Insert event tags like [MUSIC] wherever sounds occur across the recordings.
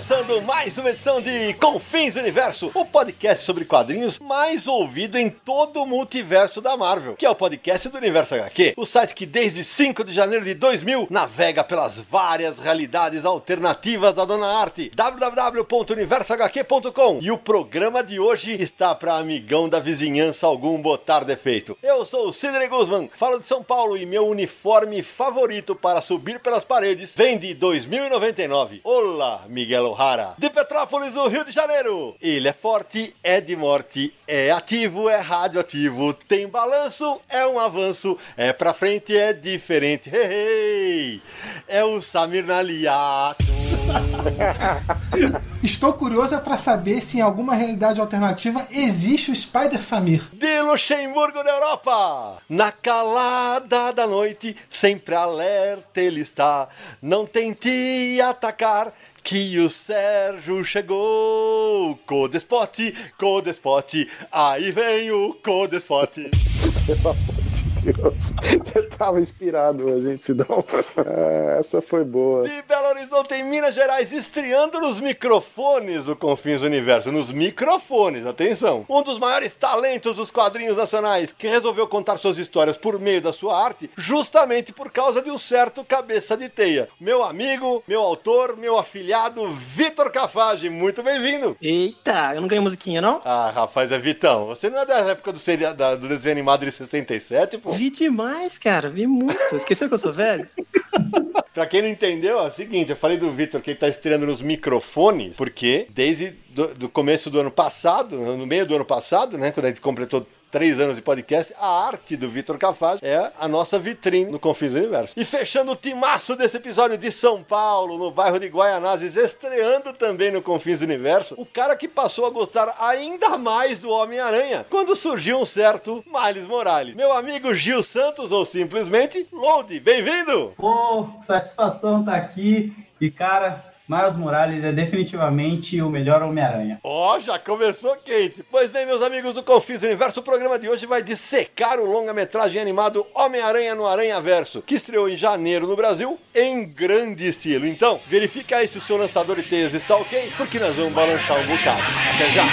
Começando mais uma edição de Confins Universo, o podcast sobre quadrinhos mais ouvido em todo o multiverso da Marvel, que é o podcast do Universo HQ, o site que desde 5 de janeiro de 2000 navega pelas várias realidades alternativas da Dona Arte, www.universohq.com. E o programa de hoje está para amigão da vizinhança algum botar defeito. Eu sou o Sidney Guzman, falo de São Paulo e meu uniforme favorito para subir pelas paredes vem de 2099. Olá, Miguel O'Hara. De Petrópolis, no Rio de Janeiro. Ele é forte, é de morte, é ativo, é radioativo, tem balanço, é um avanço, é pra frente, é diferente. Hey, hey. É o Samir Naliato. [LAUGHS] Estou curiosa para saber se em alguma realidade alternativa existe o Spider Samir. De Luxemburgo, na Europa. Na calada da noite, sempre alerta ele está. Não tente atacar, que o Sérgio chegou. Codespot, Codespot, aí vem o Codespot. [LAUGHS] Deus. [LAUGHS] Eu tava inspirado hoje, hein, Sidão? [LAUGHS] É, essa foi boa. De Belo Horizonte, em Minas Gerais, estreando nos microfones do Confins do Universo. Nos microfones, atenção. Um dos maiores talentos dos quadrinhos nacionais, que resolveu contar suas histórias por meio da sua arte, justamente por causa de um certo cabeça de teia. Meu amigo, meu autor, meu afilhado, Vitor Cafage. Muito bem-vindo. Eita, eu não ganhei musiquinha, não? Ah, rapaz, é Vitão. Você não é da época do, seria, da, do desenho animado de 67, pô? Vi demais, cara, vi muito. Esqueceu que eu sou velho? [LAUGHS] Pra quem não entendeu, é o seguinte, eu falei do Vitor que ele tá estreando nos microfones, porque desde do, do começo do ano passado, no meio do ano passado, né, quando a gente completou três anos de podcast, a arte do Vitor Cafage é a nossa vitrine no Confins Universo. E fechando o timaço desse episódio de São Paulo, no bairro de Guaianazes, estreando também no Confins Universo, o cara que passou a gostar ainda mais do Homem-Aranha quando surgiu um certo Miles Morales. Meu amigo Gil Santos, ou simplesmente Load, bem-vindo! Pô, satisfação tá aqui. E, cara, Miles Morales é definitivamente o melhor Homem-Aranha. Ó, oh, já começou quente. Pois bem, meus amigos do Confis Universo, o programa de hoje vai dissecar o longa-metragem animado Homem-Aranha no Aranha Verso, que estreou em janeiro no Brasil em grande estilo. Então, verifica aí se o seu lançador de teias está ok, porque nós vamos balançar um bocado. Até já!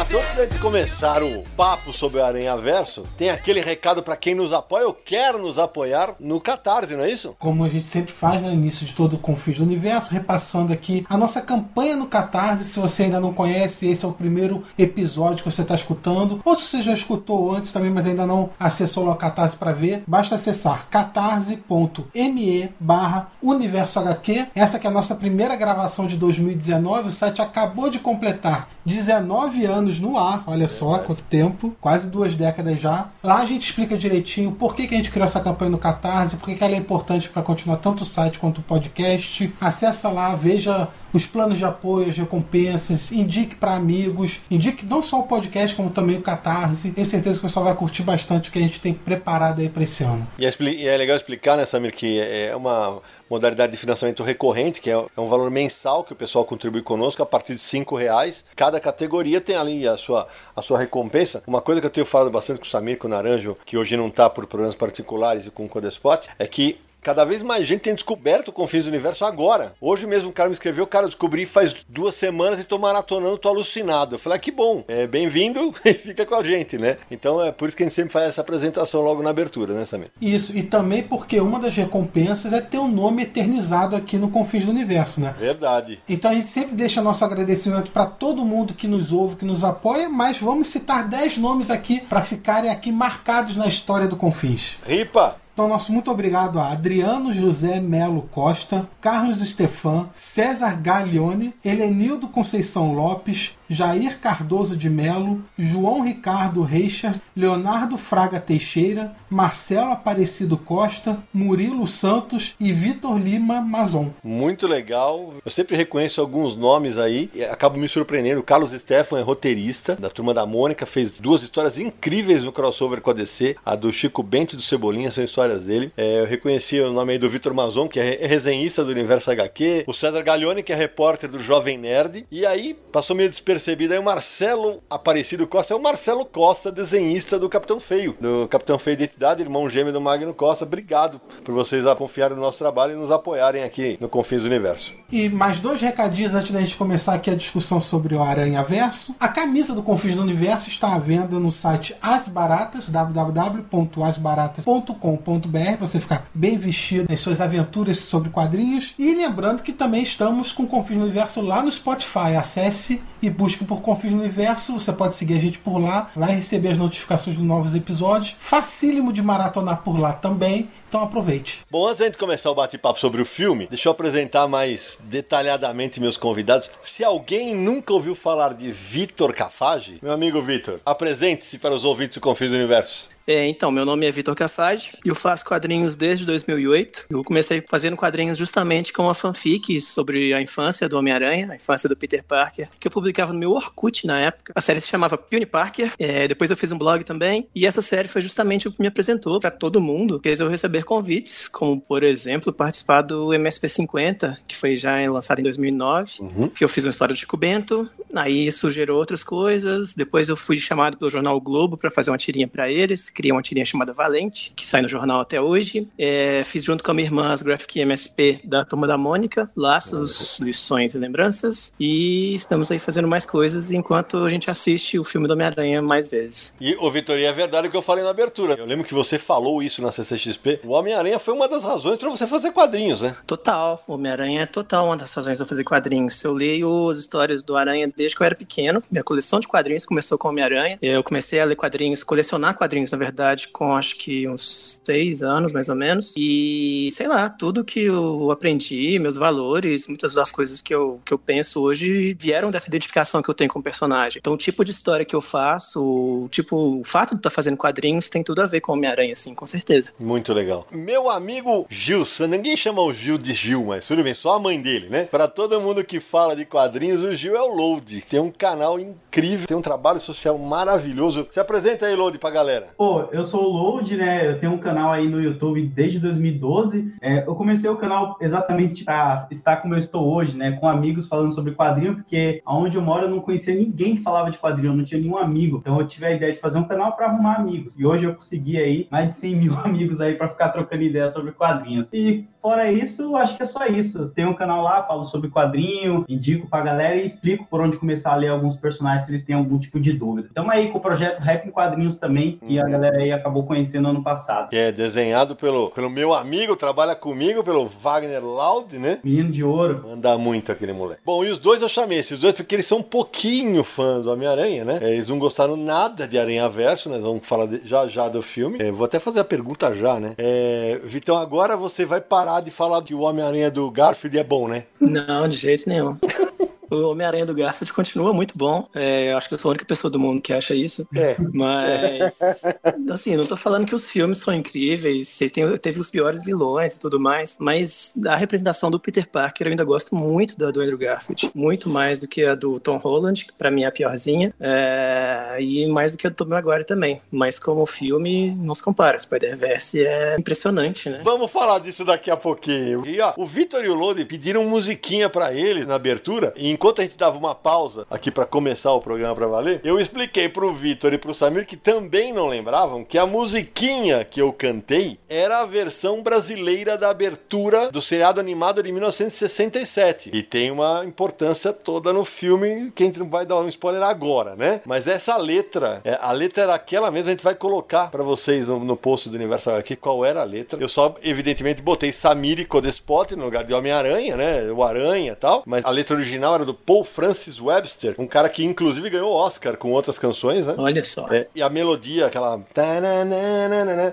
Naliato, antes gente começar o papo sobre o Aranha Verso, tem aquele recado para quem nos apoia ou quer nos apoiar no Catarse, não é isso? Como a gente sempre faz no início de todo o Confins do Universo, repassando aqui a nossa campanha no Catarse. Se você ainda não conhece, esse é o primeiro episódio que você está escutando. Ou se você já escutou antes também, mas ainda não acessou o Catarse para ver, basta acessar catarse.me barra Universo HQ. Essa que é a nossa primeira gravação de 2019. O site acabou de completar 19 anos no ar, olha só quanto tempo, quase duas décadas já. Lá a gente explica direitinho por que, que a gente criou essa campanha no Catarse, por que, que ela é importante para continuar tanto o site quanto o podcast. Acessa lá, veja os planos de apoio, as recompensas, indique para amigos, indique não só o podcast, como também o Catarse. Tenho certeza que o pessoal vai curtir bastante o que a gente tem preparado aí para esse ano. É, e é legal explicar, né, Samir, que é uma modalidade de financiamento recorrente, que é é um valor mensal que o pessoal contribui conosco a partir de cinco reais. Cada categoria tem ali a sua, a sua recompensa. Uma coisa que eu tenho falado bastante com o Samir, com o Naranjo, que hoje não está por problemas particulares e com o Codespot, é que cada vez mais gente tem descoberto o Confins do Universo agora. Hoje mesmo o cara me escreveu, cara, eu descobri faz duas semanas e tô maratonando, tô alucinado. Eu falei, ah, que bom, é bem-vindo [LAUGHS] e fica com a gente, né? Então é por isso que a gente sempre faz essa apresentação logo na abertura, né, Samir? Isso, e também porque uma das recompensas é ter o nome eternizado aqui no Confins do Universo, né? Verdade. Então a gente sempre deixa nosso agradecimento para todo mundo que nos ouve, que nos apoia, mas vamos citar 10 nomes aqui para ficarem aqui marcados na história do Confins. Ripa, Então, nosso muito obrigado a Adriano José Melo Costa, Carlos Stefan, César Gaglione, Helenildo Conceição Lopes, Jair Cardoso de Melo, João Ricardo Reichard, Leonardo Fraga Teixeira, Marcelo Aparecido Costa, Murilo Santos e Vitor Lima Mazon. muito legal. Eu sempre reconheço alguns nomes aí e acabo me surpreendendo. O Carlos Stefan é roteirista da Turma da Mônica, fez duas histórias incríveis no crossover com a DC. A do Chico Bento e do Cebolinha são histórias dele. É, eu reconheci o nome aí do Vitor Mazon, que é re- resenhista do Universo HQ. O César Gaglione, que é repórter do Jovem Nerd. E aí, passou meio despercebido aí o Marcelo Aparecido Costa. É o Marcelo Costa, desenhista do Capitão Feio. Do Capitão Feio de Identidade, irmão gêmeo do Magno Costa. Obrigado por vocês confiarem no nosso trabalho e nos apoiarem aqui no Confins do Universo. E mais dois recadinhos antes da gente começar aqui a discussão sobre o Aranha Verso. A camisa do Confins do Universo está à venda no site As Baratas, www.asbaratas.com.br, para você ficar bem vestido nas suas aventuras sobre quadrinhos. E lembrando que também estamos com Confins do Universo lá no Spotify. Acesse e busque por Confins do Universo. Você pode seguir a gente por lá, vai receber as notificações de novos episódios. Facílimo de maratonar por lá também. Então aproveite. Bom, antes gente começar o bate-papo sobre o filme, deixa eu apresentar mais detalhadamente meus convidados. Se alguém nunca ouviu falar de Vitor Cafage, meu amigo Vitor, apresente-se para os ouvintes do Confins do Universo. É, então, meu nome é Vitor Cafage e eu faço quadrinhos desde 2008. Eu comecei fazendo quadrinhos justamente com uma fanfic sobre a infância do Homem-Aranha, a infância do Peter Parker, que eu publicava no meu Orkut na época. A série se chamava Puny Parker, é, depois eu fiz um blog também, e essa série foi justamente o que me apresentou para todo mundo, fez eu receber convites, como, por exemplo, participar do MSP 50, que foi já lançado em 2009, que eu fiz uma história do Chico Bento, aí isso gerou outras coisas, depois eu fui chamado pelo jornal O Globo para fazer uma tirinha para eles, criei uma tirinha chamada Valente, que sai no jornal até hoje. É, fiz junto com a minha irmã as Graphic MSP da Turma da Mônica, Laços, Lições e Lembranças. E estamos aí fazendo mais coisas enquanto a gente assiste o filme do Homem-Aranha mais vezes. E, ô Vitor, é verdade o que eu falei na abertura. Eu lembro que você falou isso na CCXP. O Homem-Aranha foi uma das razões para você fazer quadrinhos, né? Total, Homem-Aranha é total uma das razões de eu fazer quadrinhos. Eu leio as histórias do Aranha desde que eu era pequeno. Minha coleção de quadrinhos começou com Homem-Aranha. Eu comecei a ler quadrinhos, colecionar quadrinhos, na verdade, com acho que uns seis anos, mais ou menos. E, sei lá, tudo que eu aprendi, meus valores, muitas das coisas que eu, que eu penso hoje vieram dessa identificação que eu tenho com o personagem. Então, o tipo de história que eu faço, o tipo, o fato de estar fazendo quadrinhos tem tudo a ver com Homem-Aranha, sim, com certeza. Muito legal. Meu amigo Gilson, ninguém chama o Gil de Gil, mas tudo bem, só a mãe dele, né? Para todo mundo que fala de quadrinhos, o Gil é o Load. Tem um canal incrível, tem um trabalho social maravilhoso. Se apresenta aí, Load, pra galera. Pô, eu sou o Load, né? Eu tenho um canal aí no YouTube desde 2012. É, eu comecei o canal exatamente para estar como eu estou hoje, né? Com amigos falando sobre quadrinho, porque aonde eu moro eu não conhecia ninguém que falava de quadrinho, eu não tinha nenhum amigo. Então eu tive a ideia de fazer um canal para arrumar amigos. E hoje eu consegui aí mais de 100 mil [LAUGHS] amigos aí para ficar trocando ideias sobre quadrinhos. E fora isso, acho que é só isso. Tenho um canal lá, falo sobre quadrinho, indico pra galera e explico por onde começar a ler alguns personagens se eles têm algum tipo de dúvida. Estamos aí com o projeto Rap em Quadrinhos também, que a galera aí acabou conhecendo ano passado. Que é desenhado pelo, pelo meu amigo, trabalha comigo, pelo Wagner Loud, né? Menino de ouro. Manda muito aquele moleque. Bom, e os dois eu chamei, esses dois, porque eles são um pouquinho fãs do Homem-Aranha, né? Eles não gostaram nada de Aranha Verso, né? Vamos falar de- já já do filme. É, vou até fazer a pergunta já, né? É, Vitão, agora você vai parar de falar que o Homem-Aranha do Garfield é bom, né? Não, de jeito nenhum. [LAUGHS] O Homem-Aranha do Garfield continua muito bom. É, eu acho que eu sou a única pessoa do mundo que acha isso. É. Mas, [LAUGHS] assim, não tô falando que os filmes são incríveis, você tem- teve os piores vilões e tudo mais, mas a representação do Peter Parker eu ainda gosto muito da do Andrew Garfield. Muito mais do que a do Tom Holland, que pra mim é a piorzinha, é, e mais do que a do Tobey Maguire também. Mas como filme, não se compara. Spider-Verse é impressionante, né? Vamos falar disso daqui a pouquinho. E ó, o Vitor e o Lodi pediram musiquinha pra ele na abertura, e enquanto a gente dava uma pausa aqui pra começar o programa pra valer, eu expliquei pro Vitor e pro Samir que também não lembravam que a musiquinha que eu cantei era a versão brasileira da abertura do seriado animado de 1967. E tem uma importância toda no filme que a gente não vai dar um spoiler agora, né? Mas essa letra, é, a letra era aquela mesmo, a gente vai colocar pra vocês no, post do Universal aqui qual era a letra. Eu só, evidentemente, botei Samir e Codespot no lugar de Homem-Aranha, né? O Aranha tal. Mas a letra original era do Paul Francis Webster, um cara que inclusive ganhou Oscar com outras canções, né? Olha só. É, e a melodia, aquela.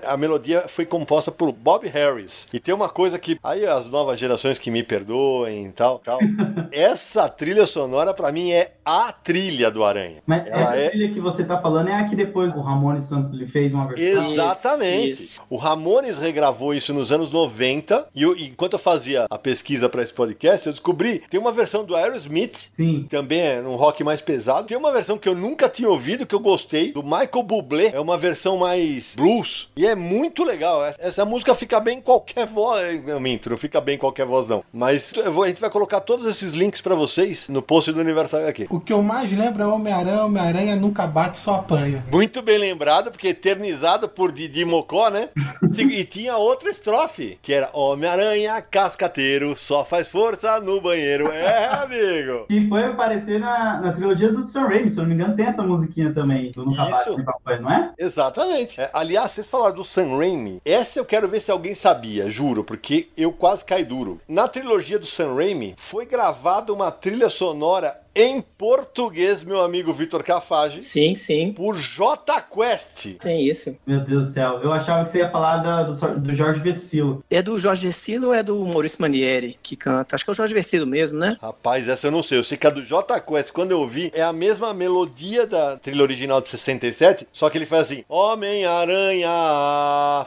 A melodia foi composta por Bob Harris. E tem uma coisa que. Aí as novas gerações que me perdoem e tal, tal. [LAUGHS] Essa trilha sonora, pra mim, é a trilha do Aranha. Mas Ela essa é- trilha que você tá falando é a que depois o Ramones fez uma versão. Exatamente. isso. O Ramones regravou isso nos anos 90 e eu- enquanto eu fazia a pesquisa para esse podcast, eu descobri tem uma versão do Aerosmith Sim. também é um rock mais pesado. Tem uma versão que eu nunca tinha ouvido, que eu gostei, do Michael Bublé. É uma versão mais blues. E é muito legal. Essa- música fica bem em qualquer voz. Não, minto, não fica bem em qualquer voz, não. Mas vou- a gente vai colocar todos esses links pra vocês no post do Universal aqui. O que eu mais lembro é Homem-Aranha, Homem-Aranha nunca bate, só apanha. Muito bem lembrado, porque eternizado por Didi Mocó, né? [LAUGHS] e tinha outra estrofe, que era Homem-Aranha cascateiro, só faz força no banheiro. É, amigo! Que foi aparecer na, na trilogia do Sam Raimi, se eu não me engano, tem essa musiquinha também, do Nunca Bate Isso. Nem Papai, não é? Exatamente. É, aliás, vocês falaram do Sam Raimi. Essa eu quero ver se alguém sabia, juro, porque eu quase caí duro. Na trilogia do Sam Raimi, foi gravada uma trilha sonora em português, meu amigo Vitor Cafage, Sim, sim. por J Quest. Tem isso. Meu Deus do céu, eu achava que você ia falar da- do, do Jorge Vecilo. É do Jorge Versilo ou é do Maurício Manieri que canta? Acho que é o Jorge Versilo mesmo, né? Rapaz, essa eu não sei. Eu sei que a do J Quest, quando eu ouvi, é a mesma melodia da trilha original de 67, só que ele faz assim: Homem-Aranha.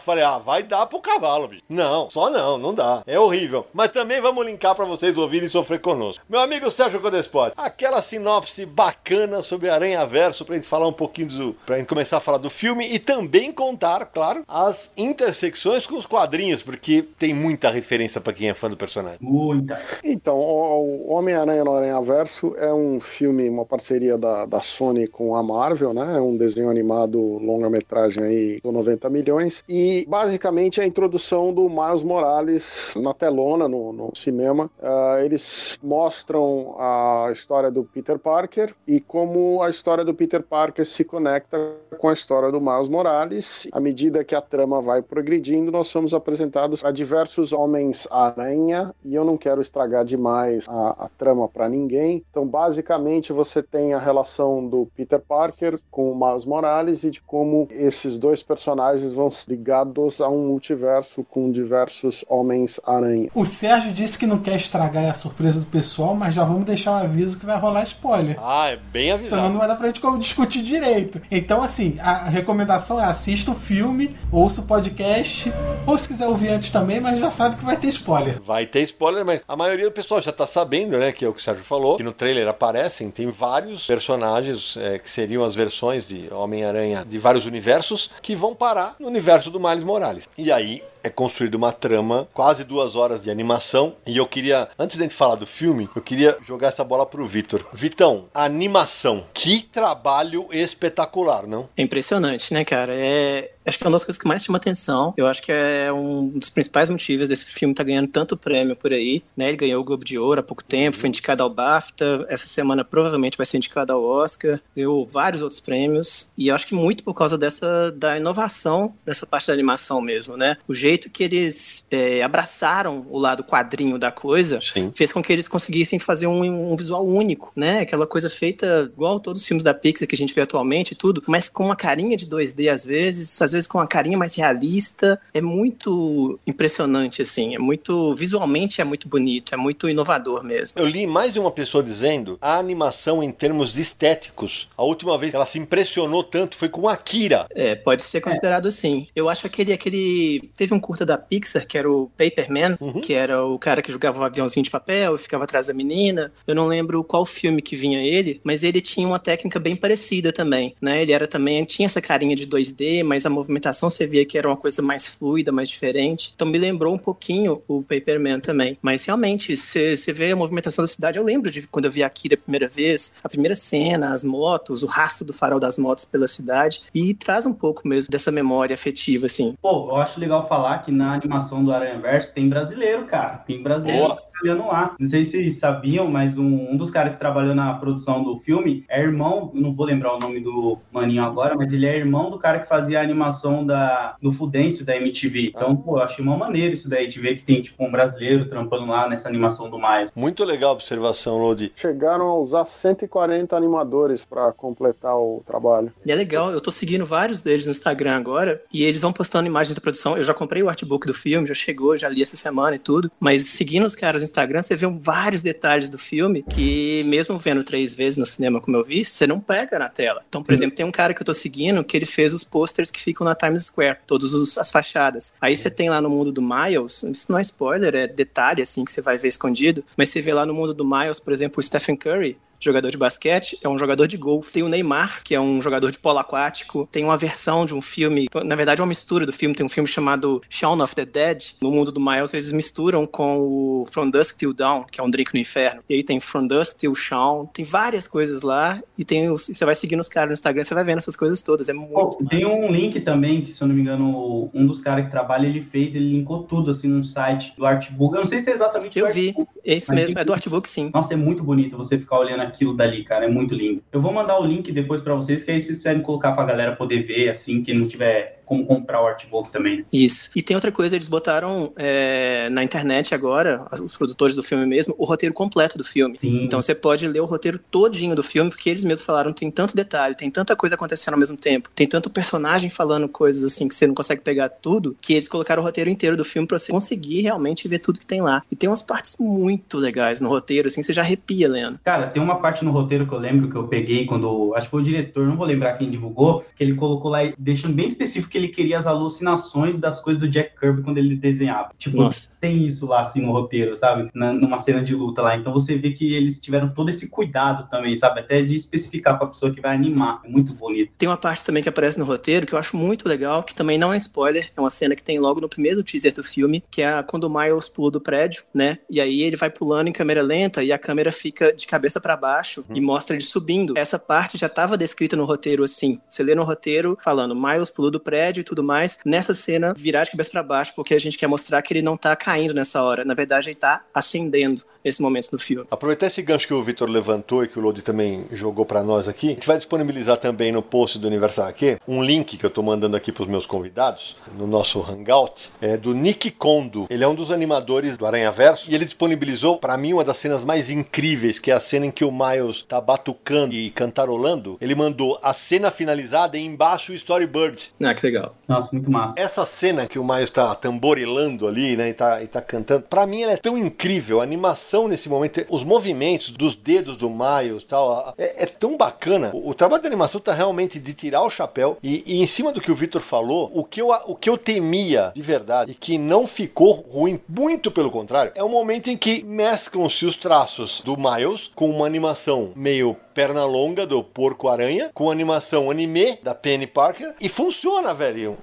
Falei, ah, vai dar pro cavalo, bicho. Não, só não, não dá. É horrível. Mas também vamos linkar pra vocês ouvirem e sofrer conosco. Meu amigo Sérgio Codespot, aquela sinopse bacana sobre Aranha Verso pra gente falar um pouquinho do. pra gente começar a falar do filme e também contar, claro, as intersecções com os quadrinhos, porque tem muita referência pra quem é fã do personagem. Muita. Então, o Homem-Aranha no Aranha Verso é um filme, uma parceria da, da Sony com a Marvel, né? É um desenho animado, longa-metragem aí, com 90 milhões. E basicamente é a introdução do Miles Morales na telona, no, no cinema. Ah, eles mostram a história do Peter Parker e como a história do Peter Parker se conecta com a história do Miles Morales. À medida que a trama vai progredindo, nós somos apresentados a diversos Homens-Aranha, e eu não quero estragar demais a, a trama para ninguém. Então, basicamente, você tem a relação do Peter Parker com o Miles Morales e de como esses dois personagens vão se ligados a um multiverso com diversos Homens-Aranha. O Sérgio disse que não quer estragar a surpresa do pessoal, mas já vamos deixar o aviso que vai rolar spoiler. Ah, é bem Senão avisado. não vai dar pra gente discutir direito. Então, assim, a recomendação é assista o filme, ouça o podcast, ou se quiser ouvir antes também, mas já sabe que vai ter spoiler. Vai ter spoiler, mas a maioria do pessoal já tá sabendo, né? Que é o que o Sérgio falou. Que no trailer aparecem, tem vários personagens é, que seriam as versões de Homem-Aranha de vários universos que vão parar no universo do Miles Morales. E aí é construída uma trama, quase duas horas de animação. E eu queria, antes de gente falar do filme, eu queria jogar essa bola pro Vitor. Vitão, animação. Que trabalho espetacular, não? É impressionante, né, cara? É, acho que é uma das coisas que mais chama atenção. Eu acho que é um dos principais motivos desse filme estar ganhando tanto prêmio por aí. Né? Ele ganhou o Globo de Ouro há pouco tempo, foi indicado ao BAFTA. Essa semana provavelmente vai ser indicado ao Oscar. Ganhou vários outros prêmios. E eu acho que muito por causa dessa da inovação dessa parte da animação mesmo, né? O jeito que eles é, abraçaram o lado quadrinho da coisa Sim. fez com que eles conseguissem fazer um, um visual único, né? Aquela coisa feita igual todos os filmes da Pixar que a gente vê atualmente e tudo, mas com uma carinha de 2D às vezes, às vezes com uma carinha mais realista. É muito impressionante, assim. É muito. Visualmente é muito bonito, é muito inovador mesmo. Eu li mais de uma pessoa dizendo a animação em termos estéticos. A última vez que ela se impressionou tanto foi com Akira. É, pode ser considerado assim. Eu acho aquele, aquele. Teve um curta da Pixar, que era o Paperman, que era o cara que jogava um aviãozinho de papel e ficava atrás da menina. Eu não lembro qual filme que vinha ele, mas ele tinha uma técnica bem parecida também, né? Ele era também, tinha essa carinha de 2D, mas a movimentação você via que era uma coisa mais fluida, mais diferente. Então me lembrou um pouquinho o Paperman também. Mas realmente, você você vê a movimentação da cidade. Eu lembro de quando eu vi aqui da primeira vez, a primeira cena, as motos, o rastro do farol das motos pela cidade, e traz um pouco mesmo dessa memória afetiva, assim. Pô, eu acho legal falar que na animação do Aranha Verso tem brasileiro, cara. Tem brasileiro Boa. Trabalhando lá. Não sei se vocês sabiam, mas um, um dos caras que trabalhou na produção do filme é irmão, não vou lembrar o nome do maninho agora, mas ele é irmão do cara que fazia a animação da, do Fudêncio da MTV. Então, pô, eu achei uma maneira isso daí, de ver que tem, tipo, um brasileiro trampando lá nessa animação do Miles. Muito legal a observação, Lodi. Chegaram a usar 140 animadores para completar o trabalho. E é legal, eu tô seguindo vários deles no Instagram agora, e eles vão postando imagens da produção. Eu já comprei o artbook do filme, já chegou, já li essa semana e tudo. Mas seguindo os caras no Instagram, você vê vários detalhes do filme que, mesmo vendo três vezes no cinema, como eu vi, você não pega na tela. Então, por exemplo, tem um cara que eu tô seguindo que ele fez os posters que ficam na Times Square, todas as fachadas. Aí você tem lá no mundo do Miles, isso não é spoiler, é detalhe assim que você vai ver escondido, mas você vê lá no mundo do Miles, por exemplo, o Stephen Curry, jogador de basquete, é um jogador de golfe. Tem o Neymar, que é um jogador de polo aquático. Tem uma versão de um filme, na verdade é uma mistura do filme, tem um filme chamado Shaun of the Dead. No mundo do Miles eles misturam com o From Dusk Till Dawn, que é um drink no inferno. E aí tem From Dusk Till Shaun, tem várias coisas lá e tem os, e você vai seguindo os caras no Instagram, você vai vendo essas coisas todas, é muito Pô, tem um link também, que se eu não me engano, um dos caras que trabalha, ele fez, ele linkou tudo, assim, num site do Artbook. Eu não sei se é exatamente Eu vi, é isso mesmo, é do artbook sim. Nossa, é muito bonito você ficar olhando aquilo dali, cara. É muito lindo. Eu vou mandar o link depois pra vocês, que aí vocês quiserem colocar pra galera poder ver, assim, quem não tiver como comprar o artbook também. Isso. E tem outra coisa, eles botaram é, na internet agora, os produtores do filme mesmo, o roteiro completo do filme. Sim. Então você pode ler o roteiro todinho do filme, porque eles mesmos falaram, tem tanto detalhe, tem tanta coisa acontecendo ao mesmo tempo, tem tanto personagem falando coisas assim que você não consegue pegar tudo, que eles colocaram o roteiro inteiro do filme pra você conseguir realmente ver tudo que tem lá. E tem umas partes muito legais no roteiro, assim, você já arrepia, Leandro. Cara, tem uma parte no roteiro que eu lembro que eu peguei quando. Acho que foi o diretor, não vou lembrar quem divulgou, que ele colocou lá, deixando bem específico que ele queria as alucinações das coisas do Jack Kirby quando ele desenhava. Tipo, Nossa. Tem isso lá, assim, no roteiro, sabe? Na- numa cena de luta lá. Então você vê que eles tiveram todo esse cuidado também, sabe? Até de especificar pra pessoa que vai animar. É muito bonito. Tem uma parte também que aparece no roteiro que eu acho muito legal, que também não é spoiler, é uma cena que tem logo no primeiro teaser do filme, que é quando o Miles pula do prédio, né? E aí ele vai pulando em câmera lenta e a câmera fica de cabeça pra baixo e mostra ele subindo. Essa parte já estava descrita no roteiro assim. Você lê no roteiro falando Miles pulou do prédio e tudo mais. Nessa cena, virar de cabeça pra baixo, porque a gente quer mostrar que ele não tá caindo nessa hora. Na verdade, ele tá ascendendo nesse momento do filme. Aproveitar esse gancho que o Vitor levantou e que o Lodi também jogou pra nós aqui, a gente vai disponibilizar também no post do Universal aqui um link que eu tô mandando aqui pros meus convidados no nosso Hangout, é do Nick Kondo. Ele é um dos animadores do Aranha Verso e ele disponibilizou pra mim uma das cenas mais incríveis, que é a cena em que o Miles tá batucando e cantarolando. Ele mandou a cena finalizada e embaixo o storyboard. Ah, que legal. Nossa, muito massa. Essa cena que o Miles tá tamborilando ali, né, e tá, e tá cantando, pra mim ela é tão incrível, a animação nesse momento, os movimentos dos dedos do Miles tal, é, é tão bacana. O, o trabalho da animação tá realmente de tirar o chapéu e, e em cima do que o Victor falou, o que, eu, o que eu temia de verdade e que não ficou ruim, muito pelo contrário, é o momento em que mesclam-se os traços do Miles com uma animação meio perna longa do Porco-Aranha, com animação anime da Penny Parker e funciona, velho.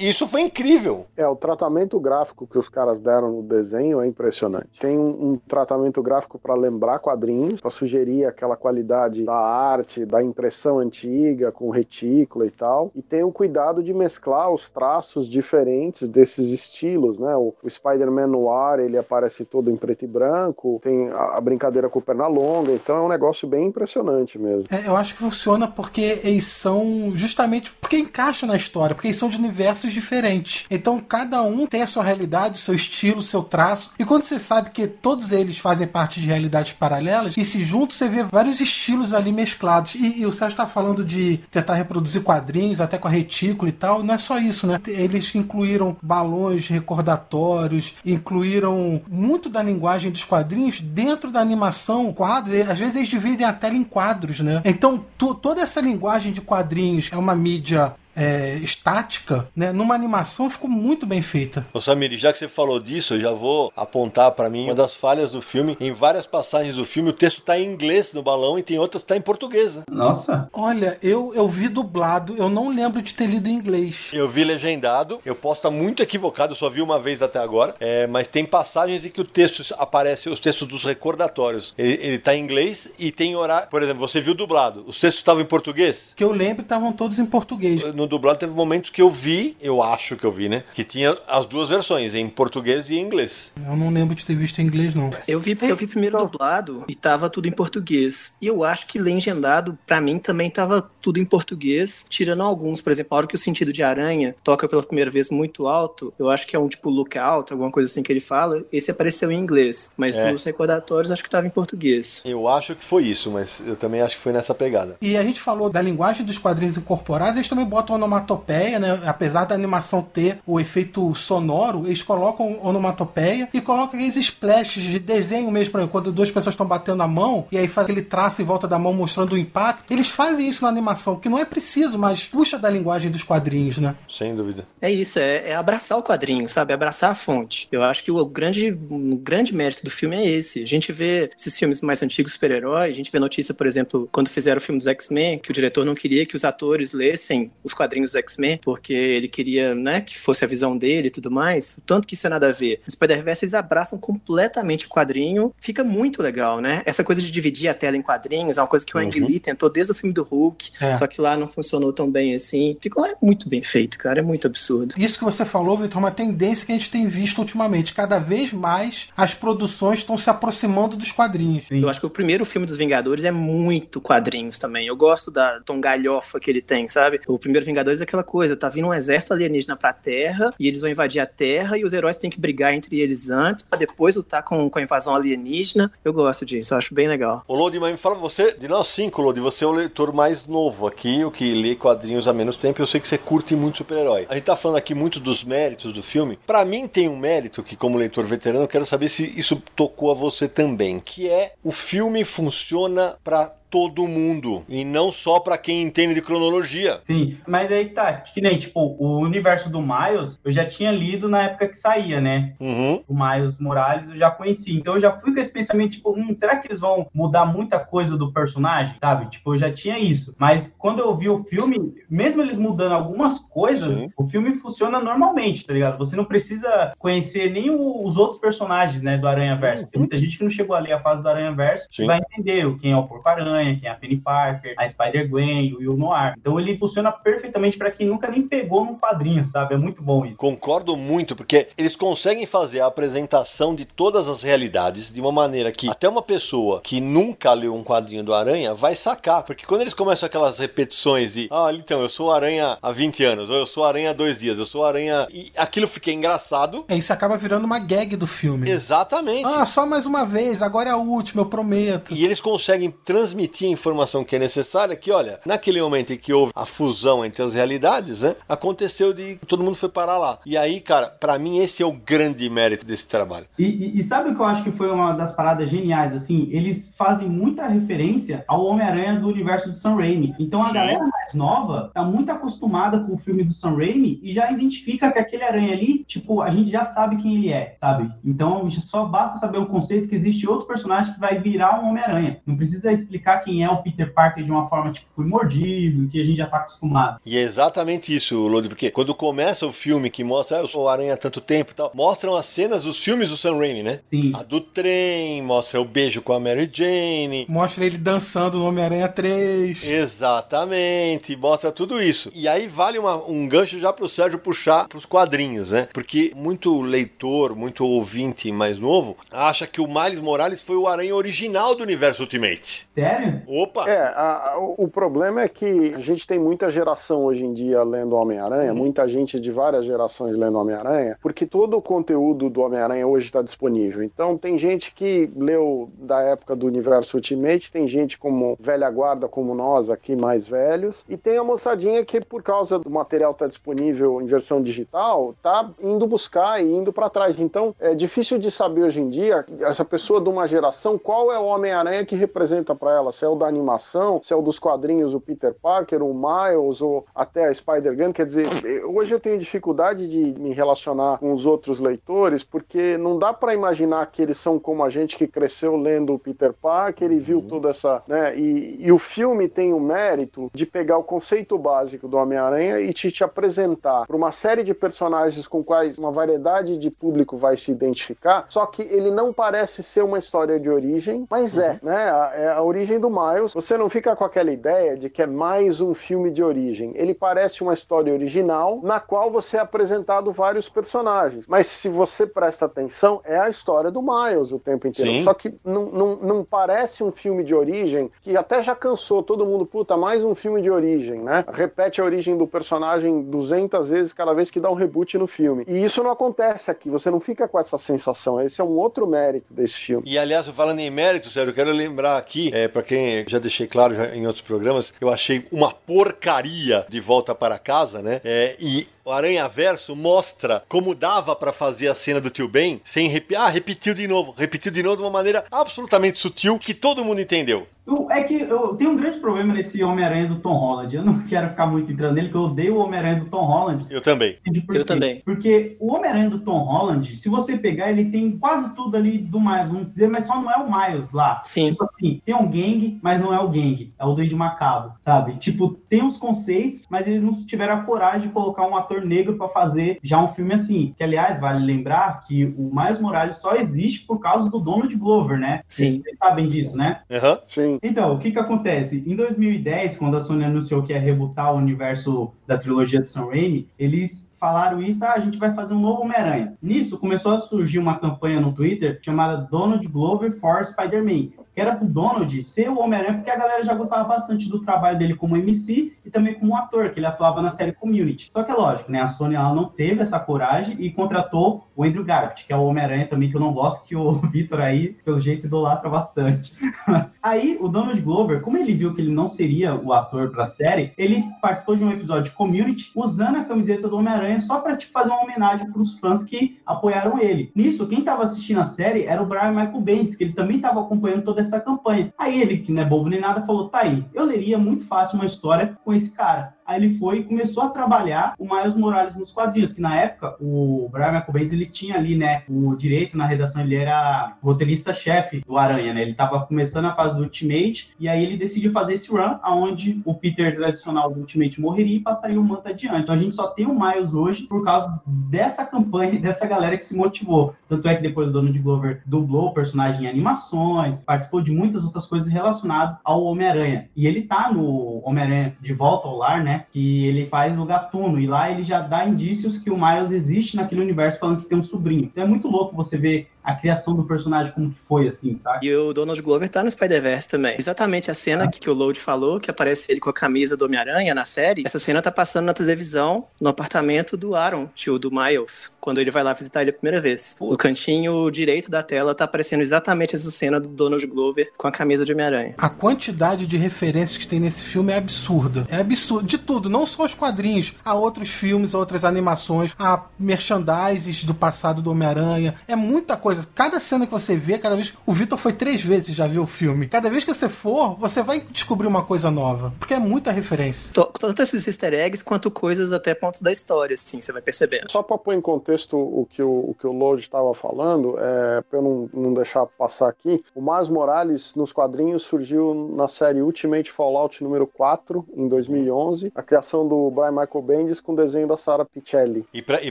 Isso foi incrível. É, o tratamento gráfico que os caras deram no desenho é impressionante. Tem um, um tratamento gráfico para lembrar quadrinhos, para sugerir aquela qualidade da arte, da impressão antiga, com retícula e tal. E tem o cuidado de mesclar os traços diferentes desses estilos, né? O, o Spider-Man Noir, ele aparece todo em preto e branco, tem a, a brincadeira com perna longa, então é um negócio bem impressionante mesmo. É, eu acho que funciona porque eles são justamente porque encaixam na história, porque eles são de universos diferentes. Então cada um tem a sua realidade, seu estilo, seu traço. E quando você sabe que todos eles fazem parte de realidades paralelas, e se juntam, você vê vários estilos ali mesclados. E, e o Sérgio está falando de tentar reproduzir quadrinhos, até com a retícula e tal. Não é só isso, né? Eles incluíram balões recordatórios, incluíram muito da linguagem dos quadrinhos dentro da animação, quadros. Às vezes eles dividem a tela em quadros, né? Então to- toda essa linguagem de quadrinhos é uma mídia é, estática, né? Numa animação ficou muito bem feita. Ô Samir, já que você falou disso, eu já vou apontar pra mim uma das falhas do filme. Em várias passagens do filme, o texto tá em inglês no balão e tem outras que tá em português. né? Nossa. Olha, eu, eu vi dublado, eu não lembro de ter lido em inglês. Eu vi legendado, eu posso estar muito equivocado, eu só vi uma vez até agora, é, mas tem passagens em que o texto aparece, os textos dos recordatórios. Ele, ele tá em inglês e tem horário. Por exemplo, você viu dublado, os textos estavam em português? Que eu lembro estavam todos em português. No dublado teve momentos que eu vi, eu acho que eu vi, né? Que tinha as duas versões, em português e em inglês. Eu não lembro de ter visto em inglês, não. Eu vi, eu vi primeiro dublado e tava tudo em português. E eu acho que legendado, pra mim, também tava tudo em português, tirando alguns. Por exemplo, a hora que o sentido de aranha toca pela primeira vez muito alto, eu acho que é um tipo lookout, alguma coisa assim que ele fala. Esse apareceu em inglês, mas É. nos recordatórios acho que tava em português. Eu acho que foi isso, mas eu também acho que foi nessa pegada. E a gente falou da linguagem dos quadrinhos incorporados, eles também botam onomatopeia, né? Apesar da animação ter o efeito sonoro, eles colocam onomatopeia e colocam aqueles splashes de desenho mesmo, por exemplo, quando duas pessoas estão batendo a mão e aí faz aquele traço em volta da mão mostrando o impacto. Eles fazem isso na animação, que não é preciso, mas puxa da linguagem dos quadrinhos, né? Sem dúvida. É isso, é, é abraçar o quadrinho, sabe? Abraçar a fonte. Eu acho que o grande, o grande mérito do filme é esse. A gente vê esses filmes mais antigos super-heróis, a gente vê notícia, por exemplo, quando fizeram o filme dos X-Men, que o diretor não queria que os atores lessem os quadrinhos dos X-Men, porque ele queria, né, que fosse a visão dele e tudo mais. Tanto que isso é nada a ver. No Spider-Verse eles abraçam completamente o quadrinho, fica muito legal, né? Essa coisa de dividir a tela em quadrinhos é uma coisa que o Ang Lee tentou desde o filme do Hulk, É. só que lá não funcionou tão bem assim. Ficou é muito bem feito, cara, é muito absurdo. Isso que você falou, Vitor, é uma tendência que a gente tem visto ultimamente. Cada vez mais as produções estão se aproximando dos quadrinhos. Sim. Eu acho que o primeiro filme dos Vingadores é muito quadrinhos também. Eu gosto da tom galhofa que ele tem, sabe? O primeiro Vingadores é aquela coisa, tá vindo um exército alienígena pra Terra e eles vão invadir a Terra e os heróis têm que brigar entre eles antes pra depois lutar com, com a invasão alienígena. Eu gosto disso, eu acho bem legal. Ô Lodi, mas me fala, você, de nós cinco, Lodi, você é o leitor mais novo aqui, o que lê quadrinhos há menos tempo, eu sei que você curte muito super-herói. A gente tá falando aqui muito dos méritos do filme. Pra mim tem um mérito que, como leitor veterano, eu quero saber se isso tocou a você também, que é o filme funciona pra todo mundo e não só pra quem entende de cronologia. Sim, mas aí que tá, que nem, tipo, o universo do Miles, eu já tinha lido na época que saía, né? Uhum. O Miles Morales eu já conheci. Então eu já fui com esse pensamento, tipo, hum, será que eles vão mudar muita coisa do personagem? Sabe? Tipo, eu já tinha isso. Mas quando eu vi o filme, mesmo eles mudando algumas coisas, Sim. o filme funciona normalmente, tá ligado? Você não precisa conhecer nem os outros personagens, né, do Aranha Verso. Tem muita gente que não chegou ali a fase do Aranha Verso vai entender quem é o Porco-Aranha, quem é a Penny Parker, a Spider-Gwen, o Will Noir. Então ele funciona perfeitamente pra quem nunca nem pegou num quadrinho, sabe? É muito bom isso. Concordo muito, porque eles conseguem fazer a apresentação de todas as realidades de uma maneira que até uma pessoa que nunca leu um quadrinho do Aranha vai sacar. Porque quando eles começam aquelas repetições de, ah, então, eu sou Aranha há 20 anos, ou eu sou Aranha há dois dias, eu sou Aranha. E aquilo fica engraçado. É, Isso acaba virando uma gag do filme. Exatamente. Ah, só mais uma vez, agora é a última, eu prometo. E eles conseguem transmitir a informação que é necessária, que olha, naquele momento em que houve a fusão entre as realidades, né, aconteceu de todo mundo foi parar lá. E aí, cara, pra mim esse é o grande mérito desse trabalho. E, e- e sabe o que eu acho que foi uma das paradas geniais, assim? Eles fazem muita referência ao Homem-Aranha do universo do Sam Raimi. Então a Sim. galera mais nova tá muito acostumada com o filme do Sam Raimi e já identifica que aquele aranha ali, tipo, a gente já sabe quem ele é, sabe? Então só basta saber o conceito que existe outro personagem que vai virar um Homem-Aranha. Não precisa explicar quem é o Peter Parker de uma forma, tipo, fui mordido, que a gente já tá acostumado. E é exatamente isso, Lodi, porque quando começa o filme que mostra, ah, eu sou o Aranha há tanto tempo e tal, mostram as cenas dos filmes do Sam Raimi, né? Sim. A do trem, mostra o beijo com a Mary Jane. Mostra ele dançando no Homem-Aranha 3. Exatamente, mostra tudo isso. E aí vale uma- um gancho já pro Sérgio puxar pros quadrinhos, né? Porque muito leitor, muito ouvinte mais novo, acha que o Miles Morales foi o Aranha original do universo Ultimate. Sério? Opa! É, a- a- o- problema é que a gente tem muita geração hoje em dia lendo Homem-Aranha, muita gente de várias gerações lendo Homem-Aranha, porque todo o conteúdo do Homem-Aranha hoje está disponível. Então tem gente que leu da época do universo Ultimate, tem gente como velha guarda como nós aqui mais velhos, e tem a moçadinha que por causa do material estar disponível em versão digital, tá indo buscar e indo para trás. Então é difícil de saber hoje em dia essa pessoa de uma geração qual é o Homem-Aranha que representa para ela. Se é o da animação, se é o dos quadrinhos, o Peter Parker, o Miles, ou até a Spider-Gwen. Quer dizer, hoje eu tenho dificuldade de me relacionar com os outros leitores, porque não dá para imaginar que eles são como a gente que cresceu lendo o Peter Parker e viu toda essa. Né, e, e o filme tem o mérito de pegar o conceito básico do Homem-Aranha e te, te apresentar para uma série de personagens com quais uma variedade de público vai se identificar, só que ele não parece ser uma história de origem, mas é, né? A, é a origem do Miles. Você não fica com aquela ideia de que é mais um filme de origem. Ele parece uma história original na qual você é apresentado vários personagens. Mas se você presta atenção, é a história do Miles o tempo inteiro. Sim. Só que não, não, não parece um filme de origem que até já cansou todo mundo, puta, mais um filme de origem, né? Repete a origem do personagem 200 vezes cada vez que dá um reboot no filme. E isso não acontece aqui, você não fica com essa sensação. Esse é um outro mérito desse filme. E aliás, falando em mérito, Sérgio, eu quero lembrar aqui, é, para quem já deixei claro já em outros programas, eu achei uma porcaria de volta para casa, né? É, e o Aranha Verso mostra como dava pra fazer a cena do tio Ben sem repetir. Ah, repetiu de novo, repetiu de novo de uma maneira absolutamente sutil que todo mundo entendeu. Eu- é que eu tenho um grande problema nesse Homem-Aranha do Tom Holland. Eu não [LAUGHS] quero ficar muito entrando nele, porque eu odeio o Homem-Aranha do Tom Holland. Eu também. Eu também. Porque o Homem-Aranha do Tom Holland, se você pegar, ele tem quase tudo ali do Miles, vamos dizer, mas só não é o Miles lá. Sim. Tipo assim, tem um gangue, mas não é o gangue. É o Duende Macabro, sabe? Tipo, tem os conceitos, mas eles não tiveram a coragem de colocar um ator negro pra fazer já um filme assim. Que, aliás, vale lembrar que o Miles Morales só existe por causa do Donald Glover, né? Sim. Vocês sabem disso, né? Aham. Sim. Então, o que que acontece? Em 2010, quando a Sony anunciou que ia rebutar o universo da trilogia de Sam Raimi, eles falaram isso, ah, a gente vai fazer um novo Homem-Aranha. Nisso, começou a surgir uma campanha no Twitter chamada Donald Glover for Spider-Man, era pro Donald ser o Homem-Aranha, porque a galera já gostava bastante do trabalho dele como MC e também como ator, que ele atuava na série Community. Só que é lógico, né, a Sony ela não teve essa coragem e contratou o Andrew Garfield, que é o Homem-Aranha também, que eu não gosto, que o [LAUGHS] Vitor aí, pelo jeito, idolatra bastante. [LAUGHS] Aí, o Donald Glover, como ele viu que ele não seria o ator pra série, ele participou de um episódio de Community usando a camiseta do Homem-Aranha só pra tipo, fazer uma homenagem pros fãs que apoiaram ele. Nisso, quem tava assistindo a série era o Brian Michael Bendis, que ele também tava acompanhando toda essa campanha. Aí ele, que não é bobo nem nada, falou: tá aí, eu leria muito fácil uma história com esse cara. Aí ele foi e começou a trabalhar o Miles Morales nos quadrinhos, que na época o Brian Michael Bendis ele tinha ali, né, o direito na redação, ele era roteirista-chefe do Aranha, né? Ele tava começando a fase do Ultimate e aí ele decidiu fazer esse run aonde o Peter tradicional do Ultimate morreria e passaria o manto adiante. Então a gente só tem o Miles hoje por causa dessa campanha e dessa galera que se motivou. Tanto é que depois o Donald Glover dublou o personagem em animações, participou de muitas outras coisas relacionadas ao Homem-Aranha. E ele tá no Homem-Aranha de Volta ao Lar, né? Que ele faz no Gatuno. E lá ele já dá indícios que o Miles existe naquele universo falando que tem um sobrinho. Então é muito louco você ver a criação do personagem como que foi, assim, sabe? E o Donald Glover tá no Spider-Verse também. Exatamente a cena que, que o Load falou, que aparece ele com a camisa do Homem-Aranha na série. Essa cena tá passando na televisão, no apartamento do Aaron, tio do Miles, quando ele vai lá visitar ele a primeira vez. No cantinho direito da tela tá aparecendo exatamente essa cena do Donald Glover com a camisa de Homem-Aranha. A quantidade de referências que tem nesse filme é absurda. É absurdo. De tudo, não só os quadrinhos. Há outros filmes, outras animações, há merchandises do passado do Homem-Aranha. É muita coisa. Cada cena que você vê, cada vez. O Vitor foi três vezes já viu o filme. Cada vez que você for, você vai descobrir uma coisa nova. Porque é muita referência. To- Tanto esses easter eggs quanto coisas até pontos da história, assim, você vai percebendo. Só para pôr em contexto o que o, o, que o Lode estava falando, é, para eu não, não deixar passar aqui, o Miles Morales nos quadrinhos surgiu na série Ultimate Fallout número 4, em 2011, a criação do Brian Michael Bendis com desenho da Sarah Pichelli. E pra, e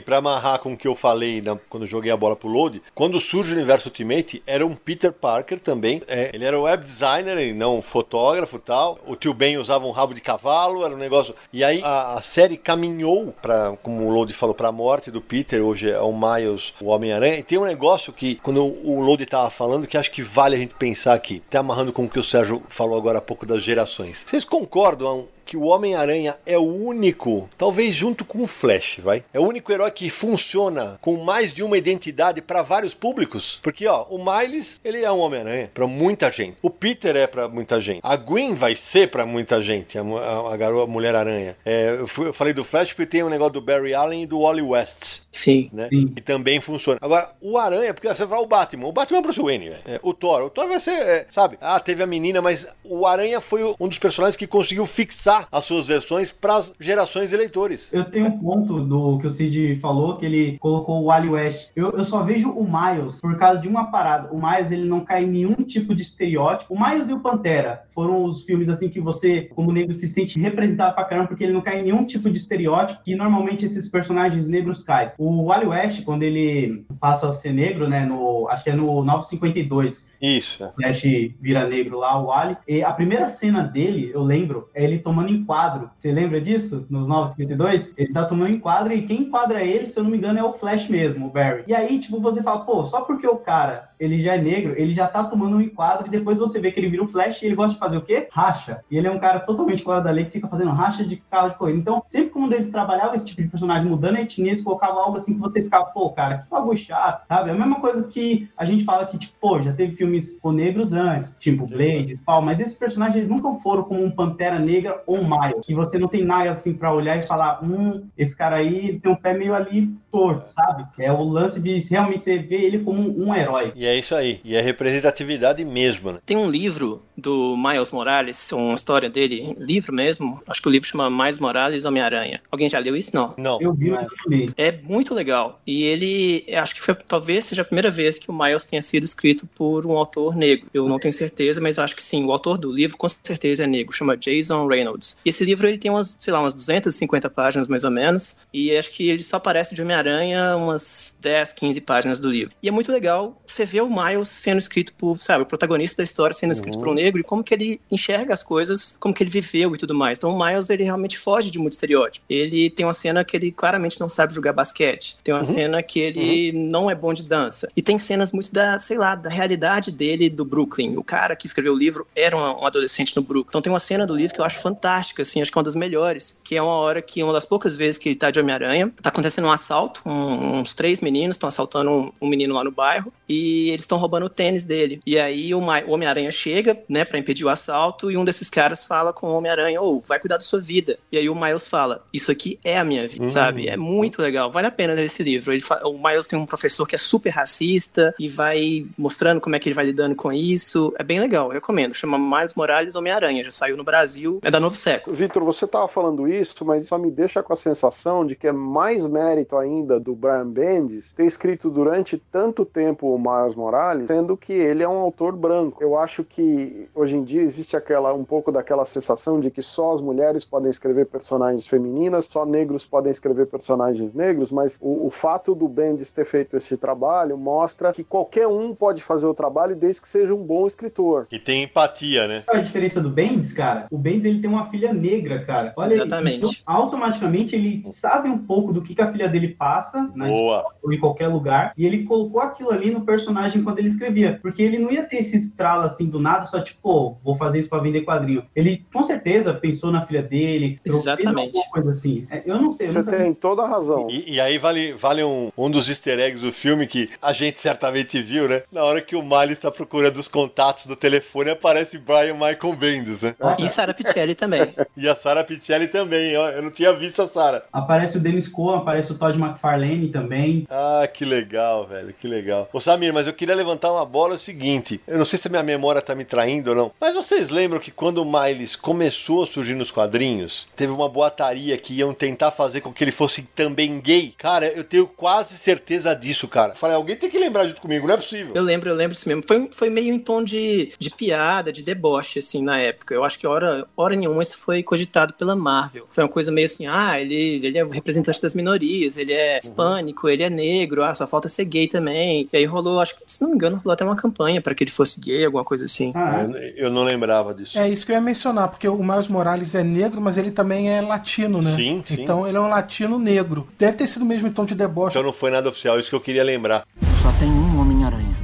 pra amarrar com o que eu falei na- quando joguei a bola pro Load, quando surge o universo Ultimate, era um Peter Parker também. É, ele era web designer e não fotógrafo e tal. O tio Ben usava um rabo de cavalo, era um negócio. E aí a, a série caminhou para, como o Load falou, pra morte do Peter. Hoje é o Miles, o Homem-Aranha. E tem um negócio que, quando o Load tava falando, que acho que vale a gente pensar aqui, até amarrando com o que o Sérgio falou agora há pouco das gerações. Vocês concordam? Que o Homem-Aranha é o único, talvez junto com o Flash, vai? É o único herói que funciona com mais de uma identidade para vários públicos. Porque, ó, o Miles, ele é um Homem-Aranha para muita gente. O Peter é para muita gente. A Gwen vai ser para muita gente, a, a, a garota Mulher-Aranha. É, eu, eu falei do Flash porque tem o negócio do Barry Allen e do Wally West Sim. né? Sim. E também funciona. Agora, o Aranha, porque você vai o Batman. O Batman é o Bruce Wayne, velho. É, o Thor. O Thor vai ser, é, sabe? Ah, teve a menina, mas o Aranha foi um dos personagens que conseguiu fixar as suas versões para as gerações de eleitores. Eu tenho um ponto do que o Cid falou, que ele colocou o Wally West. Eu, eu só vejo o Miles por causa de uma parada. O Miles, ele não cai em nenhum tipo de estereótipo. O Miles e o Pantera foram os filmes, assim, que você, como negro, se sente representado pra caramba, porque ele não cai em nenhum tipo de estereótipo que normalmente esses personagens negros caem. O Wally West, quando ele passa a ser negro, né, no, acho que é no 952, Isso. é. Flash vira negro lá, o Wally. E a primeira cena dele, eu lembro, é ele tomando enquadro. Você lembra disso? Nos 952? Ele tá tomando enquadro e quem enquadra ele, se eu não me engano, é o Flash mesmo, o Barry. E aí, tipo, você fala, pô, só porque o cara, ele já é negro, ele já tá tomando um enquadro e depois você vê que ele vira o Flash e ele gosta de fazer o quê? Racha. E ele é um cara totalmente fora da lei que fica fazendo racha de carro de corrida. Então, sempre que um deles trabalhava esse tipo de personagem, mudando a etnia, eles colocavam algo assim que você ficava, pô, cara, que bagulho chato, sabe? É a mesma coisa que a gente fala que, tipo, pô, já teve filmes com negros antes, tipo Blade, Spawn, mas esses personagens nunca foram como um Pantera Negra ou um Miles, que você não tem nada assim pra olhar e falar, hum, esse cara aí tem um pé meio ali torto, sabe? É o lance de realmente você ver ele como um, um herói. E é isso aí. E é representatividade mesmo, né? Tem um livro do Miles Morales, uma história dele, livro mesmo. Acho que o livro chama Miles Morales Homem-Aranha. Alguém já leu isso? Não. Não. Eu vi, mas não li. É muito legal. E ele, acho que foi, talvez seja a primeira vez que o Miles tenha sido escrito por um autor negro. Eu não tenho certeza, mas eu acho que sim. O autor do livro com certeza é negro, chama Jason Reynolds. E esse livro ele tem umas, sei lá, umas 250 páginas mais ou menos. E acho que ele só aparece de Homem-Aranha umas 10, 15 páginas do livro. E é muito legal você ver o Miles sendo escrito por, sabe, o protagonista da história sendo escrito por um negro e como que ele enxerga as coisas, como que ele viveu e tudo mais. Então o Miles ele realmente foge de muito estereótipo. Ele tem uma cena que ele claramente não sabe jogar basquete. Tem uma cena que ele não é bom de dança. E tem cenas muito da, sei lá, da realidade dele do Brooklyn. O cara que escreveu o livro era um, um adolescente no Brooklyn. Então tem uma cena do livro que eu acho fantástica, assim, acho que é uma das melhores, que é uma hora que uma das poucas vezes que ele tá de Homem-Aranha, tá acontecendo um assalto, um- uns três meninos estão assaltando um, um menino lá no bairro e eles estão roubando o tênis dele. E aí o, o Homem-Aranha chega, né, pra impedir o assalto e um desses caras fala com o Homem-Aranha, ô, vai cuidar da sua vida. E aí o Miles fala, isso aqui é a minha vida, sabe? É muito legal, vale a pena ler esse livro. Ele fa- o Miles tem um professor que é super racista e vai mostrando como é que ele vai lidando com isso. É bem legal, eu recomendo. Chama Miles Morales Homem-Aranha, já saiu no Brasil, é da Novo Século. Vitor, você estava falando isso, mas só me deixa com a sensação de que é mais mérito ainda do Brian Bendis ter escrito durante tanto tempo o Miles Morales, sendo que ele é um autor branco. Eu acho que hoje em dia existe aquela um pouco daquela sensação de que só as mulheres podem escrever personagens femininas, só negros podem escrever personagens negros, mas o, o fato do Bendis ter feito esse trabalho mostra que qualquer um pode fazer o trabalho desde que seja um bom escritor. E tem empatia, né? A diferença do Bendis, cara? O Bendis ele tem uma filha negra, cara. Olha. Exatamente. Então, automaticamente ele sabe um pouco do que, que a filha dele passa na Boa. ou em qualquer lugar. E ele colocou aquilo ali no personagem quando ele escrevia. Porque ele não ia ter esse estralo assim do nada, só tipo, pô, vou fazer isso pra vender quadrinho. Ele com certeza pensou na filha dele, Exatamente. alguma coisa assim. É, Eu não sei, eu Você nunca tem toda a razão. E, e aí vale, vale um, um dos easter eggs do filme que a gente certamente viu, né? Na hora que o Miles tá procurando os contatos do telefone, aparece Brian Michael Bendis, né? E Sarah Pichelli também. [LAUGHS] E a Sarah Pichelli também, ó. Eu não tinha visto a Sarah. Aparece o Dennis Cohen, aparece o Todd McFarlane também. Ah, que legal, velho, que legal. Ô Samir, mas eu queria levantar uma bola é o seguinte. Eu não sei se a minha memória tá me traindo ou não, mas vocês lembram que quando o Miles começou a surgir nos quadrinhos, teve uma boataria que iam tentar fazer com que ele fosse também gay? Cara, eu tenho quase certeza disso, cara. Falei, alguém tem que lembrar junto comigo, não é possível. Eu lembro, eu lembro isso mesmo. Foi, foi meio em tom de, de piada, de deboche, assim, na época. Eu acho que hora, hora nenhuma isso foi cogitado pela Marvel. Foi uma coisa meio assim, ah, ele, ele é representante das minorias, ele é hispânico, ele é negro, ah, só falta ser gay também. E aí rolou, acho que, se não me engano, rolou até uma campanha pra que ele fosse gay, alguma coisa assim. Ah, Eu, eu não lembrava disso. É isso que eu ia mencionar, porque o Miles Morales é negro, mas ele também é latino, né? Sim, sim. Então ele é um latino negro. Deve ter sido mesmo em tom de deboche. Então não foi nada oficial, isso que eu queria lembrar. Só tem um Homem-Aranha.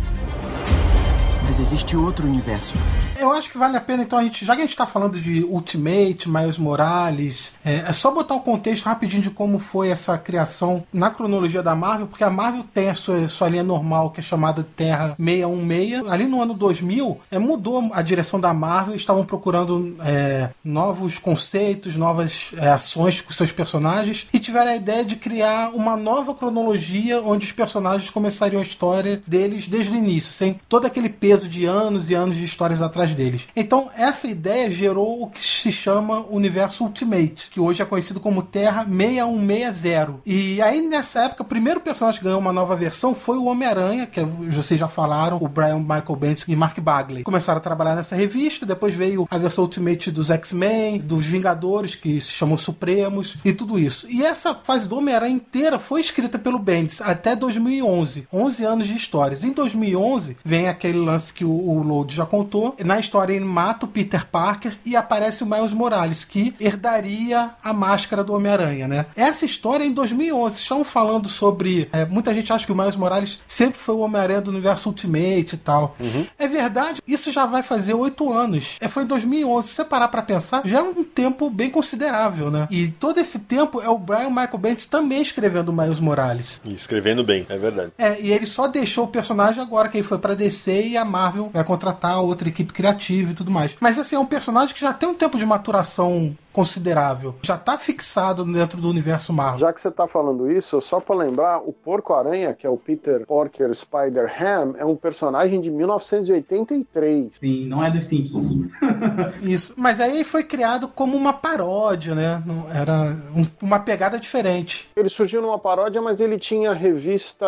Mas existe outro universo. Eu acho que vale a pena, então, a gente, já que a gente tá falando de Ultimate, Miles Morales, é, é só botar o contexto rapidinho de como foi essa criação na cronologia da Marvel, porque a Marvel tem a sua, sua linha normal, que é chamada Terra 616. Ali no ano 2000, é, mudou a direção da Marvel, estavam procurando é, novos conceitos, novas é, ações com seus personagens, e tiveram a ideia de criar uma nova cronologia onde os personagens começariam a história deles desde o início, sem todo aquele peso de anos e anos de histórias atrás deles. Então, essa ideia gerou o que se chama Universo Ultimate, que hoje é conhecido como Terra 6160. E aí, nessa época, o primeiro personagem que ganhou uma nova versão foi o Homem-Aranha, que vocês já falaram, o Brian Michael Bendis e Mark Bagley. Começaram a trabalhar nessa revista, depois veio a versão Ultimate dos X-Men, dos Vingadores, que se chamam Supremos, e tudo isso. E essa fase do Homem-Aranha inteira foi escrita pelo Bendis até 2011. 11 anos de histórias. Em 2011, vem aquele lance que o, o Load já contou. Na história, ele mata o Peter Parker e aparece o Miles Morales, que herdaria a máscara do Homem-Aranha, né? Essa história é em 2011. Estão falando sobre... é, muita gente acha que o Miles Morales sempre foi o Homem-Aranha do universo Ultimate e tal. É verdade, isso já vai fazer oito anos. É, foi em 2011. Se você parar pra pensar, já é um tempo bem considerável, né? E todo esse tempo é o Brian Michael Bendis também escrevendo o Miles Morales. E escrevendo bem, é verdade. É, e ele só deixou o personagem agora que ele foi pra DC e a Marvel vai contratar outra equipe criativa e tudo mais. Mas assim, é um personagem que já tem um tempo de maturação considerável. Já tá fixado dentro do universo Marvel. Já que você tá falando isso, só pra lembrar, o Porco-Aranha, que é o Peter Porker Spider-Ham, é um personagem de 1983. Sim, não é dos Simpsons. [LAUGHS] Isso. Mas aí foi criado como uma paródia, né? Era um- uma pegada diferente. Ele surgiu numa paródia, mas ele tinha revista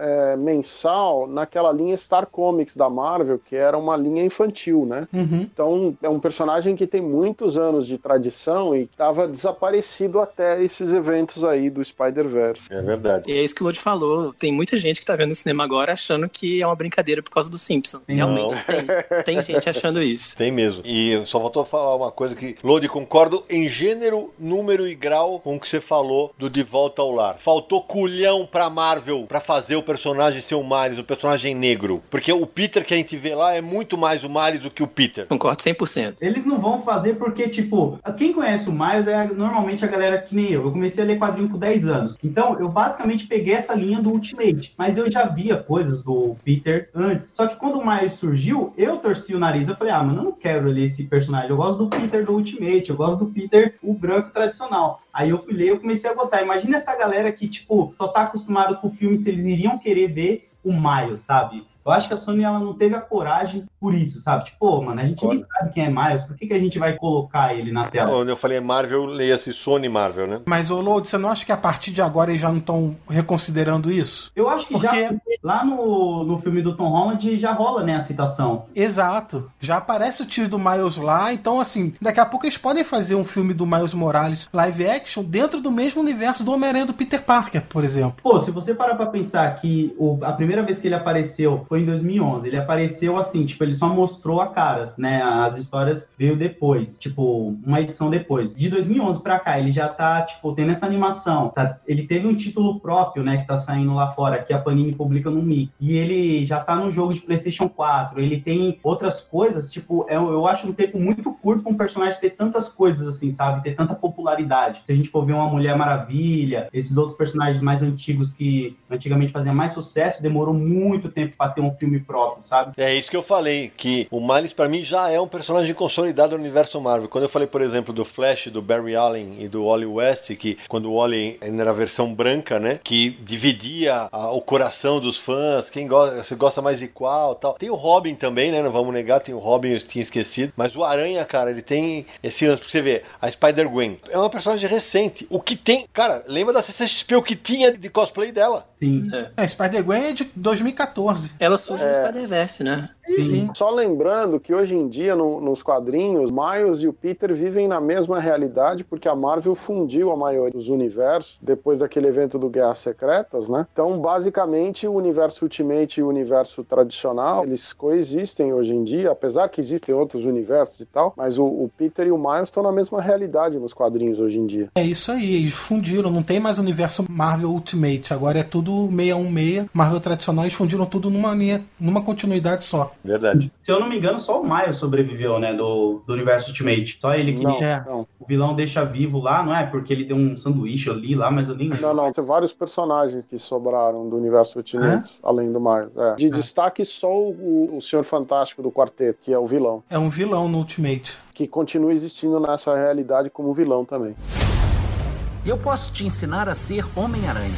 é, mensal naquela linha Star Comics da Marvel, que era uma linha infantil, né? Uhum. Então é um personagem que tem muitos anos de tradição e estava desaparecido até esses eventos aí do Spider-Verse. É verdade. E é isso que o Lodi falou. Tem muita gente que tá vendo o cinema agora achando que é uma brincadeira por causa do Simpson. Não. Realmente tem. Tem [LAUGHS] gente achando isso. Tem mesmo. E só faltou falar uma coisa que, Lodi, concordo em gênero, número e grau com o que você falou do De Volta ao Lar. Faltou culhão pra Marvel pra fazer o personagem ser o Miles, o personagem negro. Porque o Peter que a gente vê lá é muito mais o Miles do que o Peter. Concordo 100%. Eles não vão fazer porque, tipo, quem conhece o Miles é normalmente a galera que nem eu. Eu comecei a ler quadrinho com 10 anos. Então, eu basicamente peguei essa linha do Ultimate. Mas eu já via coisas do Peter antes. Só que quando o Miles surgiu, eu torci o nariz. Eu falei, ah, mano, eu não quero ler esse personagem. Eu gosto do Peter do Ultimate. Eu gosto do Peter, o branco tradicional. Aí eu fui ler eu comecei a gostar. Imagina essa galera que, tipo, só tá acostumado com o filme se eles iriam querer ver o Miles, sabe? Eu acho que a Sony ela não teve a coragem por isso, sabe? Tipo, pô, mano, a gente nem sabe quem é Miles, por que, que a gente vai colocar ele na tela? Quando eu falei Marvel, leia-se Sony Marvel, né? Mas, ô Load, você não acha que a partir de agora eles já não estão reconsiderando isso? Eu acho que Porque- já lá no, no filme do Tom Holland já rola, né, a citação. Exato. Já aparece o tio do Miles lá, então assim, daqui a pouco eles podem fazer um filme do Miles Morales live action dentro do mesmo universo do Homem-Aranha do Peter Parker, por exemplo. Pô, se você parar pra pensar que o- a primeira vez que ele apareceu foi em 2011, ele apareceu assim, tipo, ele só mostrou a cara, né? As histórias veio depois, tipo, uma edição depois. De 2011 pra cá, ele já tá, tipo, tendo essa animação. tá- ele teve um título próprio, né, que tá saindo lá fora, que a Panini publica no Mix. E ele já tá no jogo de PlayStation 4. Ele tem outras coisas, tipo, é- eu acho um tempo muito curto pra um personagem ter tantas coisas assim, sabe? Ter tanta popularidade. Se a gente for ver uma Mulher Maravilha, esses outros personagens mais antigos que antigamente faziam mais sucesso, demorou muito tempo pra ter um filme próprio, sabe? É isso que eu falei, que o Miles pra mim já é um personagem consolidado no universo Marvel. Quando eu falei, por exemplo, do Flash, do Barry Allen e do Wally West, que quando o Wally ainda era a versão branca, né, que dividia a- o coração dos fãs, quem gosta, você gosta mais de qual, tal. Tem o Robin também, né, não vamos negar, tem o Robin, eu tinha esquecido, mas o Aranha, cara, ele tem esse lance, porque você vê, a Spider-Gwen é uma personagem recente. O que tem, cara, lembra da CCXP o que tinha de cosplay dela? Sim. É, Spider-Gwen é de 2014. Ela surge no Spider-Verse, né? Sim. Só lembrando que hoje em dia, no- nos quadrinhos, Miles e o Peter vivem na mesma realidade, porque a Marvel fundiu a maioria dos universos depois daquele evento do Guerras Secretas, né? Então, basicamente, o universo Ultimate e o universo tradicional, eles coexistem hoje em dia, apesar que existem outros universos e tal, mas o, o Peter e o Miles estão na mesma realidade nos quadrinhos hoje em dia. É isso aí, eles fundiram, não tem mais universo Marvel Ultimate, agora é tudo 616, Marvel tradicional, eles fundiram tudo numa linha, numa continuidade só. Verdade. Se eu não me engano, só o Miles sobreviveu, né, do, do universo Ultimate. Só ele que Não, É. não. o vilão deixa vivo lá, não é? Porque ele deu um sanduíche ali lá, mas eu nem lembro. Não, não, tem vários personagens que sobraram do universo Ultimate, além do Miles. é. De destaque, só o, o Senhor Fantástico do quarteto, que é o vilão, É um vilão no Ultimate. que continua existindo nessa realidade como vilão também. Eu posso te ensinar a ser Homem-Aranha.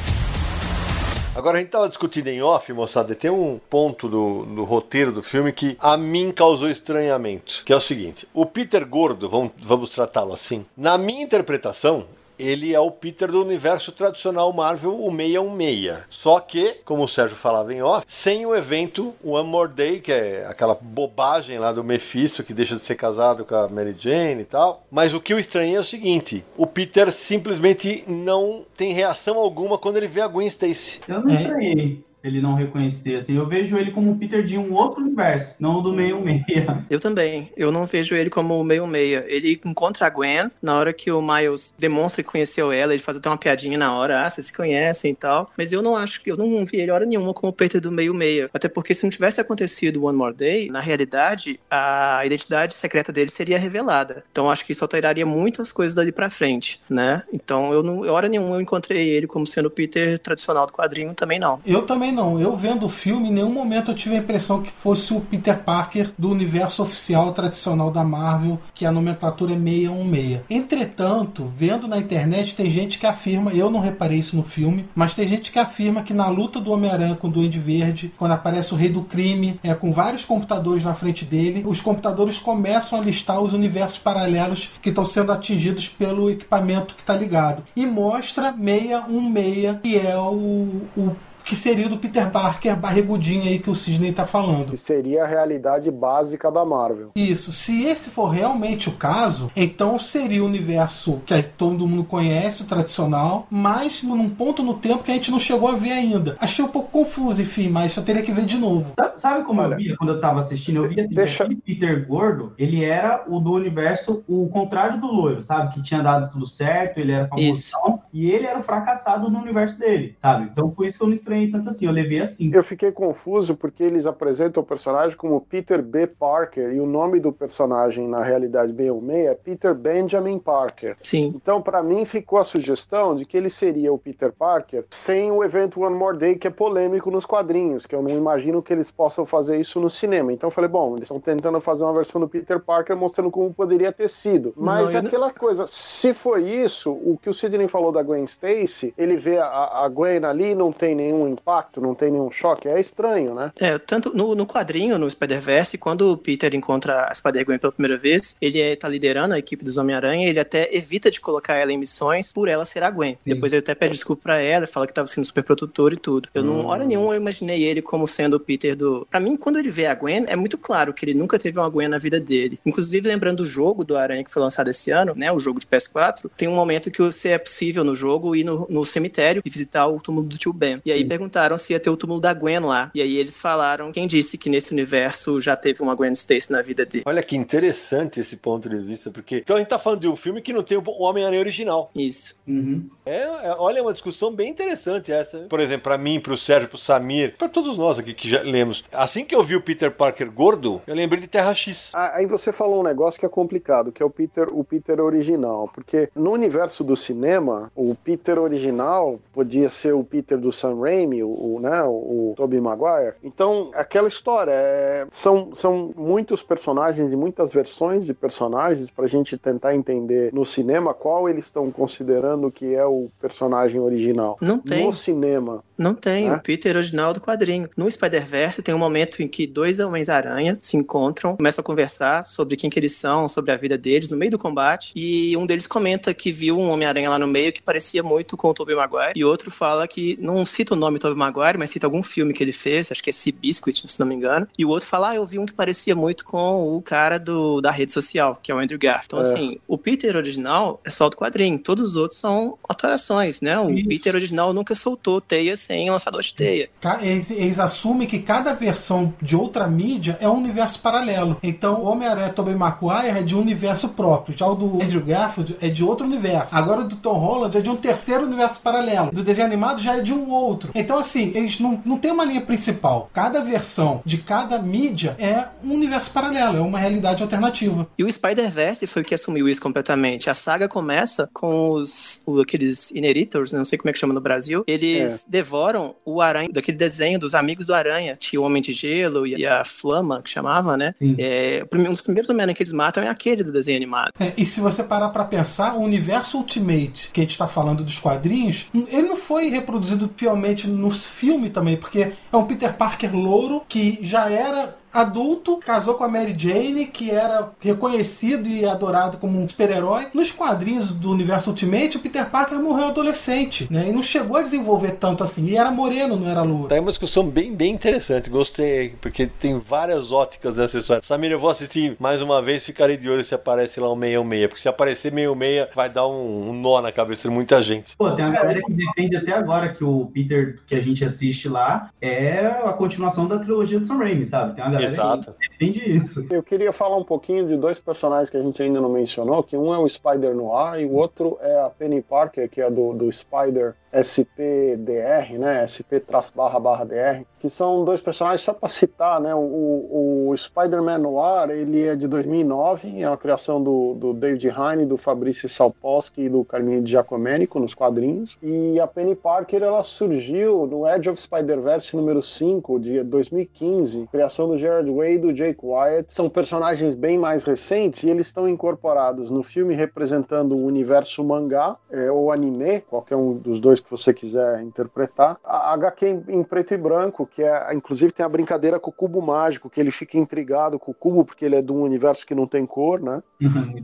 Agora a gente tava discutindo em off, moçada, tem um ponto do, do roteiro do filme que a mim causou estranhamento, que é o seguinte: o Peter Gordo, vamos, vamos tratá-lo assim, na minha interpretação, ele é o Peter do universo tradicional Marvel, o 616. Só que, como o Sérgio falava em off, sem o evento One More Day, que é aquela bobagem lá do Mephisto que deixa de ser casado com a Mary Jane e tal. Mas o que eu estranhei é o seguinte: o Peter simplesmente não tem reação alguma quando ele vê a Gwen Stacy. Eu não É. estranhei ele não reconhecer, assim. Eu vejo ele como um Peter de um outro universo, não do meio meia. [LAUGHS] Eu também. Eu não vejo ele como meio meia. Ele encontra a Gwen na hora que o Miles demonstra que conheceu ela, ele faz até uma piadinha na hora, ah, vocês se conhecem e tal. Mas eu não acho que eu não vi ele hora nenhuma como o Peter do meio meia. Até porque se não tivesse acontecido One More Day, na realidade, a identidade secreta dele seria revelada. Então acho que isso alteraria muitas coisas dali pra frente, né? Então eu não, hora nenhuma eu encontrei ele como sendo o Peter tradicional do quadrinho também não. Eu também não. Eu vendo o filme, em nenhum momento eu tive a impressão que fosse o Peter Parker do universo oficial tradicional da Marvel, que a nomenclatura é 616. Entretanto, vendo na internet, tem gente que afirma, eu não reparei isso no filme, mas tem gente que afirma que na luta do Homem-Aranha com o Duende Verde, quando aparece o Rei do Crime, é com vários computadores na frente dele, os computadores começam a listar os universos paralelos que estão sendo atingidos pelo equipamento que está ligado. E mostra 616, que é o, o que seria do Peter Parker barrigudinho aí que o Sidney tá falando. Que seria a realidade básica da Marvel. Isso. Se esse for realmente o caso, então seria o universo que aí todo mundo conhece, o tradicional, mas num ponto no tempo que a gente não chegou a ver ainda. Achei um pouco confuso, enfim, mas só teria que ver de novo. Sa- Sabe como Olha, eu via quando eu tava assistindo? Eu via assim, deixa- aquele Peter Gordo, ele era o do universo, o contrário do loiro, sabe? Que tinha dado tudo certo, ele era Isso. famosão, e ele era o fracassado no universo dele, sabe? Então por isso que eu não estranhei tanto assim, eu levei assim. Eu fiquei confuso porque eles apresentam o personagem como Peter B. Parker e o nome do personagem na realidade bem ou meia é Peter Benjamin Parker. Sim. Então, para mim, ficou a sugestão de que ele seria o Peter Parker sem o evento One More Day, que é polêmico nos quadrinhos, que eu não imagino que eles possam fazer isso no cinema. Então, eu falei, bom, eles estão tentando fazer uma versão do Peter Parker mostrando como poderia ter sido. Mas Não, eu não- aquela coisa, se foi isso, o que o Sidney falou da Gwen Stacy, ele vê a, a Gwen ali, não tem nenhum impacto, não tem nenhum choque, é estranho, né? É, tanto no, no quadrinho, no Spider-Verse, quando o Peter encontra a Spider-Gwen pela primeira vez, ele é, tá liderando a equipe dos Homem-Aranha, ele até evita de colocar ela em missões por ela ser a Gwen. Sim. Depois ele até pede desculpa pra ela, fala que tava sendo super protetor e tudo. Eu não, hora nenhuma eu imaginei ele como sendo o Peter do... Pra mim, quando ele vê a Gwen, é muito claro que ele nunca teve uma Gwen na vida dele. Inclusive, lembrando do jogo do Aranha que foi lançado esse ano, né, o jogo de PS4, tem um momento que você é possível no jogo ir no, no cemitério e visitar o túmulo do tio Ben. E aí perguntaram se ia ter o túmulo da Gwen lá. E aí eles falaram, quem disse que nesse universo já teve uma Gwen Stacy na vida dele. Olha que interessante esse ponto de vista, porque. Então a gente tá falando de um filme que não tem o Homem-Aranha original. Isso. Uhum. É, é- olha, é uma discussão bem interessante essa. Por exemplo, pra mim, pro Sérgio, pro Samir, pra todos nós aqui que já lemos. Assim que eu vi o Peter Parker gordo, eu lembrei de Terra X. Ah, Aí você falou um negócio que é complicado, que é o Peter, o Peter original, porque no universo do cinema, o Peter original podia ser o Peter do Sam Raimi, o, o, né, o, o Tobey Maguire. Então, aquela história, é, são, são muitos personagens e muitas versões de personagens pra gente tentar entender no cinema qual eles estão considerando que é o personagem original. Não tem. No cinema. Não tem, É? o Peter original do quadrinho. No Spider-Verse tem um momento em que dois Homens-Aranha se encontram, começam a conversar sobre quem que eles são, sobre a vida deles, no meio do combate, e um deles comenta que viu um Homem-Aranha lá no meio que parecia muito com o Tobey Maguire, e outro fala que não cita o nome Tobey Maguire, mas cita algum filme que ele fez, acho que é Seabiscuit, se não me engano, e o outro fala, ah, eu vi um que parecia muito com o cara do, da rede social, que é o Andrew Garfield. Então, É. assim, o Peter original é só do quadrinho, todos os outros são alterações, né? O Isso. Peter original nunca soltou teia sem lançador de teia. Ca- Eles, eles assumem que cada versão de outra mídia é um universo paralelo. Então, o Homem-Aranha Tobey Maguire é de um universo próprio. Já o do Andrew Garfield é de outro universo. Agora, o do Tom Holland é de um terceiro universo paralelo. Do desenho animado já é de um outro. Então, assim, eles não, não tem uma linha principal. Cada versão de cada mídia é um universo paralelo, é uma realidade alternativa. E o Spider-Verse foi o que assumiu isso completamente. A saga começa com os, aqueles Ineritors, né? não sei como é que chama no Brasil. Eles devoram o aranha, daquele desenho dos amigos do Aranha. Tinha o Homem de Gelo e a Flama, que chamava, né? É, um dos primeiros Homem-Aranha que eles matam é aquele do desenho animado. É, e se você parar pra pensar, o universo Ultimate que a gente tá falando dos quadrinhos, ele não foi reproduzido fielmente no filme também, porque é um Peter Parker louro que já era adulto, casou com a Mary Jane, que era reconhecido e adorado como um super-herói. Nos quadrinhos do universo Ultimate, o Peter Parker morreu adolescente, né? E não chegou a desenvolver tanto assim. E era moreno, não era louro. Tá aí uma discussão bem, bem interessante, gostei, porque tem várias óticas dessa história. Samir, eu vou assistir mais uma vez, ficarei de olho se aparece lá um 616, porque se aparecer 616 vai dar um, um nó na cabeça de muita gente. Pô, tem uma galera que defende até agora que o Peter que a gente assiste lá é a continuação da trilogia do Sam Raimi, sabe? Tem uma galera Exato. defende isso. Eu queria falar um pouquinho de dois personagens que a gente ainda não mencionou, que um é o Spider Noir e o outro é a Penny Parker, que é do, do Spider SPDR, né? SP-DR, que são dois personagens, só para citar, né? O, o, Spider-Man Noir, ele é de 2009, é uma criação do, do David Hine, do Fabrício Salposki e do Carmine Giacomenico nos quadrinhos. E a Penny Parker, ela surgiu no Edge of Spider-Verse número 5, de 2015, criação do Gerard Way e do Jake Wyatt. São personagens bem mais recentes e eles estão incorporados no filme representando o universo mangá é, ou anime, qualquer um dos dois que você quiser interpretar. A HQ em, em preto e branco, que é, inclusive tem a brincadeira com o cubo mágico, que ele fica intrigado com o cubo porque ele é de um universo que não tem cor, né?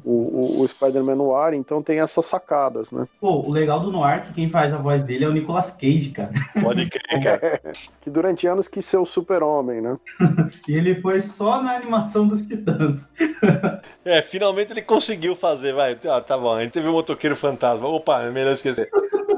O, o, o Spider-Man Noir, então tem essas sacadas, né? Pô, o legal do Noir é que quem faz a voz dele é o Nicolas Cage, cara. Pode crer, cara. [LAUGHS] que durante anos quis ser o super-homem, né? [LAUGHS] E ele foi só na animação dos Titãs. [LAUGHS] É, finalmente ele conseguiu fazer, vai. Ah, tá bom, a gente teve um motoqueiro fantasma. Opa, é melhor esquecer.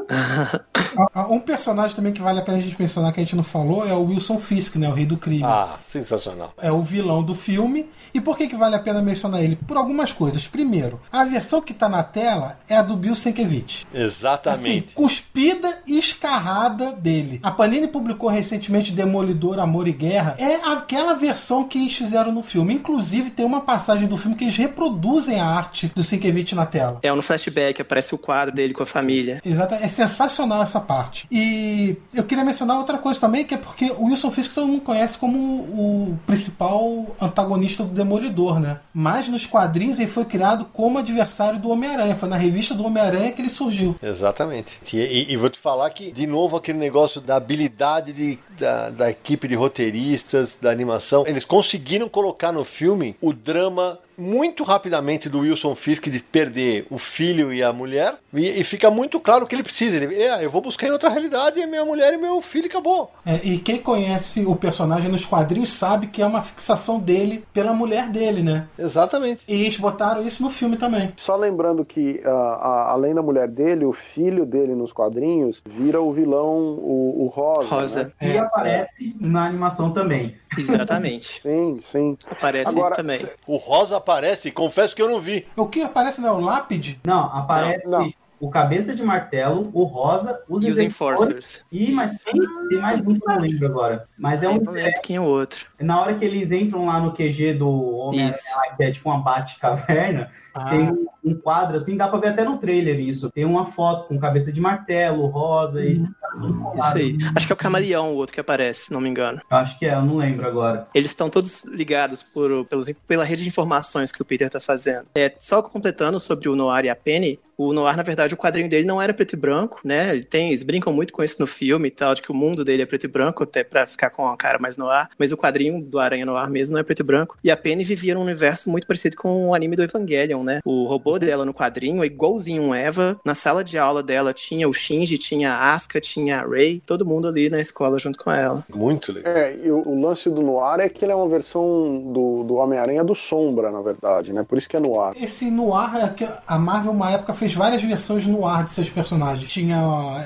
[LAUGHS] Um personagem também que vale a pena a gente mencionar que a gente não falou é o Wilson Fisk, né? O rei do crime. Ah, sensacional. é o vilão do filme. E por que, que vale a pena mencionar ele? Por algumas coisas. Primeiro, a versão que tá na tela é a do Bill Sienkiewicz. Assim, Exatamente. cuspida e escarrada dele. A Panini publicou recentemente Demolidor, Amor e Guerra. É aquela versão que eles fizeram no filme. Inclusive, tem uma passagem do filme que eles reproduzem a arte do Sienkiewicz na tela. É no flashback, aparece o quadro dele com a família. Exato, é sensacional essa parte. E eu queria mencionar outra coisa também, que é porque o Wilson Fisk todo mundo conhece como o principal antagonista do Demolidor, né? Mas nos quadrinhos ele foi criado como adversário do Homem-Aranha. Foi na revista do Homem-Aranha que ele surgiu. Exatamente. E, e- e vou te falar que, de novo, aquele negócio da habilidade de- da, da equipe de roteiristas, da animação, eles conseguiram colocar no filme o drama muito rapidamente do Wilson Fisk de perder o filho e a mulher, e, e fica muito claro o que ele precisa. Ele, é, eu vou buscar em outra realidade, é minha mulher e meu filho acabou. É, e quem conhece o personagem nos quadrinhos sabe que é uma fixação dele pela mulher dele, né? Exatamente. E eles botaram isso no filme também. Só lembrando que, ah, ah, além da mulher dele, o filho dele nos quadrinhos vira o vilão, o, o Rosa. Rosa. né? E aparece na animação também. Exatamente. Sim, sim. Aparece Agora- também. O Rosa aparece, confesso que eu não vi. O que aparece não é o lápide? Não, aparece Não, não. o Cabeça de Martelo, o Rosa, os E os. Enforcers. E, mas tem, tem mais um que eu não lembro agora. Mas é Eu um. não lembro quem é o outro. Na hora que eles entram lá no QG do Homem-Aranha, que é tipo uma bate-caverna, Ah. tem um- um quadro assim, dá pra ver até no trailer isso. Tem uma foto com cabeça de martelo, rosa, e colado. Isso aí. Acho que é o Camaleão o outro que aparece, se não me engano. Acho que é, eu não lembro agora. Eles estão todos ligados por, pelos, pela rede de informações que o Peter tá fazendo. É, só completando sobre o Noir e a Penny, o Noir, na verdade, o quadrinho dele não era preto e branco, né? Ele tem, eles brincam muito com isso no filme e tal, de que o mundo dele é preto e branco, até pra ficar com a cara mais noir. Mas o quadrinho do Aranha Noir mesmo não é preto e branco. E a Penny vivia num universo muito parecido com o anime do Evangelion, né? O robô dela no quadrinho é igualzinho um Eva. Na sala de aula dela tinha o Shinji, tinha a Asuka, tinha a Rey, todo mundo ali na escola junto com ela. Muito legal. É, e o, o lance do Noir é que ele é uma versão do, do Homem-Aranha do Sombra, na verdade, né? Por isso que é Noir. Esse noir é que a Marvel uma época fez várias versões no ar de seus personagens. Tinha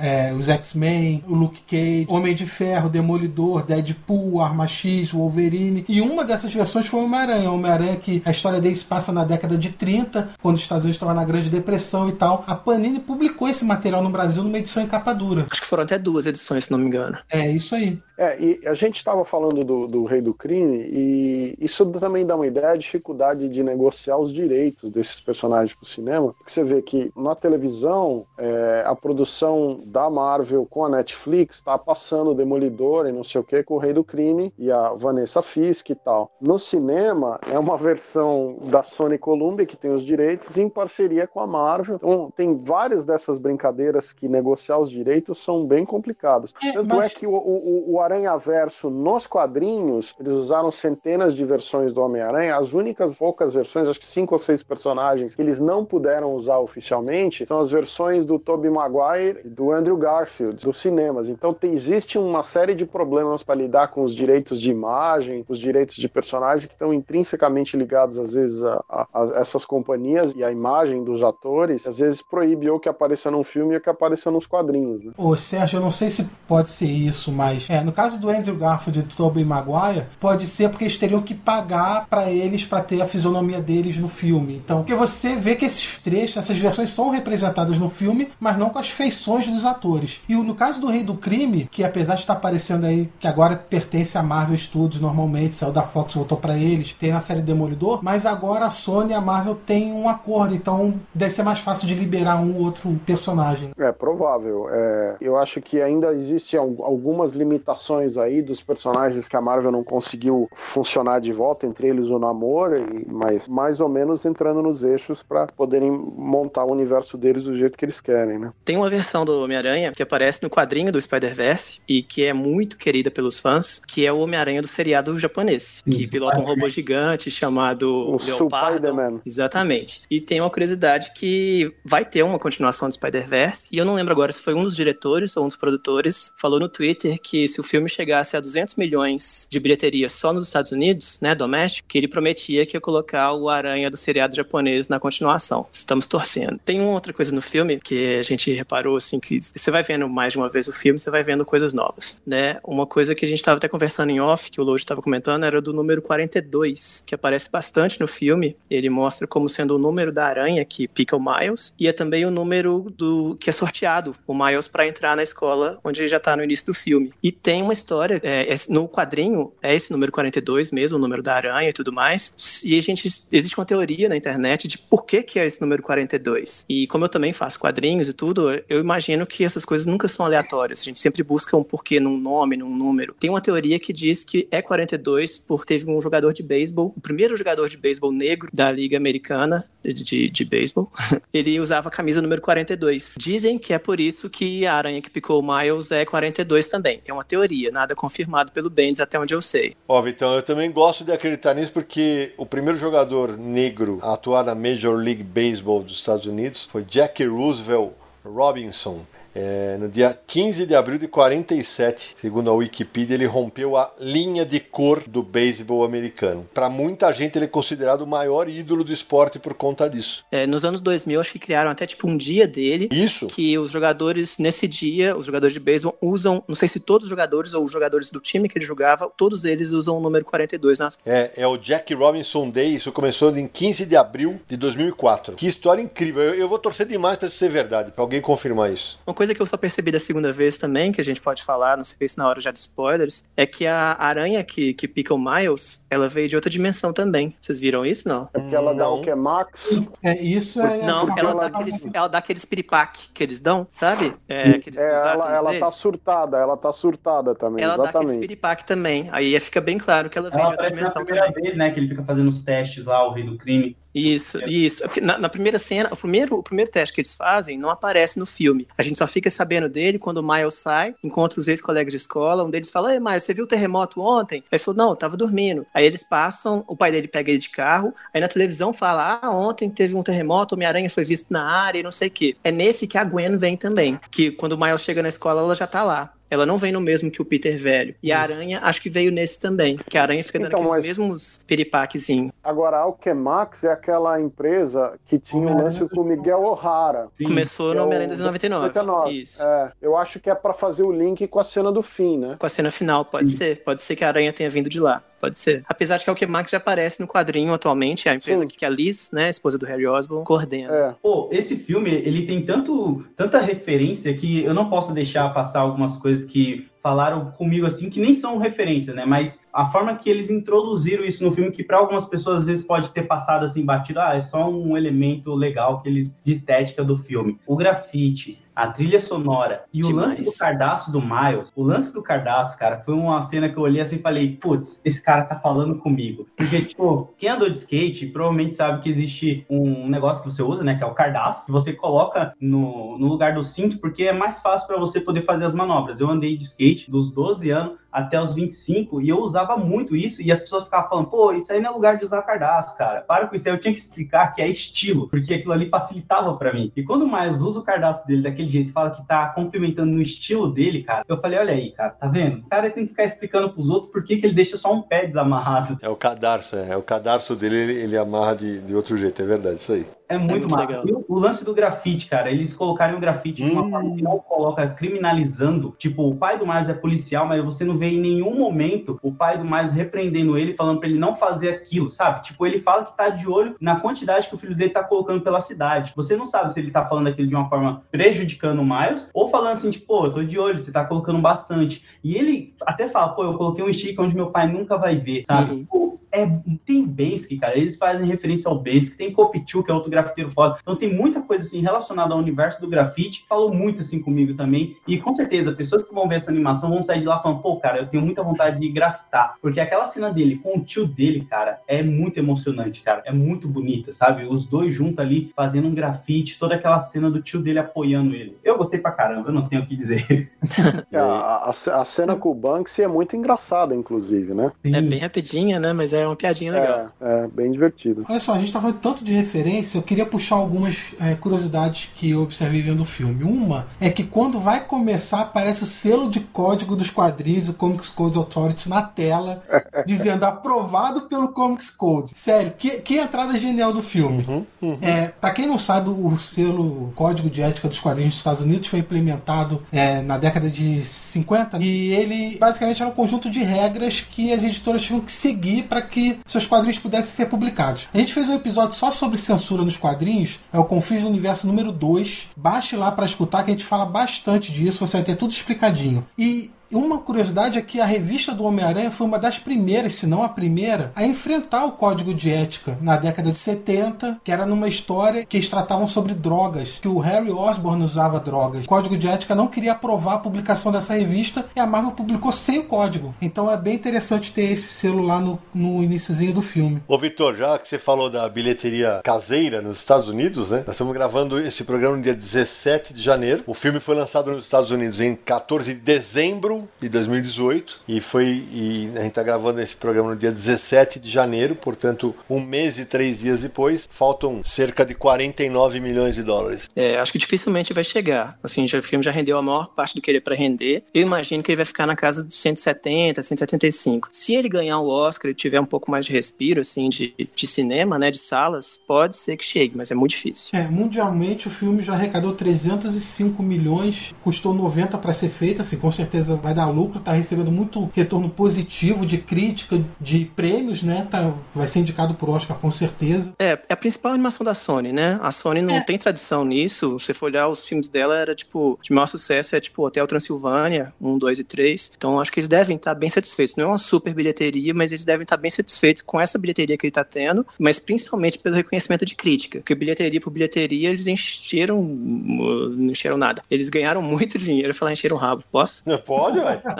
é, os X-Men, o Luke Cage, Homem de Ferro, Demolidor, Deadpool, Arma X, Wolverine. E uma dessas versões foi o Homem-Aranha. O Homem-Aranha que a história dele se passa na década de 30, quando os Estados Unidos estavam na Grande Depressão e tal. A Panini publicou esse material no Brasil numa edição em capa dura. Acho que foram até duas edições, se não me engano. É isso aí. É, e a gente estava falando do, do Rei do Crime, e isso também dá uma ideia da dificuldade de negociar os direitos desses personagens para o cinema. Porque você vê que na televisão, é, a produção da Marvel com a Netflix está passando o Demolidor e não sei o que com o Rei do Crime e a Vanessa Fisk e tal. No cinema, é uma versão da Sony Columbia que tem os direitos em parceria com a Marvel. Então, tem várias dessas brincadeiras que negociar os direitos são bem complicados. É, Tanto mas- é que o, o, o Aranha Verso nos quadrinhos, eles usaram centenas de versões do Homem-Aranha. As únicas poucas versões, acho que cinco ou seis personagens, que eles não puderam usar oficialmente, são as versões do Tobey Maguire e do Andrew Garfield, dos cinemas. Então tem, existe uma série de problemas para lidar com os direitos de imagem, os direitos de personagem que estão intrinsecamente ligados, às vezes, a, a- a essas companhias e a imagem dos atores, às vezes proíbe ou que apareça num filme ou que apareça nos quadrinhos. Né? Ô Sérgio, eu não sei se pode ser isso, mas é, no caso do Andrew Garfield e do Tobey Maguire, pode ser porque eles teriam que pagar pra eles pra ter a fisionomia deles no filme. Então, porque você vê que esses trechos, essas versões são representadas no filme, mas não com as feições dos atores. E no caso do Rei do Crime, que apesar de estar aparecendo aí, que agora pertence a Marvel Studios normalmente, saiu da Fox, voltou pra eles, tem na série Demolidor, mas agora a Sony e a Marvel têm um acordo, então deve ser mais fácil de liberar um ou outro personagem. É provável. É, eu acho que ainda existem al- algumas limitações aí dos personagens que a Marvel não conseguiu funcionar de volta, entre eles o Namor, e, mas mais ou menos entrando nos eixos para poderem montar o universo deles do jeito que eles querem, né? Tem uma versão do Homem-Aranha que aparece no quadrinho do Spider-Verse e que é muito querida pelos fãs, que é o Homem-Aranha do seriado japonês, que Isso, pilota um robô gigante chamado O Leopardo. Spider-Man. Exatamente. E tem uma curiosidade que vai ter uma continuação do Spider-Verse, e eu não lembro agora se foi um dos diretores ou um dos produtores, falou no Twitter que se o filme chegasse a 200 milhões de bilheteria só nos Estados Unidos, né, doméstico, que ele prometia que ia colocar o Aranha do seriado japonês na continuação. Estamos torcendo. Tem uma outra coisa no filme que a gente reparou, assim, que você vai vendo mais de uma vez o filme, você vai vendo coisas novas, né? Uma coisa que a gente estava até conversando em off, que o Lodge estava comentando, era do número 42, que aparece bastante no filme. Ele mostra como sendo o número da aranha que pica o Miles, e é também o número do que é sorteado o Miles para entrar na escola onde ele já tá no início do filme. E tem uma história, é, no quadrinho, é esse número 42 mesmo, o número da aranha e tudo mais. E a gente, existe uma teoria na internet de por que, que é esse número 42. E como eu também faço quadrinhos e tudo, eu imagino que essas coisas nunca são aleatórias. A gente sempre busca um porquê num nome, num número. Tem uma teoria que diz que é 42 porque teve um jogador de beisebol, o primeiro jogador de beisebol negro da Liga Americana de, de, de beisebol, [LAUGHS] ele usava a camisa número 42. Dizem que é por isso que a aranha que picou o Miles é 42 também. É uma teoria, nada confirmado pelo Bendis até onde eu sei. Ó, Vitão, eu também gosto de acreditar nisso porque o primeiro jogador negro a atuar na Major League Baseball dos Estados Unidos foi Jack Roosevelt Robinson. É, no dia 15 de abril de 47, segundo a Wikipedia, ele rompeu a linha de cor do beisebol americano. Para muita gente, ele é considerado o maior ídolo do esporte por conta disso. É, nos anos 2000, acho que criaram até tipo um dia dele. Isso. Que os jogadores, nesse dia, os jogadores de beisebol usam, não sei se todos os jogadores ou os jogadores do time que ele jogava, todos eles usam o número 42 nas É, é o Jack Robinson Day, isso começou em 15 de abril de 2004. Que história incrível, eu, eu vou torcer demais para isso ser verdade, para alguém confirmar isso. Uma coisa que eu só percebi da segunda vez também, que a gente pode falar, não sei se na hora já de spoilers, é que a aranha que, que pica o Miles, ela veio de outra dimensão também. Vocês viram isso, não? É porque ela dá Não. o que é Max. É, isso é. Não, é- ela dá, aqueles, ela dá aqueles piripaque que eles dão, sabe? É, aqueles É, ela, ela deles. tá surtada, ela tá surtada também, Ela dá aqueles exatamente. piripaque também. Aí fica bem claro que ela veio Ela de outra dimensão primeira também. vez, né? Que ele fica fazendo os testes lá, o rei do crime. Isso, isso. É porque Na, na primeira cena, o primeiro, o primeiro teste que eles fazem não aparece no filme. A gente só fica sabendo dele quando o Miles sai, encontra os ex-colegas de escola, um deles fala, Ei, Miles, você viu o terremoto ontem? Aí ele falou, não, tava dormindo. Aí eles passam, o pai dele pega ele de carro, aí na televisão fala, ah, ontem teve um terremoto, Homem-Aranha foi visto na área e não sei o quê. É nesse que a Gwen vem também, que quando o Miles chega na escola, ela já tá lá. Ela não vem no mesmo que o Peter velho. E a aranha, acho que veio nesse também. Que a aranha fica dando Então, aqueles mas- mesmos piripaquezinhos. Agora, a Alchemax é aquela empresa que tinha um lance com o Miguel O'Hara. Sim. Começou é no Homem-Aranha 2099. 99. Isso. É, eu acho que é pra fazer o link com a cena do fim, né? Com a cena final, pode ser. Pode ser que a aranha tenha vindo de lá. Pode ser. Apesar de que a Alchemax já aparece no quadrinho atualmente, é a empresa Sim. que a Liz, né, a esposa do Harry Osborn, coordena. É. Pô, esse filme, ele tem tanto, tanta referência que eu não posso deixar passar algumas coisas que falaram comigo assim, que nem são referência, né? Mas a forma que eles introduziram isso no filme, que para algumas pessoas às vezes pode ter passado assim, batido, ah, é só um elemento legal que eles, de estética do filme. O grafite, a trilha sonora e o Demais. lance do cardaço do Miles, o lance do cardaço, cara, foi uma cena que eu olhei assim e falei, putz, esse cara tá falando comigo. Porque, tipo, quem andou de skate provavelmente sabe que existe um negócio que você usa, né, que é o cardaço, que você coloca no, no lugar do cinto, porque é mais fácil para você poder fazer as manobras. Eu andei de skate dos 12 anos até os 25 e eu usava muito isso e as pessoas ficavam falando, pô, isso aí não é lugar de usar cardaço, cara. Para com isso aí, eu tinha que explicar que é estilo, porque aquilo ali facilitava para mim. E quando o Miles usa o cardaço dele daquele jeito e fala que tá complementando no estilo dele, cara, eu falei, olha aí, cara, tá vendo? O cara tem que ficar explicando pros outros por que, que ele deixa só um pé desamarrado. É o cadarço, é. É o cadarço dele, ele, ele amarra de, de outro jeito, é verdade, isso aí. É muito, muito massa. legal. E o, o lance do grafite, cara, eles colocarem o grafite de uma Hum. forma que não coloca criminalizando. Tipo, o pai do Miles é policial, mas você não vê em nenhum momento o pai do Miles repreendendo ele, falando pra ele não fazer aquilo, sabe? Tipo, ele fala que tá de olho na quantidade que o filho dele tá colocando pela cidade. Você não sabe se ele tá falando aquilo de uma forma prejudicando o Miles ou falando assim, tipo, pô, eu tô de olho, você tá colocando bastante. E ele até fala, pô, eu coloquei um stick onde meu pai nunca vai ver, sabe? Uhum. É, tem Bensky, cara, eles fazem referência ao Bensky, tem Kopichu, que é outro grafiteiro foda. Então tem muita coisa assim relacionada ao universo do grafite, falou muito assim comigo também. E com certeza, pessoas que vão ver essa animação vão sair de lá falando, pô, cara, eu tenho muita vontade de grafitar. Porque aquela cena dele com o tio dele, cara, é muito emocionante, cara. É muito bonita, sabe? Os dois juntos ali fazendo um grafite, toda aquela cena do tio dele apoiando ele. Eu gostei pra caramba, eu não tenho o que dizer. É, a, a- a cena com o Banksy é muito engraçada, inclusive, né? É bem rapidinha, né? Mas é uma piadinha legal. É, é bem divertido. Olha só, a gente tá falando tanto de referência, eu queria puxar algumas é, curiosidades que eu observei vendo o filme. Uma é que quando vai começar, aparece o selo de código dos quadrinhos, o Comics Code Authority, na tela, [LAUGHS] dizendo aprovado pelo Comics Code. Sério, que, que entrada genial do filme. É, pra quem não sabe, o selo o Código de Ética dos Quadrinhos dos Estados Unidos foi implementado é, na década de 50 e ele basicamente era um conjunto de regras que as editoras tinham que seguir para que seus quadrinhos pudessem ser publicados. A gente fez um episódio só sobre censura nos quadrinhos, é o Confins do Universo número 2. Baixe lá para escutar que a gente fala bastante disso, você vai ter tudo explicadinho. E uma curiosidade é que a revista do Homem-Aranha foi uma das primeiras, se não a primeira, a enfrentar o código de ética na década de 70, que era numa história que eles tratavam sobre drogas, que o Harry Osborn usava drogas. O código de ética não queria aprovar a publicação dessa revista e a Marvel publicou sem o código. Então é bem interessante ter esse selo lá no, no iniciozinho do filme. Ô, Vitor, já que você falou da bilheteria caseira nos Estados Unidos, né? Nós estamos gravando esse programa no dia 17 de janeiro. O filme foi lançado nos Estados Unidos em 14 de dezembro de 2018 e foi e a gente está gravando esse programa no dia 17 de janeiro, portanto, um mês e três dias depois, faltam cerca de 49 milhões de dólares. É, acho que dificilmente vai chegar. Assim, já, o filme já rendeu a maior parte do que ele é pra render. Eu imagino que ele vai ficar na casa dos 170, 175. Se ele ganhar o Oscar e tiver um pouco mais de respiro, assim, de, de cinema, né, de salas, pode ser que chegue, mas é muito difícil. É, mundialmente o filme já arrecadou 305 milhões, custou 90 para ser feito, assim, com certeza vai dar lucro, tá recebendo muito retorno positivo de crítica, de prêmios, né? Tá, vai ser indicado por Oscar com certeza. É, é a principal animação da Sony, né? A Sony não É. tem tradição nisso. Se você for olhar os filmes dela, era tipo, de maior sucesso é tipo Hotel Transilvânia, 1, 2 e 3. Então acho que eles devem estar bem satisfeitos. Não é uma super bilheteria, mas eles devem estar bem satisfeitos com essa bilheteria que ele tá tendo, mas principalmente pelo reconhecimento de crítica. Porque bilheteria por bilheteria, eles encheram. Não encheram nada. Eles ganharam muito [LAUGHS] dinheiro. Eu falar encheram o rabo. Posso? Pode, ué? [LAUGHS]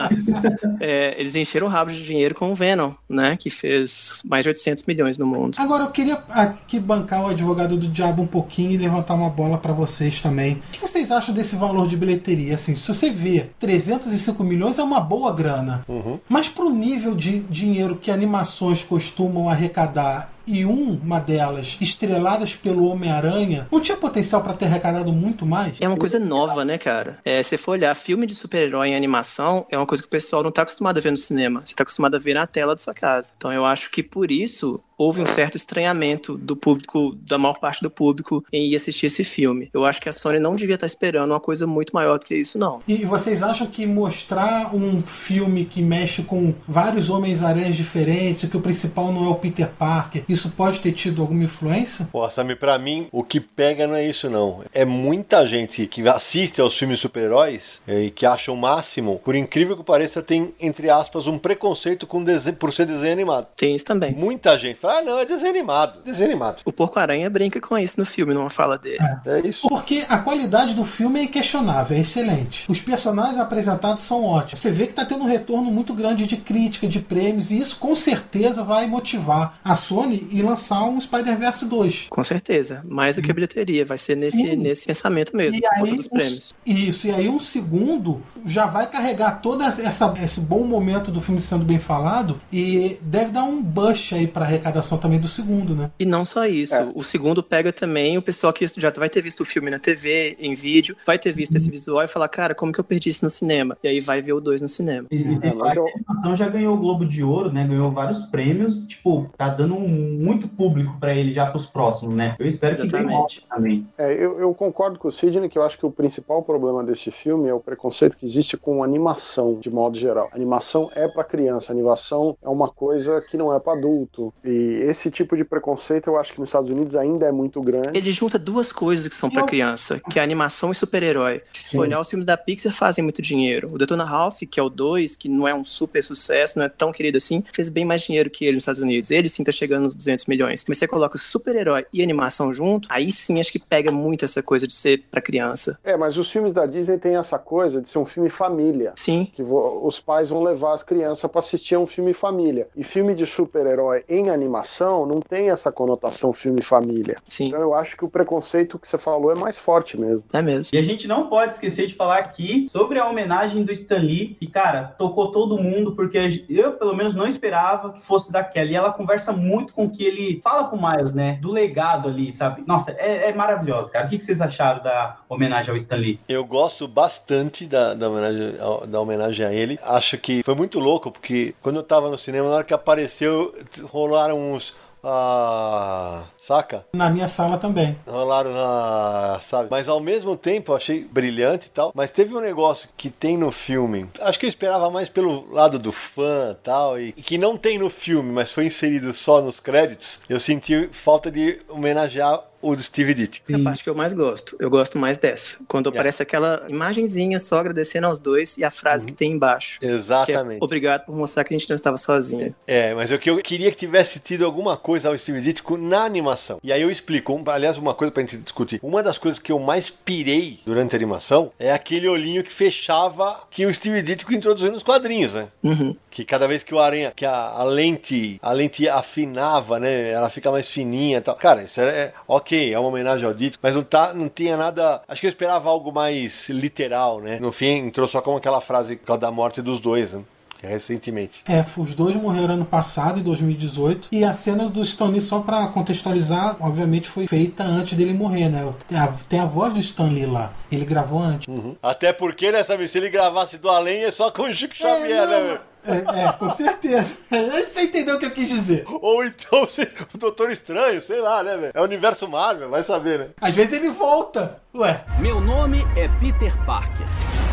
É, eles encheram o rabo de dinheiro com o Venom, né? Que fez mais de 800 milhões no mundo. Agora eu queria aqui bancar o advogado do diabo um pouquinho e levantar uma bola para vocês também. O que vocês acham desse valor de bilheteria? Assim, se você vê 305 milhões é uma boa grana, mas pro nível de dinheiro que animações costumam arrecadar e uma delas estreladas pelo Homem-Aranha, não tinha potencial para ter arrecadado muito mais? É uma coisa nova, né, cara? É, se for olhar filme de super-herói em animação, é uma coisa que o pessoal não tá acostumado a ver no cinema. Você tá acostumado a ver na tela da sua casa. Então eu acho que por isso houve um certo estranhamento do público, da maior parte do público, em ir assistir esse filme. Eu acho que a Sony não devia estar esperando uma coisa muito maior do que isso, não. E vocês acham que mostrar um filme que mexe com vários Homens-Aranhas diferentes, que o principal não é o Peter Parker, isso pode ter tido alguma influência? Pô, Sammy, pra mim, o que pega não é isso, não. É muita gente que assiste aos filmes super-heróis eh, e que acha o máximo, por incrível que pareça, tem, entre aspas, um preconceito com desenho, por ser desenho animado. Tem isso também. Muita gente fala, ah, não, é desenho animado. Desenho animado. O Porco-Aranha brinca com isso no filme, numa fala dele. É isso. Porque a qualidade do filme é inquestionável, é excelente. Os personagens apresentados são ótimos. Você vê que está tendo um retorno muito grande de crítica, de prêmios, e isso com certeza vai motivar a Sony e lançar um Spider-Verse 2. Com certeza. Mais do que a bilheteria. Vai ser nesse, Sim. nesse pensamento mesmo, E aí, dos um- prêmios. isso, e aí um segundo já vai carregar todo essa, esse bom momento do filme sendo bem falado e deve dar um boost aí pra arrecadação também do segundo, né? E não só isso, É. o segundo pega também o pessoal que já vai ter visto o filme na TV, em vídeo, vai ter visto esse visual e falar, cara, como que eu perdi isso no cinema? E aí vai ver o 2 no cinema. E, e É, falar mas que eu- a animação já ganhou o Globo de Ouro, né? Ganhou vários prêmios. Tipo, tá dando um- muito público pra ele já pros próximos, né? Eu espero que Exatamente. outro também. É, eu, eu concordo com o Sidney que eu acho que o principal problema desse filme é o preconceito que existe com animação, de modo geral. Animação é para criança, animação é uma coisa que não é para adulto. E esse tipo de preconceito eu acho que nos Estados Unidos ainda é muito grande. Ele junta duas coisas que são pra Eu- criança, que é animação e super-herói. Que se for olhar, os filmes da Pixar fazem muito dinheiro. O Detona Ralph, que é o 2, que não é um super sucesso, não é tão querido assim, fez bem mais dinheiro que ele nos Estados Unidos. Ele sim tá chegando nos 200 milhões. Mas você coloca super-herói e animação junto, aí sim acho que pega muito essa coisa de ser pra criança. É, mas os filmes da Disney têm essa coisa de ser um filme família. Sim, que os pais vão levar as crianças para assistir a um filme família. E filme de super-herói em animação não tem essa conotação filme família. sim, Então eu acho que o preconceito que você falou é mais forte mesmo. é mesmo. E a gente não pode esquecer de falar aqui sobre a homenagem do Stan Lee, que, cara, tocou todo mundo, porque eu, pelo menos, não esperava que fosse daquela. E ela conversa muito com o que ele fala pro Miles, né? Do legado ali, sabe? Nossa, é, é maravilhoso, cara. O que, vocês acharam da homenagem ao Stan Lee? Eu gosto bastante da, da, homenagem, da homenagem a ele. Acho que foi muito louco, porque quando eu tava no cinema, na hora que apareceu, rolaram uns. Ah, saca? Na minha sala também. Rolaram, ah, sabe? Mas ao mesmo tempo eu achei brilhante e tal. Mas teve um negócio que tem no filme. Acho que eu esperava mais pelo lado do fã e tal. E que não tem no filme, mas foi inserido só nos créditos. Eu senti falta de homenagear o do Steve Ditko. É a parte que eu mais gosto. Eu gosto mais dessa. Quando Yeah. aparece aquela imagenzinha só agradecendo aos dois e a frase que tem embaixo. É, Exatamente. Obrigado por mostrar que a gente não estava sozinho. É, mas eu, que eu queria que tivesse tido alguma coisa ao Steve Ditko na animação. E aí eu explico, aliás, uma coisa pra gente discutir. Uma das coisas que eu mais pirei durante a animação é aquele olhinho que fechava que o Steve Ditko introduziu nos quadrinhos, né? Uhum. Que cada vez que o aranha, que a, a lente, a lente afinava, né? Ela fica mais fininha e tal. Cara, isso é, é ok, é uma homenagem ao Ditko, mas não tá, não tinha nada. Acho que eu esperava algo mais literal, né? No fim, entrou só com aquela frase da morte dos dois, né? É recentemente. É, os dois morreram ano passado, em 2018, e a cena do Stan Lee, só pra contextualizar, obviamente foi feita antes dele morrer, né? Tem a, tem a voz do Stan Lee lá, ele gravou antes. Até porque, né, sabe, se ele gravasse do além é só com o Chico Xavier, É, né, não, meu? É, é, com certeza. [LAUGHS] Você entendeu o que eu quis dizer. Ou então se- [LAUGHS] o Doutor Estranho, sei lá, né, velho? É o universo Marvel, vai saber, né? Às vezes ele volta. Ué, Meu nome é Peter Parker.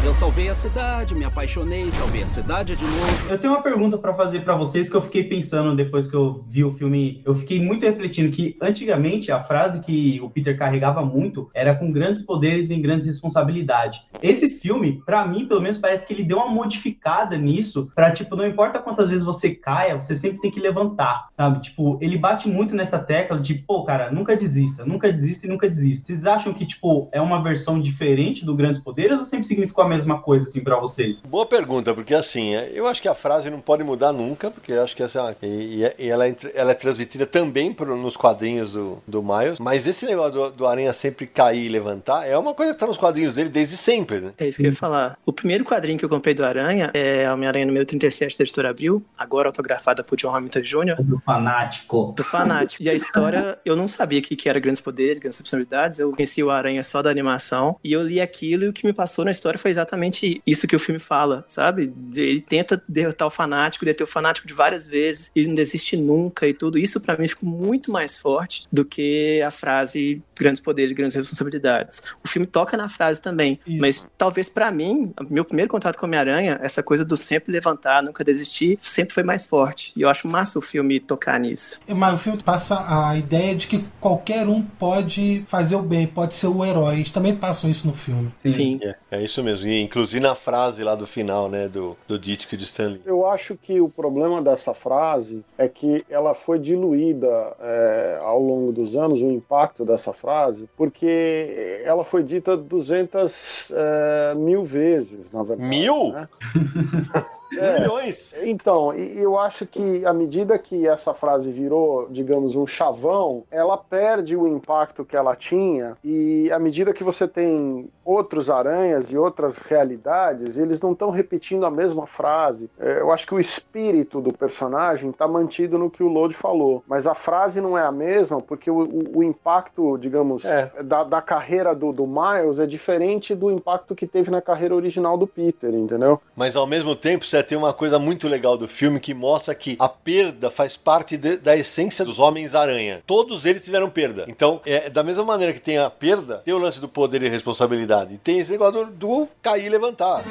Eu salvei a cidade, me apaixonei, salvei a cidade de novo. Eu tenho uma pergunta pra fazer pra vocês que eu fiquei pensando depois que eu vi o filme. Eu fiquei muito refletindo que antigamente a frase que o Peter carregava muito era com grandes poderes vem grandes responsabilidades. Esse filme, pra mim, pelo menos parece que ele deu uma modificada nisso pra tipo, não importa quantas vezes você caia, você sempre tem que levantar, sabe? Tipo, ele bate muito nessa tecla de, pô, cara, nunca desista, nunca desista e nunca desista. Vocês acham que, tipo, é uma versão diferente do Grandes Poderes ou sempre significou a mesma coisa, assim, para vocês? Boa pergunta, porque, assim, eu acho que a frase não pode mudar nunca, porque eu acho que essa. E, e ela, é, ela é transmitida também pro, nos quadrinhos do, do Miles, mas esse negócio do, do Aranha sempre cair e levantar é uma coisa que tá nos quadrinhos dele desde sempre, né? É isso que eu ia falar. O primeiro quadrinho que eu comprei do Aranha é Homem-Aranha no meio 36 17 da editora Abril, agora autografada por John Hamilton Jr. Do fanático. Do fanático. E a história, eu não sabia que, que era Grandes Poderes, Grandes Responsabilidades, eu conheci o Aranha só da animação, e eu li aquilo e o que me passou na história foi exatamente isso que o filme fala, sabe? Ele tenta derrotar o fanático, deter o fanático de várias vezes, ele não desiste nunca e tudo. Isso para mim ficou muito mais forte do que a frase grandes poderes, grandes responsabilidades. O filme toca na frase também, isso. mas talvez para mim, meu primeiro contato com Homem-Aranha, essa coisa do sempre levantar nunca desistir, sempre foi mais forte. E eu acho massa o filme tocar nisso. Mas o filme passa a ideia de que qualquer um pode fazer o bem, pode ser o herói. Eles também passam isso no filme. Sim. É, é isso mesmo. E inclusive na frase lá do final, né, do, do Dítico de Stanley. Eu acho que o problema dessa frase é que ela foi diluída é, ao longo dos anos, o impacto dessa frase, porque ela foi dita 200 é, mil vezes, na verdade. Mil? né? [LAUGHS] É. Milhões! Então, e eu acho que à medida que essa frase virou, digamos, um chavão, ela perde o impacto que ela tinha, e à medida que você tem outros aranhas e outras realidades, eles não estão repetindo a mesma frase. É, Eu acho que o espírito do personagem está mantido no que o Lode falou, mas a frase não é a mesma, porque o, o- o impacto, digamos, É. da, da carreira do, do Miles é diferente do impacto que teve na carreira original do Peter, entendeu? Mas ao mesmo tempo, você tem uma coisa muito legal do filme que mostra que a perda faz parte de- da essência dos Homens-Aranha. Todos eles tiveram perda. Então, é da mesma maneira que tem a perda, tem o lance do poder e responsabilidade. E tem esse negócio do, do cair e levantar.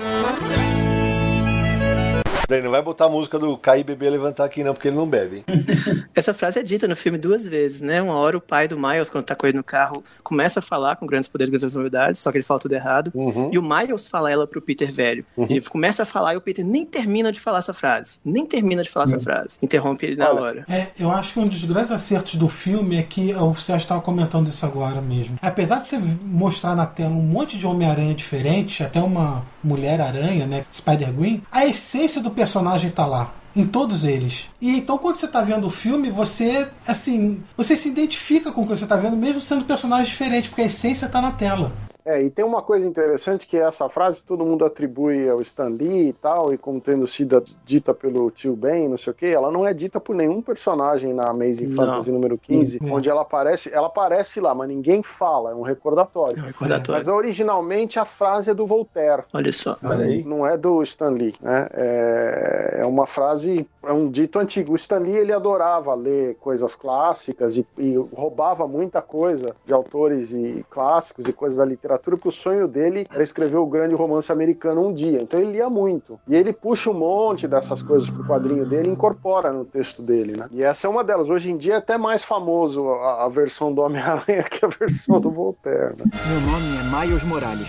Daí não vai botar a música do cair, beber, levantar aqui não, porque ele não bebe. [LAUGHS] Essa frase é dita no filme duas vezes, né? Uma hora o pai do Miles, quando tá com ele no carro, começa a falar com grandes poderes e grandes responsabilidades, só que ele fala tudo errado. Uhum. E o Miles fala ela pro Peter velho. Ele começa a falar e o Peter nem termina de falar essa frase. Nem termina de falar essa frase. Interrompe ele na Olha, hora. É, eu acho que um dos grandes acertos do filme é que o Sérgio estava comentando isso agora mesmo. Apesar de você mostrar na tela um monte de Homem-Aranha diferente, até uma Mulher-Aranha, né? Spider-Gwen, a essência do personagem tá lá. Em todos eles. E então, quando você tá vendo o filme, você, assim, você se identifica com o que você tá vendo, mesmo sendo personagens diferentes, porque a essência tá na tela. É, e tem uma coisa interessante que essa frase todo mundo atribui ao Stan Lee e tal, e como tendo sido dita pelo tio Ben, não sei o que, ela não é dita por nenhum personagem na Amazing Não. Fantasy número 15, Hum, é. onde ela aparece, ela aparece lá, mas ninguém fala, é um recordatório. É um recordatório. Mas originalmente a frase é do Voltaire. Olha só. Olha aí. Não é do Stan Lee, né? É, é uma frase, é um dito antigo. O Stan Lee, ele adorava ler coisas clássicas e, e roubava muita coisa de autores e clássicos e coisas da literatura, porque o sonho dele era escrever o grande romance americano um dia. Então ele lia muito. E ele puxa um monte dessas coisas pro quadrinho dele e incorpora no texto dele, né? E essa é uma delas. Hoje em dia é até mais famoso a, a versão do Homem-Aranha que a versão do Voltaire, né? Meu nome é Miles Morales.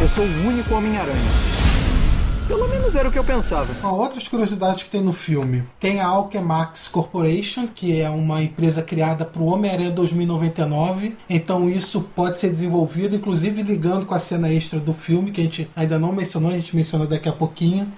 Eu sou o único Homem-Aranha. Pelo menos era o que eu pensava. Ó, outras curiosidades que tem no filme. Tem a Alchemax Corporation, que é uma empresa criada para o Homem-Aranha 2099. Então isso pode ser desenvolvido, inclusive ligando com a cena extra do filme, que a gente ainda não mencionou, a gente menciona daqui a pouquinho.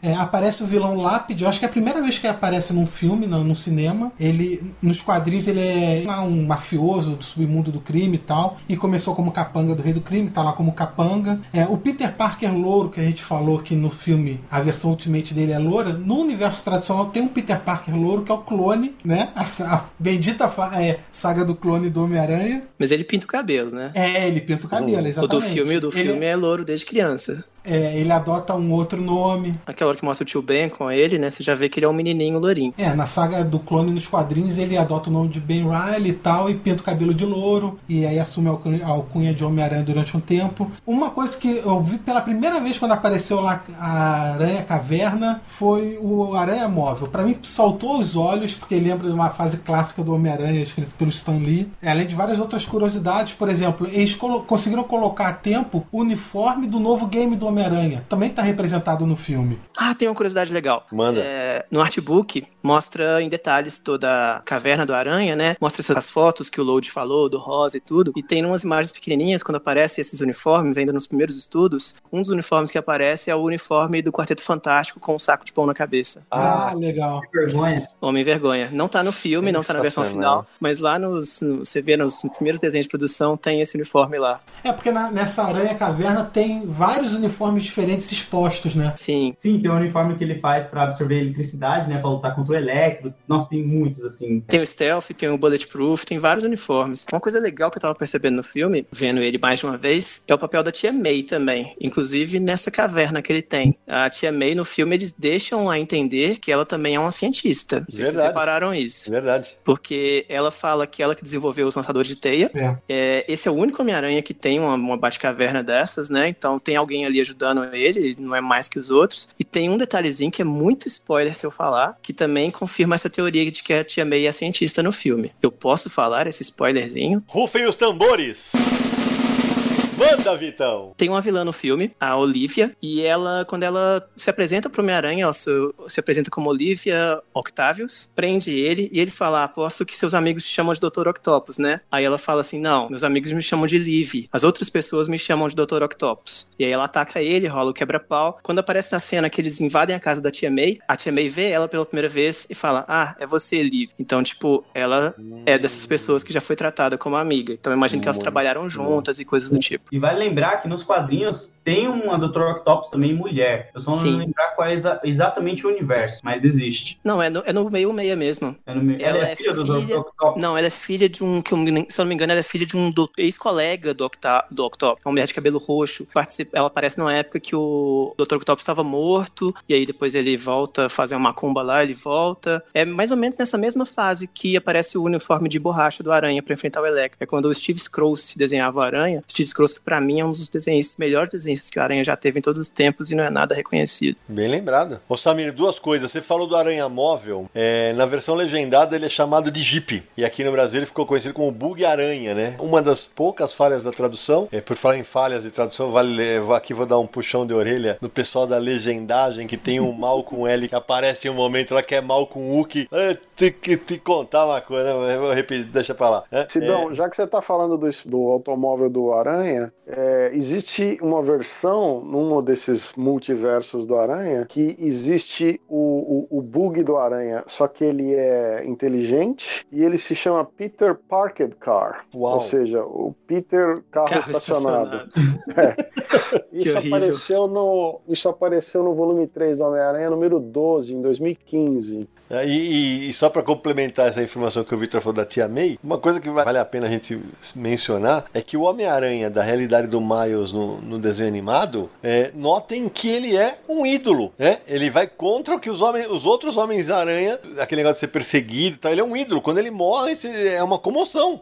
É, aparece o vilão Lápide, eu acho que é a primeira vez que ele aparece num filme, no, no cinema. Ele, nos quadrinhos, ele é um mafioso do submundo do crime e tal. E começou como capanga do rei do crime, tá lá como capanga. É, o Peter Parker louro, que a gente falou que no filme a versão Ultimate dele é loura. No universo tradicional tem um Peter Parker louro, que é o clone, né? A, a bendita é, saga do clone do Homem-Aranha. Mas ele pinta o cabelo, né? É, ele pinta o cabelo, O exatamente. do filme, o do Ele- filme é louro desde criança. É, ele adota um outro nome. Aquela hora que mostra o tio Ben com ele, né? Você já vê que ele é um menininho lourinho. É, na saga do clone nos quadrinhos ele adota o nome de Ben Riley e tal, e pinta o cabelo de louro, e aí assume a alcunha, de Homem-Aranha durante um tempo. Uma coisa que eu vi pela primeira vez quando apareceu lá a Aranha Caverna foi o Aranha Móvel. Pra mim saltou aos olhos, porque lembra de uma fase clássica do Homem-Aranha escrito pelo Stan Lee. Além de várias outras curiosidades, por exemplo, eles colo- conseguiram colocar a tempo o uniforme do novo game do Homem-Aranha. Também tá representado no filme. Ah, tem uma curiosidade legal. Manda. É, no artbook, mostra em detalhes toda a caverna do aranha, né? Mostra essas fotos que o Load falou, do rosa e tudo. E tem umas imagens pequenininhas, quando aparecem esses uniformes, ainda nos primeiros estudos, um dos uniformes que aparece é o uniforme do Quarteto Fantástico com um saco de pão na cabeça. Ah, legal. Que vergonha. Homem Vergonha. Não tá no filme, não tá na versão final, mas lá nos, no- você vê nos primeiros desenhos de produção, tem esse uniforme lá. É porque na- nessa Aranha Caverna tem vários uniformes diferentes expostos, né? Sim. Sim, tem um uniforme que ele faz pra absorver eletricidade, né? Pra lutar contra o elétrico. Nossa, tem muitos, assim. Tem o Stealth, tem o Bulletproof, tem vários uniformes. Uma coisa legal que eu tava percebendo no filme, vendo ele mais de uma vez, é o papel da tia May também. Inclusive nessa caverna que ele tem. A tia May no filme eles deixam a entender que ela também é uma cientista. Não sei se vocês Verdade. repararam isso. Verdade. Porque ela fala que ela que desenvolveu os lançadores de teia. É. É, esse é o único Homem-Aranha que tem uma, uma Batcaverna dessas, né? Então tem alguém ali ajudando ele, não é mais que os outros. E tem um detalhezinho que é muito spoiler se eu falar, que também confirma essa teoria de que a Tia May é cientista no filme. Eu posso falar esse spoilerzinho? Rufem os tambores! Manda, Vitão! Tem uma vilã no filme, a Olivia, e ela, quando ela se apresenta pro Homem-Aranha, ela se, se apresenta como Olivia Octavius, prende ele e ele fala: Aposto que seus amigos te chamam de Dr. Octopus, né? Aí ela fala assim: Não, meus amigos me chamam de Liv, as outras pessoas me chamam de Dr. Octopus. E aí ela ataca ele, rola o quebra-pau. Quando aparece na cena que eles invadem a casa da Tia May, a Tia May vê ela pela primeira vez e fala: Ah, é você, Liv. Então, tipo, ela é dessas pessoas que já foi tratada como amiga. Então, eu imagino que elas trabalharam juntas e coisas do tipo. E vale lembrar que nos quadrinhos tem uma Dr. Octopus também mulher. Eu só não Sim. lembrar qual é exa- exatamente o universo, mas existe. Não, é no, é no meio meia mesmo. É no me- Ela ela, é é filha do filha- Dr. Octopus. Não, ela é filha de um, que eu se eu não me engano, ela é filha de um do- ex-colega do, Octa, do Octopus, uma mulher de cabelo roxo. Participa, ela aparece numa época que o Dr. Octopus estava morto, e aí depois ele volta a fazer uma macumba lá, ele volta. É mais ou menos nessa mesma fase que aparece o uniforme de borracha do Aranha pra enfrentar o Electro. É quando o Steve Scrooge desenhava o Aranha. Steve Scrooge, que pra mim é um dos desenhistas, melhores desenhistas que o Aranha já teve em todos os tempos e não é nada reconhecido. Bem lembrado. Ô Samir, duas coisas. Você falou do Aranha Móvel. É, na versão legendada ele é chamado de Jeep. E aqui no Brasil ele ficou conhecido como Bug Aranha, né? Uma das poucas falhas da tradução. É, por falar em falhas de tradução, vale, le- aqui vou dar um puxão de orelha no pessoal da legendagem que tem um mal com L que aparece em um momento lá que é mal com U que. Ah, Tem que te contar uma coisa, né? vou repetir, deixa pra lá. né? Sidão, já que você está falando do, do automóvel do Aranha, é, existe uma versão num desses multiversos do Aranha que existe o, o, o bug do Aranha, só que ele é inteligente e ele se chama Peter Parked Car. Uau. Ou seja, o Peter carro, Carro estacionado. estacionado. [LAUGHS] Isso horrível. apareceu, no, isso apareceu no volume 3 do Homem-Aranha, número 12, em 2015. É, E, e- e só para complementar essa informação que o Victor falou da Tia May, uma coisa que vale a pena a gente mencionar é que o Homem-Aranha da realidade do Miles no, no desenho animado, é, notem que ele é um ídolo, né? Ele vai contra o que os, homens, os outros Homens-Aranha, aquele negócio de ser perseguido, e tal, ele é um ídolo. Quando ele morre, isso é uma comoção.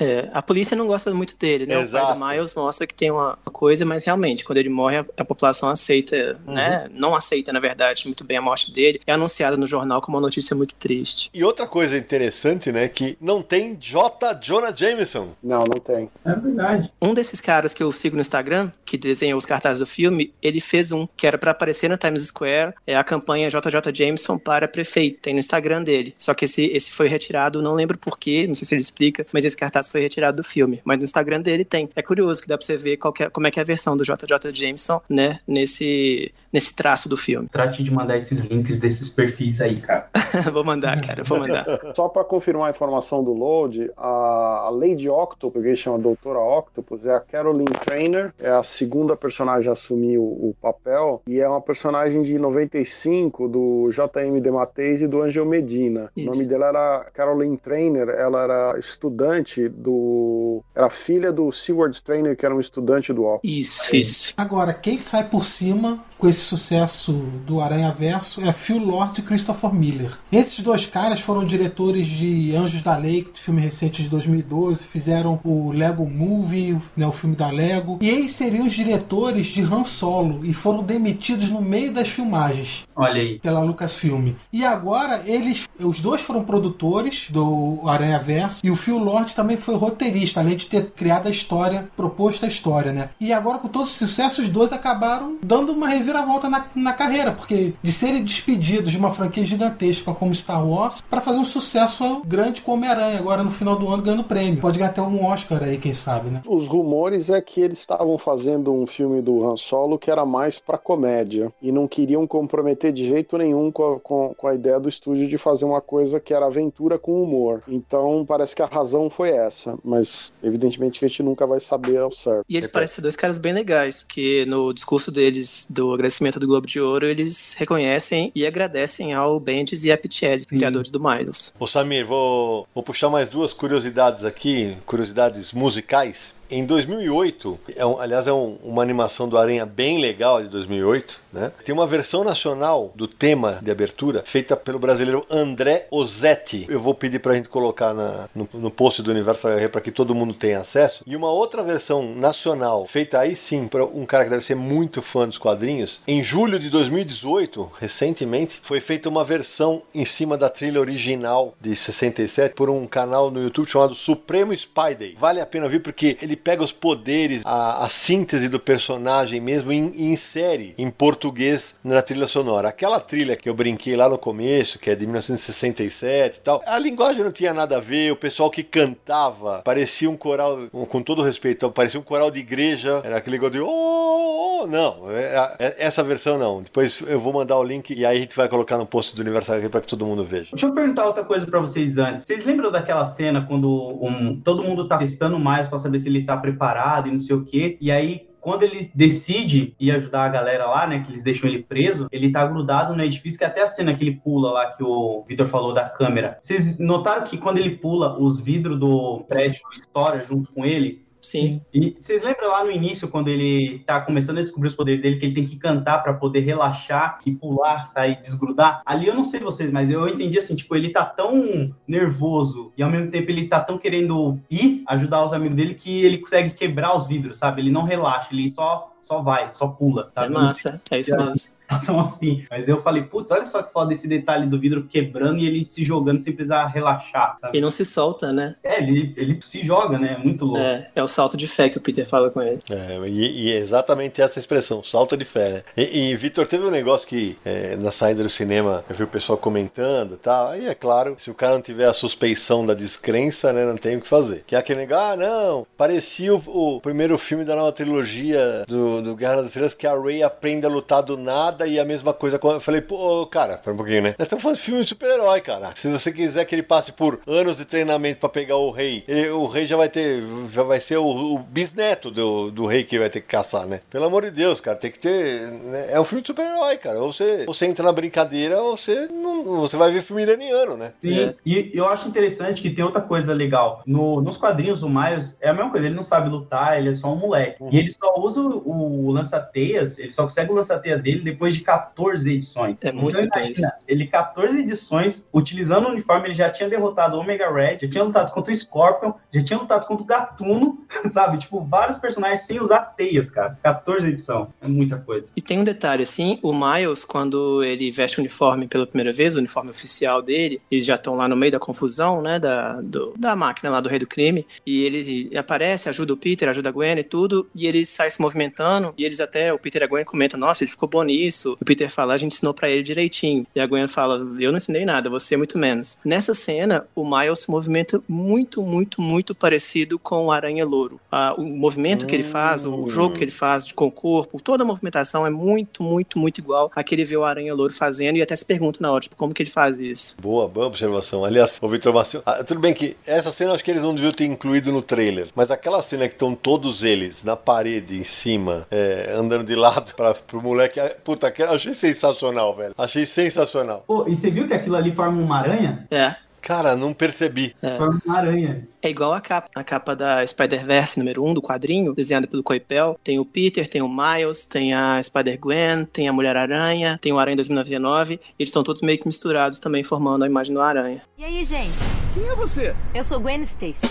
É, a polícia não gosta muito dele, né? O pai Exato. do Miles mostra que tem uma coisa, mas realmente, quando ele morre, a, a população aceita, Uhum. né? Não aceita, na verdade, muito bem a morte dele. É anunciado no jornal como uma notícia muito triste. E outra coisa interessante, né, que não tem J. Jonah Jameson. Não, não tem. É verdade. Um desses caras que eu sigo no Instagram, que desenhou os cartazes do filme, ele fez um que era pra aparecer na Times Square, é a campanha JJ Jameson para prefeito, tem no Instagram dele. Só que esse, esse foi retirado, não lembro porquê, não sei se ele explica, mas esse cartaz foi retirado do filme. Mas no Instagram dele tem. É curioso que dá pra você ver qual que é- como é que é a versão do JJ Jameson, né, nesse, nesse traço do filme. Trate de mandar esses links desses perfis aí, cara. [LAUGHS] vou mandar, cara, vou mandar. Só para confirmar a informação do load, a, a Lady Octopus, que chama Doutora Octopus, é a Caroline Trainer, é a segunda personagem a assumir o, o papel, e é uma personagem de 95 do J.M. DeMatteis e do Angel Medina. Isso. O nome dela era Caroline Trainer, ela era estudante do. Era filha do Seward Trainer, que era um estudante do Octopus. Isso, isso. Agora, quem sai por cima com esse sucesso do Aranha Verso é Phil Lord e Christopher Miller. Esses dois caras foram diretores de Anjos da Lei, filme recente de 2012, fizeram o Lego Movie, né, o filme da Lego, e eles seriam os diretores de Han Solo e foram demitidos no meio das filmagens Olha aí. pela Lucasfilm. E agora eles, os dois foram produtores do Aranha Verso e o Phil Lord também foi roteirista, além de ter criado a história, proposto a história, né? E agora com todo esse sucesso, os dois acabaram dando uma reviravolta na, na carreira, porque de serem despedidos de uma franquia gigantesca como Star Wars para fazer um sucesso grande com Homem-Aranha, agora no final do ano ganhando prêmio. Pode ganhar até um Oscar aí, quem sabe, né? Os rumores é que eles estavam fazendo um filme do Han Solo que era mais pra comédia e não queriam comprometer de jeito nenhum com a, com, com a ideia do estúdio de fazer uma coisa que era aventura com humor. Então parece que a razão foi essa, mas evidentemente que a gente nunca vai saber ao certo. E eles parecem ser dois caras bem legais, porque no discurso deles do agradecimento do Globo de Ouro, eles reconhecem e agradecem ao Bendis e a Pichelli, criadores do Miles. Ô Samir, vou, vou puxar mais duas curiosidades aqui, curiosidades musicais. Em 2008, é um- aliás, é um- uma animação do Aranha bem legal de 2008, né? Tem uma versão nacional do tema de abertura feita pelo brasileiro André Ozzetti. Eu vou pedir pra gente colocar na- no, no post do Universo HQ para que todo mundo tenha acesso. E uma outra versão nacional, feita aí sim por um cara que deve ser muito fã dos quadrinhos. Em julho de 2018, recentemente, foi feita uma versão em cima da trilha original de 67 por um canal no YouTube chamado Supremo Spy Day. Vale a pena ver porque ele pega os poderes, a, a síntese do personagem mesmo e in- insere em português na trilha sonora. Aquela trilha que eu brinquei lá no começo, que é de 1967 e tal, a linguagem não tinha nada a ver, o pessoal que cantava parecia um coral, com todo respeito, parecia um coral de igreja, era aquele negócio de oh, oh, oh. não, é- é- essa versão não. Depois eu vou mandar o link e aí a gente vai colocar no post do Universal aqui para que todo mundo veja. Deixa eu perguntar outra coisa pra vocês antes. Vocês lembram daquela cena quando um- todo mundo tá testando mais pra saber se ele tá preparado e não sei o quê? E aí, quando ele decide ir ajudar a galera lá, né, que eles deixam ele preso, ele tá grudado no edifício, que até a cena que ele pula lá, que o Vitor falou da câmera. Vocês notaram que quando ele pula, os vidros do prédio estouram junto com ele? Sim. E vocês lembram lá no início, quando ele tá começando a descobrir os poderes dele, que ele tem que cantar pra poder relaxar e pular, sair, desgrudar? Ali eu não sei vocês, mas eu entendi assim, tipo, ele tá tão nervoso e ao mesmo tempo ele tá tão querendo ir ajudar os amigos dele que ele consegue quebrar os vidros, sabe? Ele não relaxa, ele só, só vai, só pula, É sabe? massa, é isso mesmo. São assim. Mas eu falei, putz, olha só que foda esse detalhe do vidro quebrando e ele se jogando sem precisar relaxar, sabe? E não se solta, né? É, ele, ele se joga, né? Muito louco. É, é o salto de fé que o Peter fala com ele. É, e, e é exatamente essa expressão, salto de fé, né? E, e Vitor, teve um negócio que é, na saída do cinema eu vi o pessoal comentando e tal. Aí é claro, se o cara não tiver a suspeição da descrença, né, não tem o que fazer. Que é aquele negócio, ah, não, parecia o, o primeiro filme da nova trilogia do, do Guerra das Estrelas que a Rey aprende a lutar do nada e a mesma coisa. Eu falei, pô, cara, pera um pouquinho, né? Nós estamos falando de filme de super-herói, cara. Se você quiser que ele passe por anos de treinamento pra pegar o rei, ele- o rei já vai ter, já vai ser o, o bisneto do, do rei que vai ter que caçar, né? Pelo amor de Deus, cara, tem que ter. né? É um filme de super-herói, cara. Ou você, ou você entra na brincadeira, ou você não, você vai ver filme iraniano, né? Sim, É. e eu acho interessante que tem outra coisa legal. No, nos quadrinhos, o Miles é a mesma coisa, ele não sabe lutar, ele é só um moleque. Uhum. E ele só usa o, o lança-teias, ele só consegue o lança-teia dele depois de 14 edições. É muito então, depois. imagina, ele 14 edições, utilizando o uniforme, ele já tinha derrotado o Omega Red, já tinha lutado contra o Scorpion, já tinha lutado contra o Gatuno, [LAUGHS] sabe? Tipo, vários personagens sem usar teias, cara. 14 edição. É muita coisa. E tem um detalhe, assim, o Miles, quando ele veste o uniforme pela primeira vez, o uniforme oficial dele, eles já estão lá no meio da confusão, né, da, do- da máquina lá do Rei do Crime, e ele aparece, ajuda o Peter, ajuda a Gwen e tudo, e ele sai se movimentando, e eles até, o Peter e a Gwen comentam, nossa, ele ficou bom nisso, o Peter fala, a gente ensinou pra ele direitinho, e a Gwen fala, eu não ensinei nada, você muito menos. Nessa cena, o Miles se movimenta muito, muito, muito parecido com o Aranha Louro. Ah, o movimento que ele faz, o jogo que ele faz com o corpo, toda a movimentação é muito, muito, muito igual a que ele vê o Aranha Louro fazendo e até se pergunta na hora, tipo, como que ele faz isso? Boa, boa observação. Aliás, o Vitor Macio. Ah, tudo bem que essa cena acho que eles não deviam ter incluído no trailer. Mas aquela cena que estão todos eles na parede, em cima, é, andando de lado para pro moleque. ah, Puta, que- eu achei sensacional, velho. Achei sensacional. Pô, e você viu que aquilo ali forma uma aranha? É, Cara, não percebi. Forma uma aranha. é igual a capa, a capa da Spider-Verse número 1 um, do quadrinho, desenhada pelo Coipel. Tem o Peter, tem o Miles, tem a Spider-Gwen, tem a Mulher-Aranha, tem o Aranha 2099, e eles estão todos meio que misturados também, formando a imagem do Aranha. E aí, gente? Quem é você? Eu sou Gwen Stacy.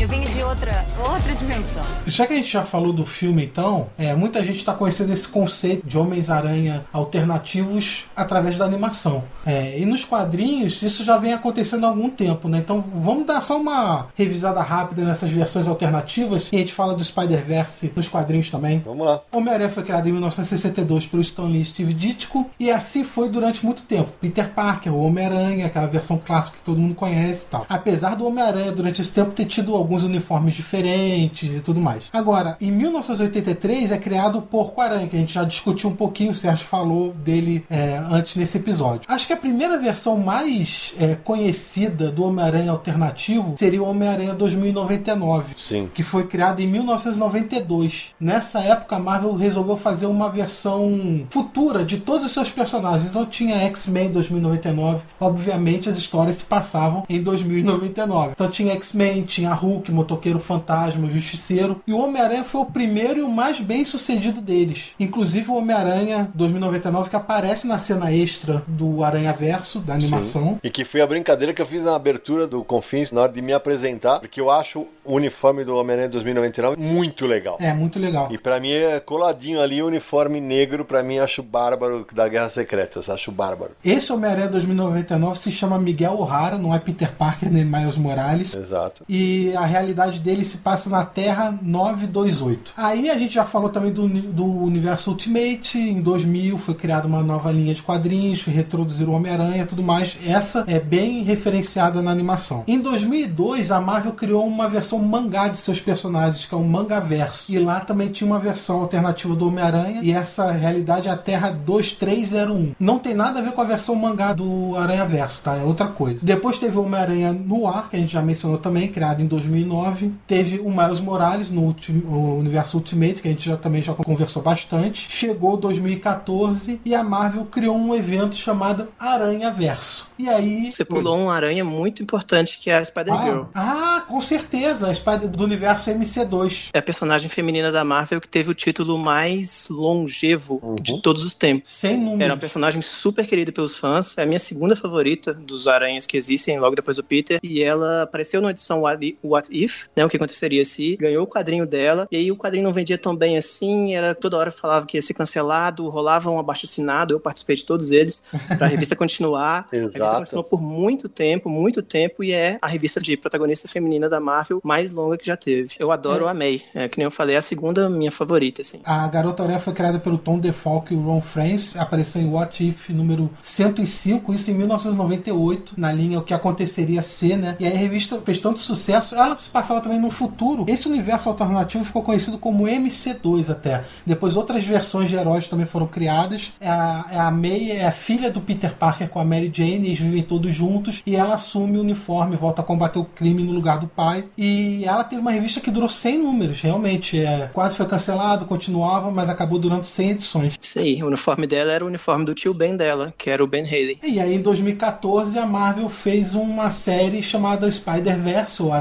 Eu venho de de outra, outra dimensão. Já que a gente já falou do filme, então, é, muita gente está conhecendo esse conceito de Homens-Aranha alternativos através da animação. É, e nos quadrinhos, isso já vem acontecendo há algum tempo, né? Então vamos dar só uma revisada rápida nessas versões alternativas e a gente fala do Spider-Verse nos quadrinhos também. Vamos lá. Homem-Aranha foi criado em 1962 pelo Stan Lee e Steve Ditko e assim foi durante muito tempo. Peter Parker, o Homem-Aranha, aquela versão clássica que todo mundo conhece e tal. Apesar do Homem-Aranha durante esse tempo ter tido alguns uniformes diferentes e tudo mais. Agora, em 1983 é criado o Porco-Aranha, que a gente já discutiu um pouquinho, o Sérgio falou dele é, antes nesse episódio. Acho que a primeira versão mais é, conhecida do Homem-Aranha alternativo seria o Homem-Aranha 2099 Sim. que foi criado em 1992. Nessa época, a Marvel resolveu fazer uma versão futura de todos os seus personagens. Então tinha X-Men 2099. Obviamente, as histórias se passavam em 2099. Então tinha X-Men, tinha Hulk, Motoqueiro Fantasma, Justiceiro. E o Homem-Aranha foi o primeiro e o mais bem sucedido deles. Inclusive o Homem-Aranha 2099 que aparece na cena extra do Aranha Verso, da animação. E que foi a brincadeira que eu fiz na abertura do Confins na hora de me apresentar, porque eu acho o uniforme do Homem-Aranha 2099 muito legal. É, muito legal. E pra mim é coladinho ali o uniforme negro, pra mim acho bárbaro da Guerra Secretas, acho bárbaro. Esse Homem-Aranha 2099 se chama Miguel O'Hara, não é Peter Parker nem Miles Morales. Exato. E a realidade dele se passa na Terra 928. Aí a gente já falou também do, do universo Ultimate. Em 2000 foi criada uma nova linha de quadrinhos, retroduziram o Homem-Aranha tudo mais. Essa é bem referenciada na animação. Em 2002, a Marvel criou uma versão mangá de seus personagens, que é o Mangaverso. E lá também tinha uma versão alternativa do Homem-Aranha. E essa realidade é a Terra 2301. Não tem nada a ver com a versão mangá do Aranha Verso, tá? É outra coisa. Depois teve o Homem-Aranha no ar, que a gente já mencionou também, criado em 2009. Teve o Miles Morales no ulti- o universo Ultimate, que a gente já também já conversou bastante. Chegou 2014 e a Marvel criou um evento chamado Aranha Verso. E aí. Você pulou um aranha muito importante que é a Spider-Girl. Ah, ah, com certeza, a Spider do universo MC2. É a personagem feminina da Marvel que teve o título mais longevo de todos os tempos. Sem números. Era uma personagem super querida pelos fãs. É a minha segunda favorita dos aranhas que existem, logo depois do Peter. E ela apareceu na edição What What If, né? O que aconteceria se ganhou o quadrinho dela. E aí o quadrinho não vendia tão bem assim. Era toda hora falava que ia ser cancelado, rolava um abaixo assinado. Eu participei de todos eles. Pra [LAUGHS] revista continuar. A revista Exato. continuou por muito tempo, muito tempo. E é a revista de protagonista feminina da Marvel mais longa que já teve. Eu adoro, eu amei. É, que nem eu falei, é a segunda minha favorita, assim. A Garota Aranha foi criada pelo Tom DeFalco e o Ron Frenz, apareceu em What If número 105, isso em 1998, na linha O que aconteceria ser, né? E aí a revista fez tanto sucesso, ela se passava também no futuro. Esse universo alternativo ficou conhecido como MC2 até. Depois outras versões de heróis também foram criadas. É a, é a May é a filha do Peter Parker com a Mary Jane, eles vivem todos juntos e ela assume o uniforme, volta a combater o crime no lugar do pai. E ela teve uma revista que durou 100 números, realmente. É, quase foi cancelado, continuava, mas acabou durando 100 edições. Isso aí, o uniforme dela era o uniforme do tio Ben dela, que era o Ben Haley. E aí, em 2014, a Marvel fez uma série chamada Spider-Verse, ou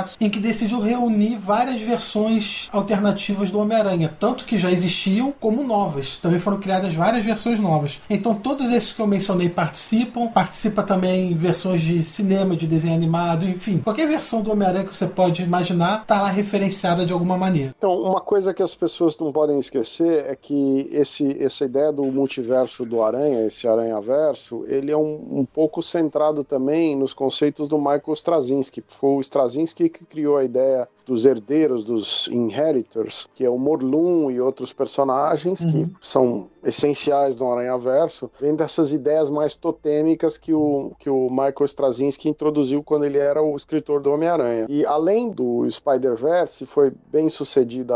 Aranha-Verso, em que decidiu reunir várias versões alternativas do Homem-Aranha, tanto que já existiam como novas. Também foram criadas várias versões novas. Então, todos esses que eu mencionei participam. Participa também versões de cinema, de desenho animado, enfim. Qualquer versão do Homem-Aranha que você pode imaginar tá lá referenciada de alguma maneira. Então, uma coisa que as pessoas não podem esquecer é que esse, essa ideia do multiverso do Aranha, esse Aranha-verso, ele é um, um pouco centrado também nos conceitos do Michael Straczynski. Foi o Straczynski que criou a ideia dos herdeiros, dos inheritors, que é o Morlun e outros personagens que são essenciais do Aranha-verso, vem dessas ideias mais totêmicas que o, que o Michael Straczynski introduziu quando ele era o escritor do Homem-Aranha. E além do Spider-Verse, foi bem sucedida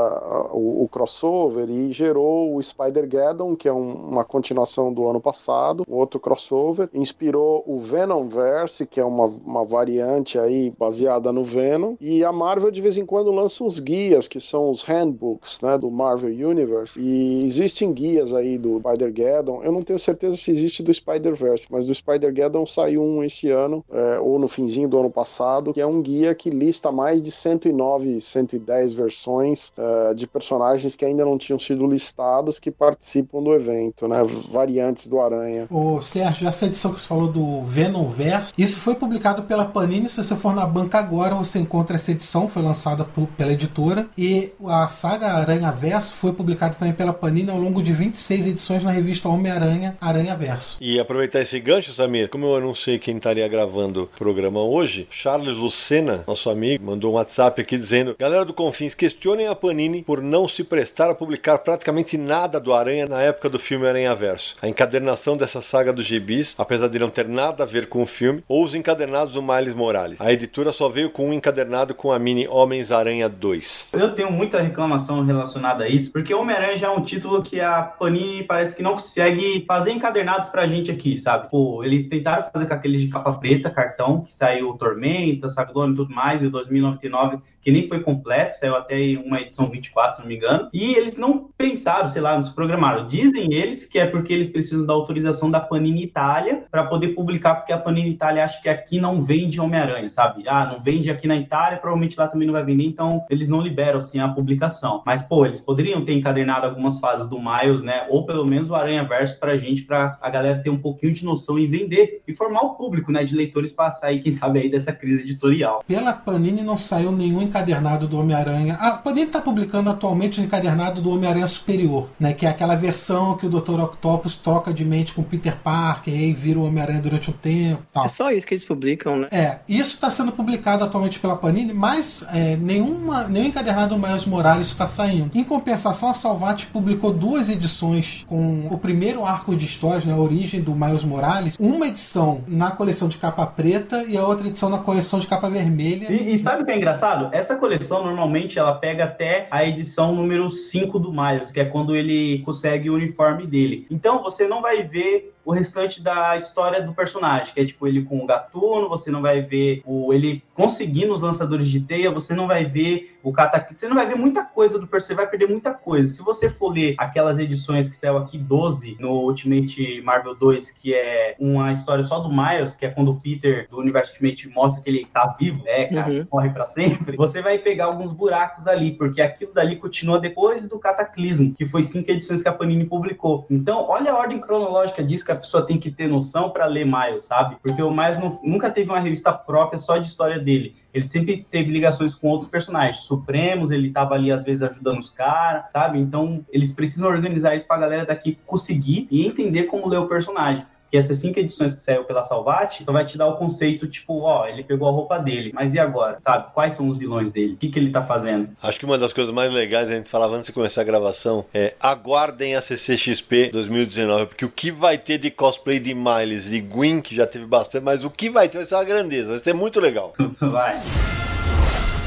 o, o crossover e gerou o Spider-Geddon, que é um- uma continuação do ano passado, outro crossover. Inspirou o Venom-Verse, que é uma, uma variante aí baseada no Venom. E a Marvel de vez em quando lança uns guias, que são os handbooks né, do Marvel Universe. E existem guias aí do Spider-Geddon. Eu não tenho certeza se existe do Spider-Verse, mas do Spider-Geddon saiu um esse ano, é, ou no finzinho do ano passado, que é um guia que lista mais de 109, 110 versões é, de personagens que ainda não tinham sido listados que participam do evento, né? Variantes do Aranha. Ô, Sérgio, essa edição que você falou do Venom Verso, isso foi publicado pela Panini. Se você for na banca agora, você encontra essa edição, foi lançada lançada por- pela editora. E a saga Aranha Verso foi publicada também pela Panini ao longo de 26 edições na revista Homem-Aranha Aranha Verso. E aproveitar esse gancho, Samir, como eu sei quem estaria gravando o programa hoje, Charles Lucena, nosso amigo, mandou um WhatsApp aqui dizendo: Galera do Confins, questionem a Panini por não se prestar a publicar praticamente nada do Aranha na época do filme Aranha Verso. A encadernação dessa saga dos gibis, apesar de não ter nada a ver com o filme, ou os encadernados do Miles Morales. A editora só veio com um encadernado com a mini Homens-Aranha 2. Eu tenho muita reclamação relacionada a isso, porque Homem-Aranha já é um título que a Panini parece que não consegue fazer encadernados pra gente aqui, sabe? Pô, eles tentaram fazer com aqueles de capa preta, cartão, que saiu Tormenta, Cyclone e tudo mais, e o 2099, que nem foi completo, saiu até uma edição 24, se não me engano. E eles não pensaram, sei lá, não se programaram. Dizem eles que é porque eles precisam da autorização da Panini Itália para poder publicar, porque a Panini Itália acha que aqui não vende Homem-Aranha, sabe? Ah, não vende aqui na Itália, provavelmente lá também não vai vender, então eles não liberam assim a publicação. Mas, pô, eles poderiam ter encadernado algumas fases do Miles, né? Ou pelo menos o Aranha Verso pra gente, pra a galera ter um pouquinho de noção e vender e formar o público, né? De leitores pra sair, quem sabe, aí dessa crise editorial. Pela Panini não saiu nenhum encadernado do Homem-Aranha. A Panini está publicando atualmente o encadernado do Homem-Aranha Superior, né? Que é aquela versão que o Dr. Octopus troca de mente com Peter Parker e aí vira o Homem-Aranha durante um tempo. Tal. É só isso que eles publicam, né? É, isso está sendo publicado atualmente pela Panini, mas é, nenhuma, nenhum encadernado do Miles Morales está saindo. Em compensação, a Salvat publicou duas edições com o primeiro arco de histórias, né, a origem do Miles Morales, uma edição na coleção de capa preta e a outra edição na coleção de capa vermelha. E, e sabe o que é engraçado? Essa coleção normalmente ela pega até a edição número 5 do Miles, que é quando ele consegue o uniforme dele. Então você não vai ver o restante da história do personagem, que é tipo ele com o gatuno, você não vai ver o ele conseguindo os lançadores de teia, você não vai ver o cataclismo, você não vai ver muita coisa do personagem, você vai perder muita coisa. Se você for ler aquelas edições que saiu aqui 12 no Ultimate Marvel 2, que é uma história só do Miles, que é quando o Peter do universo Ultimate mostra que ele tá vivo, é, cara, Uhum. morre pra sempre, você vai pegar alguns buracos ali, porque aquilo dali continua depois do Cataclismo, que foi cinco edições que a Panini publicou. Então, olha a ordem cronológica disso que a pessoa tem que ter noção para ler Miles, sabe? Porque o Miles não- nunca teve uma revista própria só de história dele. Ele sempre teve ligações com outros personagens. Supremos, ele tava ali às vezes ajudando os caras, sabe? Então, eles precisam organizar isso pra galera daqui conseguir e entender como ler o personagem. Que essas cinco edições que saiu pela Salvat, então vai te dar o conceito, tipo, ó, ele pegou a roupa dele, mas e agora? Sabe? Quais são os vilões dele? O que, que ele tá fazendo? Acho que uma das coisas mais legais a gente falava antes de começar a gravação é aguardem a CCXP 2019, porque o que vai ter de cosplay de Miles e Gwen, que já teve bastante, mas o que vai ter vai ser uma grandeza, vai ser muito legal. [LAUGHS] Vai.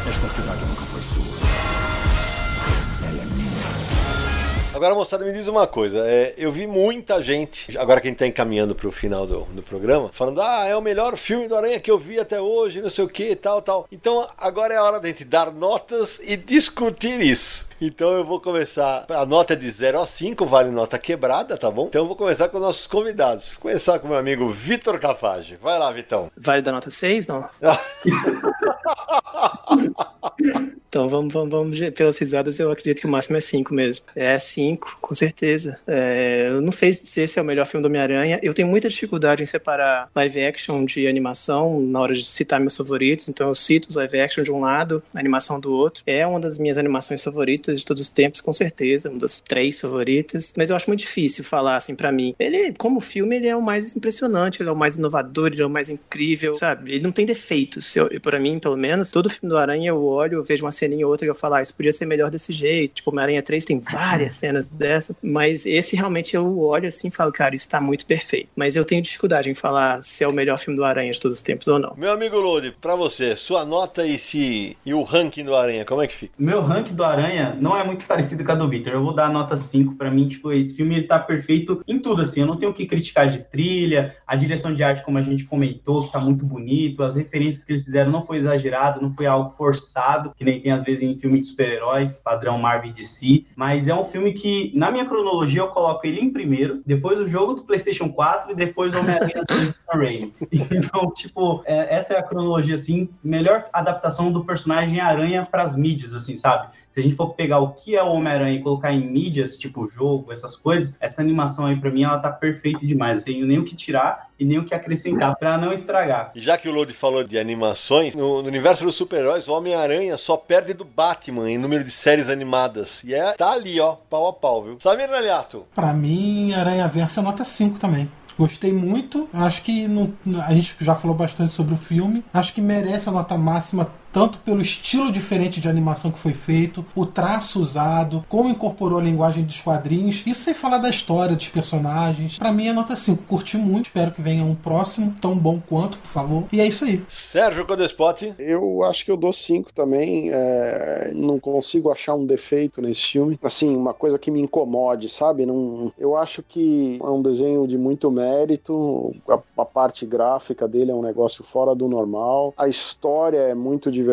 Esta cidade nunca foi Agora, moçada, me diz uma coisa. é, eu vi muita gente, agora que a gente tá encaminhando pro final do, do programa, falando: ah, é o melhor filme do Aranha que eu vi até hoje, não sei o que, tal, tal. Então, agora é a hora da gente dar notas e discutir isso. Então eu vou começar. A nota é de 0 a 5, vale nota quebrada, tá bom? Então eu vou começar com nossos convidados. Vou começar com meu amigo Vitor Cafage. Vai lá, Vitão. Vale da nota 6, não? [LAUGHS] Então vamos, vamos, vamos pelas risadas, eu acredito que o máximo é 5 mesmo. É 5, com certeza. É, eu não sei se esse é o melhor filme do Homem-Aranha. Eu tenho muita dificuldade em separar live action de animação na hora de citar meus favoritos. Então eu cito os live action de um lado, a animação do outro. É uma das minhas animações favoritas de todos os tempos, com certeza. Uma das três favoritas. Mas eu acho muito difícil falar assim pra mim. Ele, como filme, ele é o mais impressionante, ele é o mais inovador, ele é o mais incrível, sabe? Ele não tem defeitos. Eu, pra mim, pelo menos, todo filme do Aranha eu olho, eu vejo uma ceninha ou outra e eu falo, ah, isso podia ser melhor desse jeito. Tipo, Homem-Aranha 3 tem várias cenas dessa, mas esse realmente eu olho assim e falo, cara, isso tá muito perfeito. Mas eu tenho dificuldade em falar se é o melhor filme do Aranha de todos os tempos ou não. Meu amigo Lode, pra você, sua nota e se e o ranking do Aranha, como é que fica? Meu ranking do Aranha não é muito parecido com a do Victor. Eu vou dar nota 5 pra mim, tipo, esse filme ele tá perfeito em tudo assim. Eu não tenho o que criticar de trilha, a direção de arte como a gente comentou, que tá muito bonito, as referências que eles fizeram não foi exagerado, não foi algo forçado, que nem tem às vezes em filme de super-heróis, padrão Marvel e DC, mas é um filme que na minha cronologia eu coloco ele em primeiro, depois o jogo do PlayStation 4 e depois o Homem-Aranha do Raimi. [LAUGHS] Então, tipo, é, essa é a cronologia assim, melhor adaptação do personagem Aranha pras mídias assim, sabe? Se a gente for pegar o que é o Homem-Aranha e colocar em mídias, tipo jogo, essas coisas, essa animação aí pra mim, ela tá perfeita demais. Eu tenho nem o que tirar e nem o que acrescentar pra não estragar. E já que o Lodi falou de animações, no, no universo dos super-heróis, o Homem-Aranha só perde do Batman em número de séries animadas. E é, tá ali, ó, pau a pau, viu? Samir Naliato. Pra mim, Aranha Verso é nota 5 também. Gostei muito. Acho que não- a gente já falou bastante sobre o filme. Acho que merece a nota máxima tanto pelo estilo diferente de animação que foi feito, o traço usado, como incorporou a linguagem dos quadrinhos. Isso sem falar da história, dos personagens. Pra mim é nota 5. Curti muito. Espero que venha um próximo, tão bom quanto, por favor. E é isso aí. Sérgio Codespot. Eu acho que eu dou cinco também. é, não consigo achar um defeito nesse filme. Assim, uma coisa que me incomode, sabe? Não, eu acho que é um desenho de muito mérito. A, a parte gráfica dele é um negócio fora do normal. A história é muito divertida.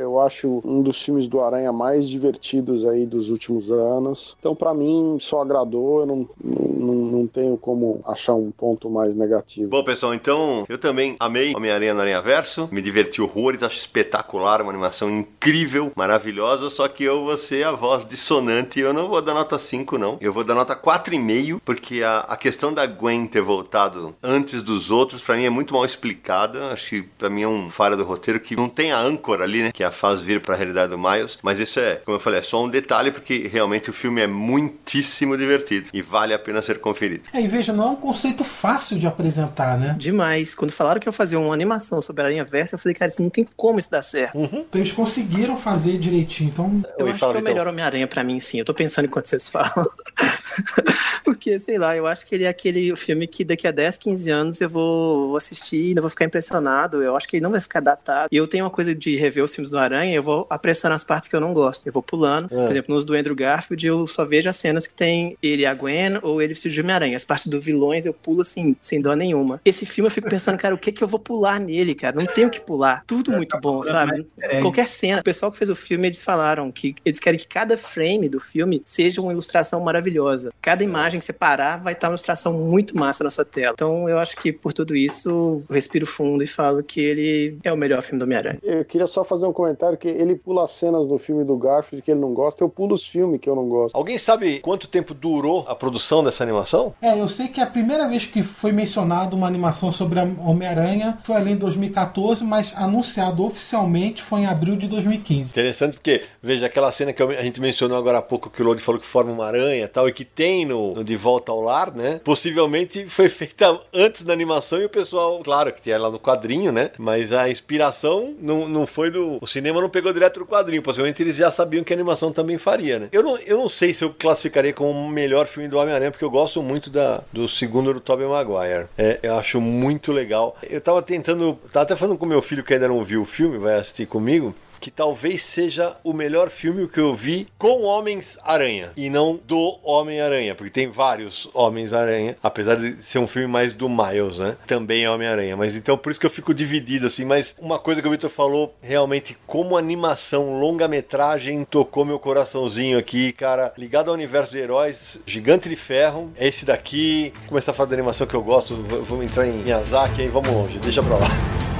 Eu acho um dos filmes do Aranha mais divertidos aí dos últimos anos. Então, pra mim, só agradou. Eu não, não, não tenho como achar um ponto mais negativo. Bom, pessoal, então eu também amei Homem-Aranha no Aranha Verso, me diverti horrores, acho espetacular, uma animação incrível, maravilhosa, só que eu vou ser a voz dissonante eu não vou dar nota 5, não. Eu vou dar nota 4,5, porque a, a questão da Gwen ter voltado antes dos outros, pra mim é muito mal explicada. Acho que pra mim é um falha do roteiro que não tem a âncora ali, né? Que a faz vir pra realidade do Miles. Mas isso é, como eu falei, é só um detalhe, porque realmente o filme é muitíssimo divertido e vale a pena ser conferido. É, e veja, não é um conceito fácil de apresentar, né? Demais. Quando falaram que eu fazer uma animação sobre a Aranha Versa, eu falei, cara, isso não tem como isso dar certo. Então eles conseguiram fazer direitinho. Então, Eu acho que é o melhor Homem-Aranha pra mim, sim. Eu tô pensando enquanto vocês falam. [LAUGHS] Porque, sei lá, eu acho que ele é aquele filme que daqui a 10, 15 anos eu vou vou assistir e ainda vou ficar impressionado. Eu acho que ele não vai ficar datado. E eu tenho uma coisa de rever os filmes do Aranha, eu vou apressando as partes que eu não gosto. Eu vou pulando. É. Por exemplo, nos do Andrew Garfield, eu só vejo as cenas que tem ele e a Gwen ou ele vestido de Homem-Aranha. As partes do vilões eu pulo assim, sem dó nenhuma. Esse filme eu fico pensando, cara, o que que eu vou pular nele, cara? Não tenho o que pular. Tudo muito bom, sabe? É. Qualquer cena. O pessoal que fez o filme, eles falaram que eles querem que cada frame do filme seja uma ilustração maravilhosa. Cada imagem que você parar vai estar uma ilustração muito massa na sua tela. Então eu acho que por tudo isso, eu respiro fundo e falo que ele é o melhor filme do Homem-Aranha. Eu queria só fazer um comentário que ele pula as cenas do filme do Garfield que ele não gosta, eu pulo os filmes que eu não gosto. Alguém sabe quanto tempo durou a produção dessa animação? É, eu sei que a primeira vez que foi mencionado uma animação sobre a Homem-Aranha foi ali em 2014, mas anunciado oficialmente foi em abril de 2015. Interessante porque, veja, aquela cena que a gente mencionou agora há pouco, que o Lodi falou que forma uma aranha e tal, e que tem no, no De Volta ao Lar, né? Possivelmente foi feita [LAUGHS] antes da animação e o pessoal, claro, que tinha lá no quadrinho, né? Mas a inspiração não, não foi do. O cinema não pegou direto do quadrinho, possivelmente eles já sabiam que a animação também faria, né? Eu não, eu não sei se eu classificaria como o melhor filme do Homem-Aranha, porque eu gosto muito da, do segundo do Tobey Maguire. É, eu acho muito legal. Eu tava tentando. Tava até falando com meu filho que ainda não viu o filme, vai assistir comigo que talvez seja o melhor filme que eu vi com Homens-Aranha e não do Homem-Aranha, porque tem vários Homens-Aranha, apesar de ser um filme mais do Miles, né? Também é Homem-Aranha, mas então por isso que eu fico dividido assim, mas uma coisa que o Victor falou, realmente como animação, longa-metragem tocou meu coraçãozinho aqui, cara, ligado ao universo de heróis, Gigante de Ferro, é esse daqui, começar a falar da animação que eu gosto, vou entrar em Miyazaki aí, vamos longe, deixa pra lá.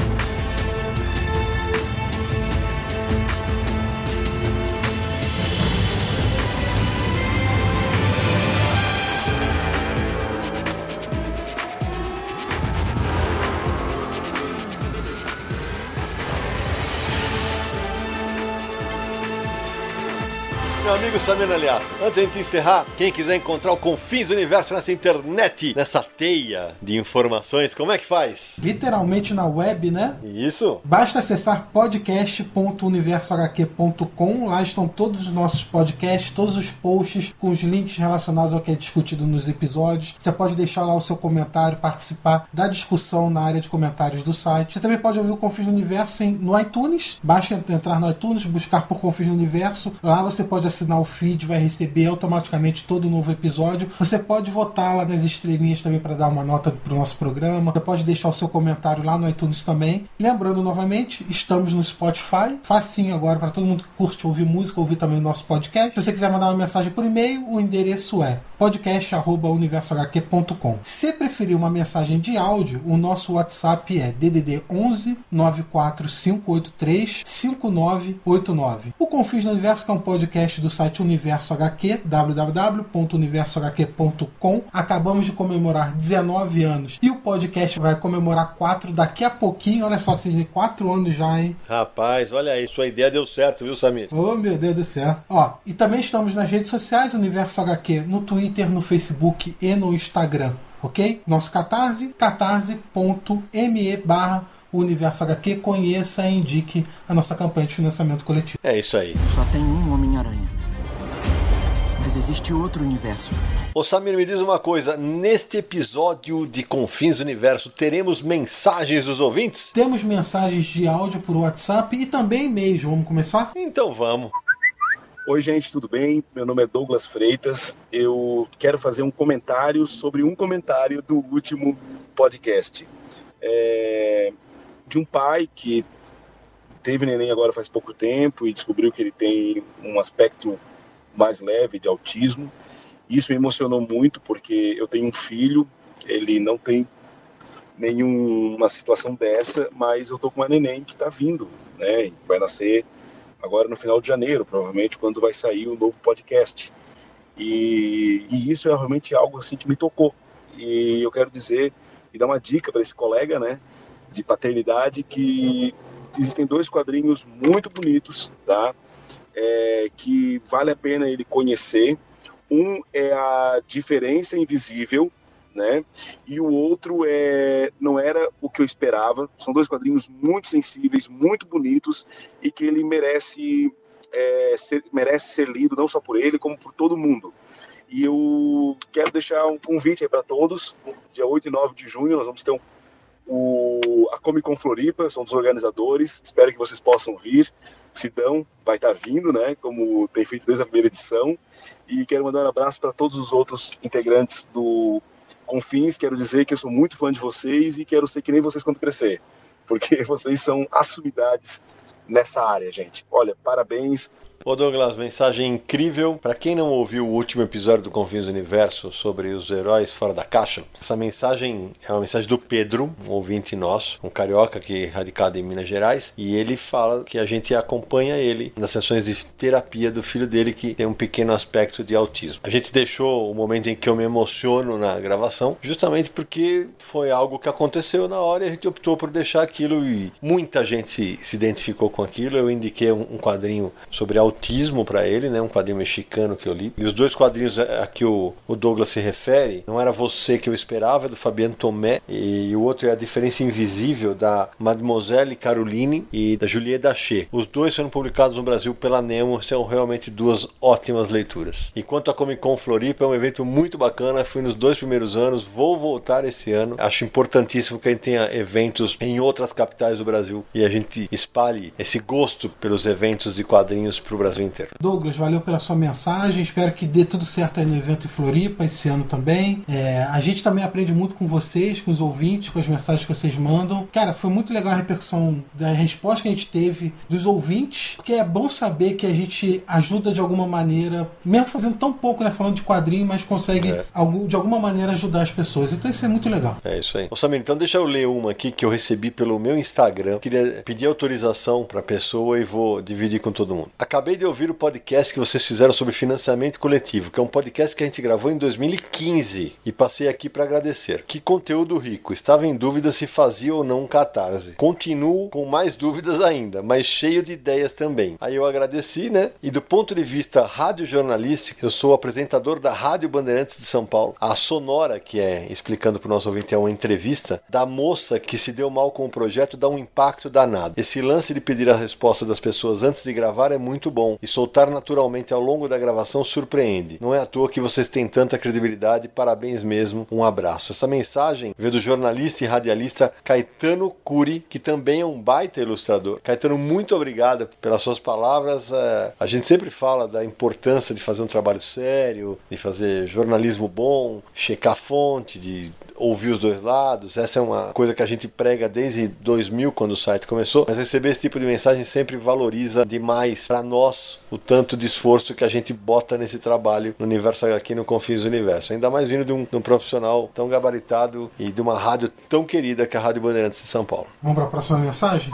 Samir Aliato, antes de encerrar, quem quiser encontrar o Confins do Universo nessa internet, nessa teia de informações, como é que faz? Literalmente na web, né? Isso. Basta acessar podcast.universohq.com. Lá estão todos os nossos podcasts, todos os posts com os links relacionados ao que é discutido nos episódios. Você pode deixar lá o seu comentário, participar da discussão na área de comentários do site. Você também pode ouvir o Confins do Universo no iTunes. Basta entrar no iTunes, buscar por Confins do Universo. Lá você pode assinar o feed vai receber automaticamente todo novo episódio. Você pode votar lá nas estrelinhas também para dar uma nota pro nosso programa. Você pode deixar o seu comentário lá no iTunes também. Lembrando novamente, estamos no Spotify. Facinho agora para todo mundo que curte ouvir música, ouvir também o nosso podcast. Se você quiser mandar uma mensagem por e-mail, o endereço é podcast@universohq.com. Se preferir uma mensagem de áudio, o nosso WhatsApp é DDD 11 94583 5989. O Confins do Universo que é um podcast do site Universo HQ, www.universohq.com. Acabamos de comemorar 19 anos e o podcast vai comemorar 4 daqui a pouquinho. Olha só, se 4 anos já, hein? Rapaz, olha aí, sua ideia deu certo, viu, Samir? Oh, meu Deus do céu. Ó, e também estamos nas redes sociais Universo HQ, no Twitter, no Facebook e no Instagram, ok? Nosso catarse, catarse.me barra Universo HQ, conheça e indique a nossa campanha de financiamento coletivo. É isso aí. Só tem um existe outro universo. Ô Samir, me diz uma coisa, neste episódio de Confins do Universo, teremos mensagens dos ouvintes? Temos mensagens de áudio por WhatsApp e também e-mails. Vamos começar? Então vamos. Oi, gente, tudo bem? Meu nome é Douglas Freitas. Eu quero fazer um comentário sobre um comentário do último podcast. É, de um pai que teve neném agora faz pouco tempo e descobriu que ele tem um aspecto mais leve de autismo. Isso me emocionou muito porque eu tenho um filho, ele não tem nenhuma situação dessa, mas eu tô com uma neném que tá vindo, né? Vai nascer agora no final de janeiro, provavelmente quando vai sair o novo podcast. E, e isso é realmente algo assim que me tocou. E eu quero dizer e dar uma dica para esse colega, né, de paternidade que existem dois quadrinhos muito bonitos, tá? É, que vale a pena ele conhecer. Um é a diferença invisível, né? E o outro é não era o que eu esperava. São dois quadrinhos muito sensíveis, muito bonitos e que ele merece é, ser, merece ser lido não só por ele como por todo mundo. E eu quero deixar um convite para todos. Dia 8 e 9 de junho nós vamos ter um, o, a Comic Con Floripa, são dos organizadores. Espero que vocês possam vir. Sidão vai estar vindo, né? Como tem feito desde a primeira edição. E quero mandar um abraço para todos os outros integrantes do Confins. Quero dizer que eu sou muito fã de vocês e quero ser que nem vocês quando crescer. Porque [LAUGHS] vocês são assumidades nessa área, gente. Olha, parabéns. Ô Douglas, mensagem incrível. Para quem não ouviu o último episódio do Confins do Universo sobre os heróis fora da caixa, essa mensagem é uma mensagem do Pedro, um ouvinte nosso, um carioca que é radicado em Minas Gerais, e ele fala que a gente acompanha ele nas sessões de terapia do filho dele que tem um pequeno aspecto de autismo. A gente deixou o momento em que eu me emociono na gravação, justamente porque foi algo que aconteceu na hora e a gente optou por deixar aquilo e muita gente se identificou com aquilo. Eu indiquei um quadrinho sobre autismo para ele, né? Um quadrinho mexicano que eu li. E os dois quadrinhos a que o, o Douglas se refere, não era você que eu esperava, é do Fabiano Tomé, e o outro é a diferença invisível da Mademoiselle Caroline e da Juliette Daché. Os dois foram publicados no Brasil pela Nemo, são realmente duas ótimas leituras. Enquanto a Comic Con Floripa é um evento muito bacana, fui nos dois primeiros anos, vou voltar esse ano. Acho importantíssimo que a gente tenha eventos em outras capitais do Brasil e a gente espalhe esse gosto pelos eventos de quadrinhos para o Brasil inteiro. Douglas, valeu pela sua mensagem. Espero que dê tudo certo aí no evento em Floripa esse ano também. É, a gente também aprende muito com vocês, com os ouvintes, com as mensagens que vocês mandam. Cara, foi muito legal a repercussão da resposta que a gente teve dos ouvintes, porque é bom saber que a gente ajuda de alguma maneira, mesmo fazendo tão pouco, né, falando de quadrinho, mas consegue É. algum- de alguma maneira ajudar as pessoas. Então isso é muito legal. É isso aí. Ô Samir, então deixa eu ler uma aqui que eu recebi pelo meu Instagram. Queria pedir autorização para a pessoa e vou dividir com todo mundo. Acabei de ouvir o podcast que vocês fizeram sobre financiamento coletivo, que é um podcast que a gente gravou em 2015 e passei aqui para agradecer. Que conteúdo rico. Estava em dúvida se fazia ou não um catarse. Continuo com mais dúvidas ainda, mas cheio de ideias também. Aí eu agradeci, né? E do ponto de vista radiojornalístico, eu sou apresentador da Rádio Bandeirantes de São Paulo. A Sonora, que é, explicando para o nosso ouvinte, é uma entrevista da moça que se deu mal com o projeto, dá um impacto danado. Esse lance de pedir a resposta das pessoas antes de gravar é muito bom. Bom e soltar naturalmente ao longo da gravação surpreende. Não é à toa que vocês têm tanta credibilidade. Parabéns mesmo. Um abraço. Essa mensagem veio do jornalista e radialista Caetano Curi, que também é um baita ilustrador. Caetano, muito obrigado pelas suas palavras. É, a gente sempre fala da importância de fazer um trabalho sério, de fazer jornalismo bom, checar fonte, de ouvir os dois lados. Essa é uma coisa que a gente prega desde 2000, quando o site começou. Mas receber esse tipo de mensagem sempre valoriza demais para nós o tanto de esforço que a gente bota nesse trabalho no Universo HQ, no Confins do Universo. Ainda mais vindo de um, de um profissional tão gabaritado e de uma rádio tão querida que é a Rádio Bandeirantes de São Paulo. Vamos para a próxima mensagem?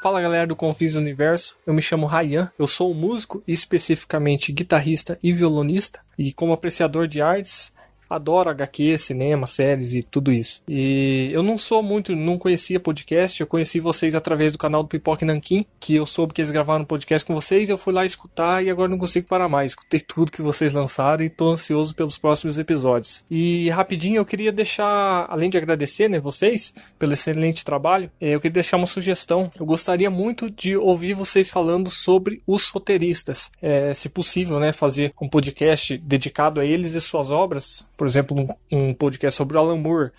Fala galera do Confins do Universo, eu me chamo Ryan, eu sou um músico e especificamente guitarrista e violonista, e como apreciador de artes, adoro HQ, cinema, séries e tudo isso. E eu não sou muito, não conhecia podcast, eu conheci vocês através do canal do Pipoque Nankin, que eu soube que eles gravaram um podcast com vocês, eu fui lá escutar e agora não consigo parar mais. Escutei tudo que vocês lançaram e tô ansioso pelos próximos episódios. E rapidinho eu queria deixar, além de agradecer, né, vocês pelo excelente trabalho, eh, eu queria deixar uma sugestão. Eu gostaria muito de ouvir vocês falando sobre os roteiristas. É, se possível, né, fazer um podcast dedicado a eles e suas obras, por exemplo, um, um podcast sobre o Alan Moore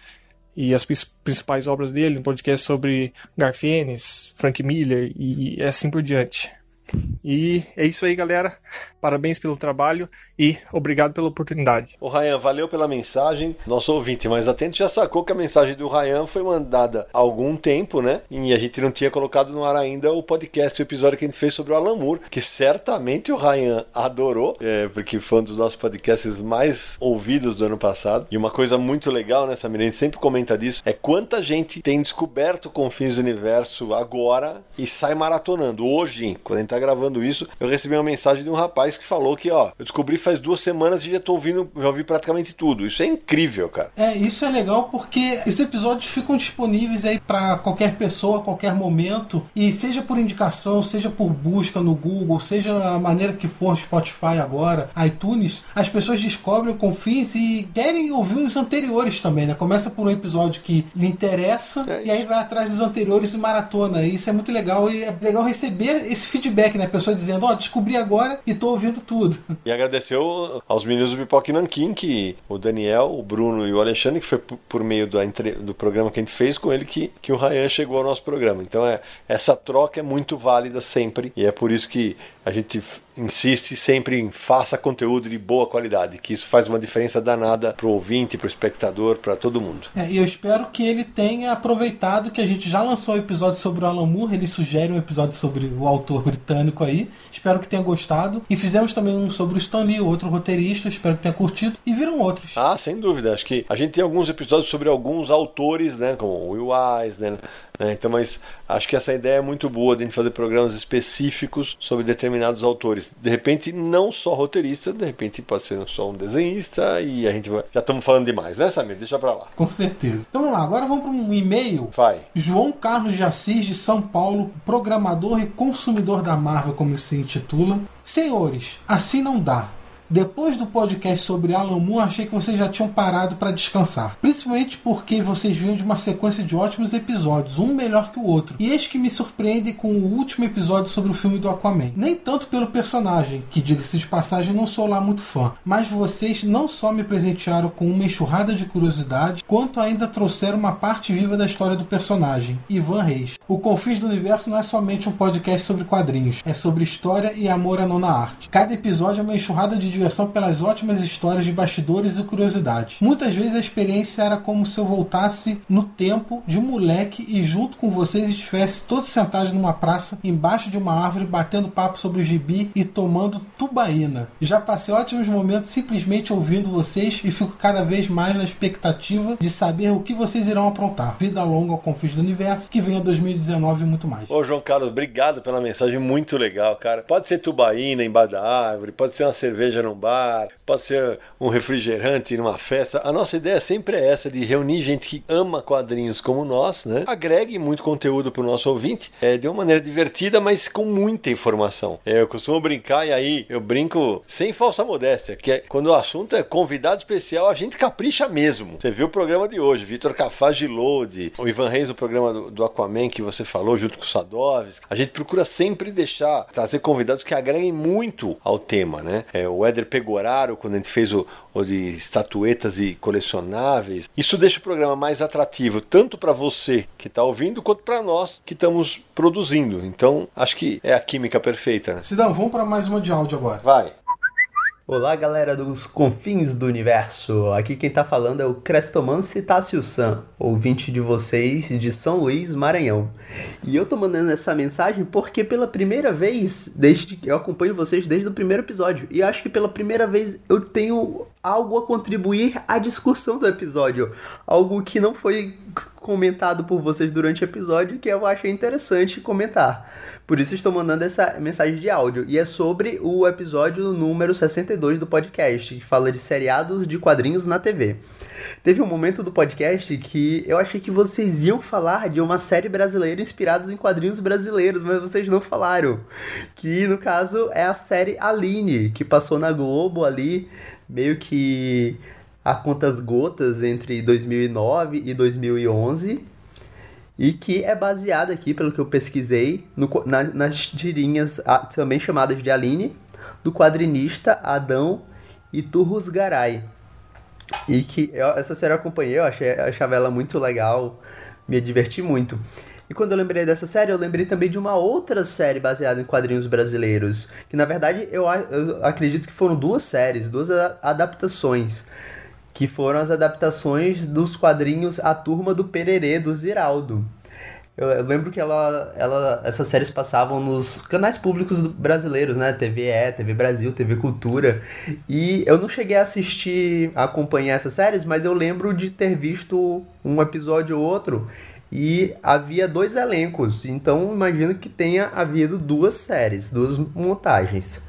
e as principais obras dele, um podcast sobre Garfienes, Frank Miller e assim por diante. E é isso aí, galera. Parabéns pelo trabalho e obrigado pela oportunidade. O Ryan, valeu pela mensagem. Nosso ouvinte mais atento já sacou que a mensagem do Ryan foi mandada há algum tempo, né? E a gente não tinha colocado no ar ainda o podcast, o episódio que a gente fez sobre o Alan Moore, que certamente o Ryan adorou, é, porque foi um dos nossos podcasts mais ouvidos do ano passado. E uma coisa muito legal, né, Samir? A gente sempre comenta disso, é quanta gente tem descoberto Confins do Universo agora e sai maratonando. Hoje, quando a gente tá gravando isso, eu recebi uma mensagem de um rapaz que falou que, ó, eu descobri faz duas semanas e já tô ouvindo, já ouvi praticamente tudo. Isso é incrível, cara. É, isso é legal porque esses episódios ficam disponíveis aí para qualquer pessoa, a qualquer momento, e seja por indicação, seja por busca no Google, seja a maneira que for Spotify agora, iTunes, as pessoas descobrem o Confins e querem ouvir os anteriores também, né? Começa por um episódio que lhe interessa É e aí vai atrás dos anteriores e maratona. E isso é muito legal e é legal receber esse feedback, né? A pessoa dizendo, ó, descobri agora e tô ouvindo tudo. [LAUGHS] E agradeceu aos meninos do Pipoque Nankin, que o Daniel, o Bruno e o Alexandre, que foi por, meio do, do programa que a gente fez com ele, que, que o Ryan chegou ao nosso programa. Então é, essa troca é muito válida sempre, e é por isso que a gente insiste sempre em faça conteúdo de boa qualidade, que isso faz uma diferença danada pro ouvinte, pro espectador, para todo mundo. É, e eu espero que ele tenha aproveitado que a gente já lançou um episódio sobre o Alan Moore, ele sugere um episódio sobre o autor britânico aí. Espero que tenha gostado. E fizemos também um sobre o Stan Lee, outro roteirista, espero que tenha curtido. E viram outros. Ah, sem dúvida. Acho que a gente tem alguns episódios sobre alguns autores, né? Como o Will Eisner, né? Então, mas acho que essa ideia é muito boa de a gente fazer programas específicos sobre determinados autores. De repente, não só roteirista, de repente pode ser só um desenhista e a gente vai... Já estamos falando demais, né, Samir? Deixa pra lá. Com certeza. Então vamos lá, agora vamos para um e-mail. Vai. João Carlos de Assis, de São Paulo, programador e consumidor da Marvel, como ele se intitula. Senhores, assim não dá. Depois do podcast sobre Alan Moore, achei que vocês já tinham parado para descansar. Principalmente porque vocês vinham de uma sequência de ótimos episódios, um melhor que o outro. E eis que me surpreende com o último episódio sobre o filme do Aquaman. Nem tanto pelo personagem, que diga-se de passagem, não sou lá muito fã. Mas vocês não só me presentearam com uma enxurrada de curiosidade, quanto ainda trouxeram uma parte viva da história do personagem, Ivan Reis. O Confins do Universo não é somente um podcast sobre quadrinhos, é sobre história e amor à nona arte. Cada episódio é uma enxurrada de pelas ótimas histórias de bastidores e curiosidades. Muitas vezes a experiência era como se eu voltasse no tempo de moleque e junto com vocês estivesse todos sentados numa praça, embaixo de uma árvore, batendo papo sobre o gibi e tomando tubaína. Já passei ótimos momentos simplesmente ouvindo vocês e fico cada vez mais na expectativa de saber o que vocês irão aprontar. Vida longa ao Confins do Universo, que venha 2019 e muito mais. Ô, João Carlos, obrigado pela mensagem muito legal, cara. Pode ser tubaína embaixo da árvore, pode ser uma cerveja no num bar, pode ser um refrigerante numa festa. A nossa ideia sempre é essa, de reunir gente que ama quadrinhos como nós, né? Agregue muito conteúdo para o nosso ouvinte, é, de uma maneira divertida, mas com muita informação. É, eu costumo brincar, e aí eu brinco sem falsa modéstia, que é, quando o assunto é convidado especial, a gente capricha mesmo. Você viu o programa de hoje, Vitor Cafá Gilode, o Ivan Reis no programa do, do Aquaman que você falou, junto com o Sadovski. A gente procura sempre deixar, trazer convidados que agreguem muito ao tema, né? É, o Éder Pegoraro, quando a gente fez o, o de estatuetas e colecionáveis. Isso deixa o programa mais atrativo, tanto para você que está ouvindo, quanto para nós que estamos produzindo. Então, acho que é a química perfeita. Né? Sidão, vamos para mais uma de áudio agora. Vai. Olá, galera dos confins do universo. Aqui quem tá falando é o Crestomance Tássio San, ouvinte de vocês de São Luís, Maranhão. E eu tô mandando essa mensagem porque pela primeira vez, desde eu acompanho vocês desde o primeiro episódio, e acho que pela primeira vez eu tenho algo a contribuir à discussão do episódio, algo que não foi comentado por vocês durante o episódio que eu achei interessante comentar. Por isso estou mandando essa mensagem de áudio. E é sobre o episódio número 62 do podcast, que fala de seriados de quadrinhos na TV. Teve um momento do podcast que eu achei que vocês iam falar de uma série brasileira inspirada em quadrinhos brasileiros, mas vocês não falaram. Que no caso é a série Aline, que passou na Globo ali, meio que a contas gotas entre 2009 e 2011 e que é baseada aqui, pelo que eu pesquisei, no, na, nas tirinhas também chamadas de Aline, do quadrinista Adão Iturrus Garay. E que eu, essa série eu acompanhei, eu achei, achava ela muito legal, me diverti muito. E quando eu lembrei dessa série, eu lembrei também de uma outra série baseada em quadrinhos brasileiros. Que na verdade eu, eu acredito que foram duas séries, duas adaptações que foram as adaptações dos quadrinhos A Turma do Pererê, do Ziraldo. Eu, lembro que ela, ela, essas séries passavam nos canais públicos brasileiros, né? TVE, TV Brasil, TV Cultura. E eu não cheguei a assistir, a acompanhar essas séries, mas eu lembro de ter visto um episódio ou outro e havia dois elencos. Então imagino que tenha havido duas séries, duas montagens.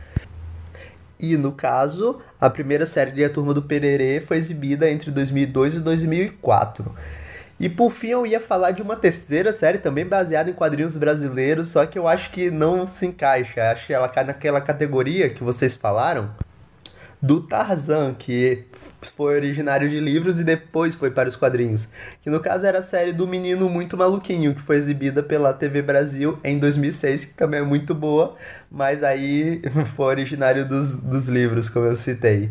E no caso, a primeira série de A Turma do Pererê foi exibida entre 2002 e 2004. E por fim eu ia falar de uma terceira série também baseada em quadrinhos brasileiros, só que eu acho que não se encaixa. Acho que ela cai naquela categoria que vocês falaram, do Tarzan, que foi originário de livros e depois foi para os quadrinhos. Que no caso era a série do Menino Muito Maluquinho, que foi exibida pela TV Brasil em 2006, que também é muito boa, mas aí [LAUGHS] foi originário dos, dos livros, como eu citei.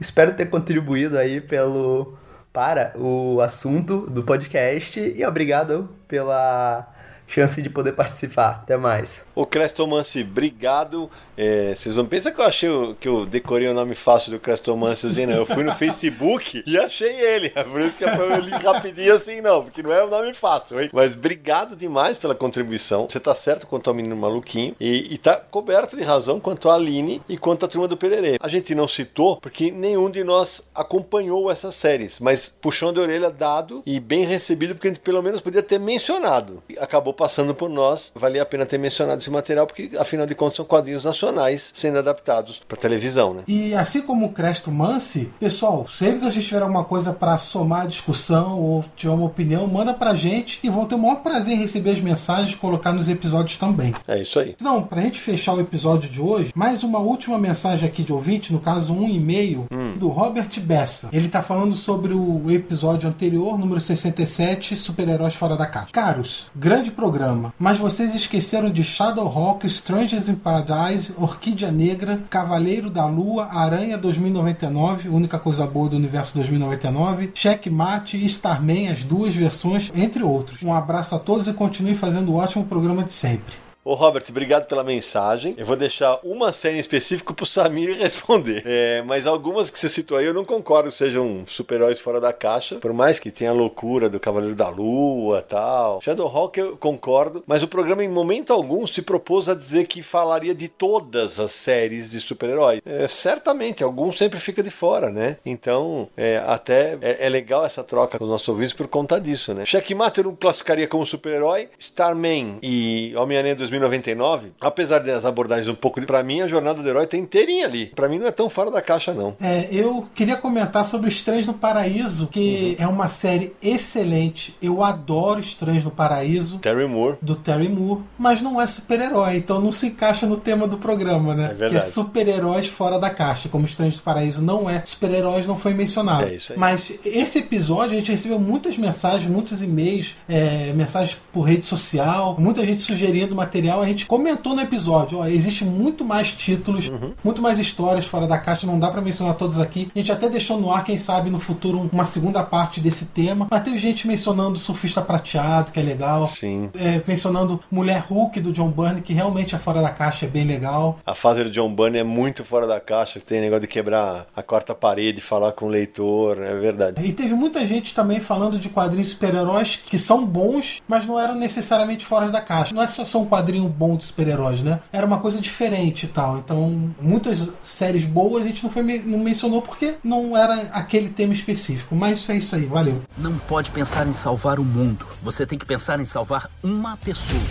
Espero ter contribuído aí pelo para o assunto do podcast e obrigado pela chance de poder participar. Até mais. O Crestomance, obrigado. É, vocês não pensam que eu achei que eu decorei o nome fácil do Crestomance assim, não. Eu fui no Facebook [LAUGHS] e achei ele. É por isso que eu li rapidinho assim, não, porque não é um nome fácil, hein? Mas obrigado demais pela contribuição. Você tá certo quanto ao menino maluquinho e, e tá coberto de razão quanto a Aline e quanto à turma do Pererê. A gente não citou porque nenhum de nós acompanhou essas séries, mas puxão de orelha dado e bem recebido, porque a gente pelo menos podia ter mencionado. Acabou passando por nós, valia a pena ter mencionado esse material, porque afinal de contas são quadrinhos nacionais sendo adaptados para televisão, né? E assim como o Cresto Mansi, pessoal, sempre que vocês tiverem alguma coisa para somar a discussão ou tiver uma opinião, manda pra gente e vão ter o maior prazer em receber as mensagens e colocar nos episódios também. É isso aí. Então, pra gente fechar o episódio de hoje, mais uma última mensagem aqui de ouvinte, no caso um e-mail hum. do Robert Bessa. Ele tá falando sobre o episódio anterior, número 67, Super-Heróis Fora da Caixa. Caros, grande programa, mas vocês esqueceram de Shadowhawk, Strangers in Paradise, Orquídea Negra, Cavaleiro da Lua, Aranha 2099, única coisa boa do universo 2099, Checkmate, Starman, as duas versões, entre outros. Um abraço a todos e continue fazendo o ótimo programa de sempre. Ô Robert, obrigado pela mensagem. Eu vou deixar uma cena específica pro Samir [LAUGHS] responder. É, mas algumas que você citou aí eu não concordo sejam super-heróis fora da caixa. Por mais que tenha a loucura do Cavaleiro da Lua tal. Shadowhawk eu concordo. Mas o programa em momento algum se propôs a dizer que falaria de todas as séries de super-heróis. É, certamente, algum sempre fica de fora, né? Então, é, até é, é, legal essa troca com os nossos ouvintes por conta disso, né? Checkmate eu não classificaria como super-herói. Starman e Homem-Aranha 2099, apesar das abordagens um pouco de. Pra mim, a jornada do herói tá inteirinha ali. Pra mim, não é tão fora da caixa, não. É, eu queria comentar sobre Estranhos no Paraíso, que é uma série excelente. Eu adoro Estranhos no Paraíso. Terry Moore. Do Terry Moore, mas não é super-herói, então não se encaixa no tema do programa, né? É verdade. Que é super-heróis fora da caixa. Como Estranhos do Paraíso não é, super-heróis não foi mencionado. É isso aí. Mas esse episódio a gente recebeu muitas mensagens, muitos e-mails, é, mensagens por rede social, muita gente sugerindo material. A gente comentou no episódio, ó, existe muito mais títulos, Uhum. muito mais histórias fora da caixa, não dá pra mencionar todos aqui. A gente até deixou no ar, quem sabe no futuro, um- uma segunda parte desse tema. Mas teve gente mencionando Surfista Prateado, que é legal. Sim. É, mencionando Mulher Hulk do John Byrne, que realmente é fora da caixa, é bem legal. A fase do John Bunny é muito fora da caixa. Tem negócio de quebrar a quarta parede, falar com o leitor. É verdade. E teve muita gente também falando de quadrinhos super-heróis que são bons, mas não eram necessariamente fora da caixa. Não é só só um quadrinho bom de super-heróis, né? Era uma coisa diferente e tal. Então, muitas séries boas a gente não, foi, não mencionou porque não era aquele tema específico. Mas é isso aí, valeu. Não pode pensar em salvar o mundo. Você tem que pensar em salvar uma pessoa.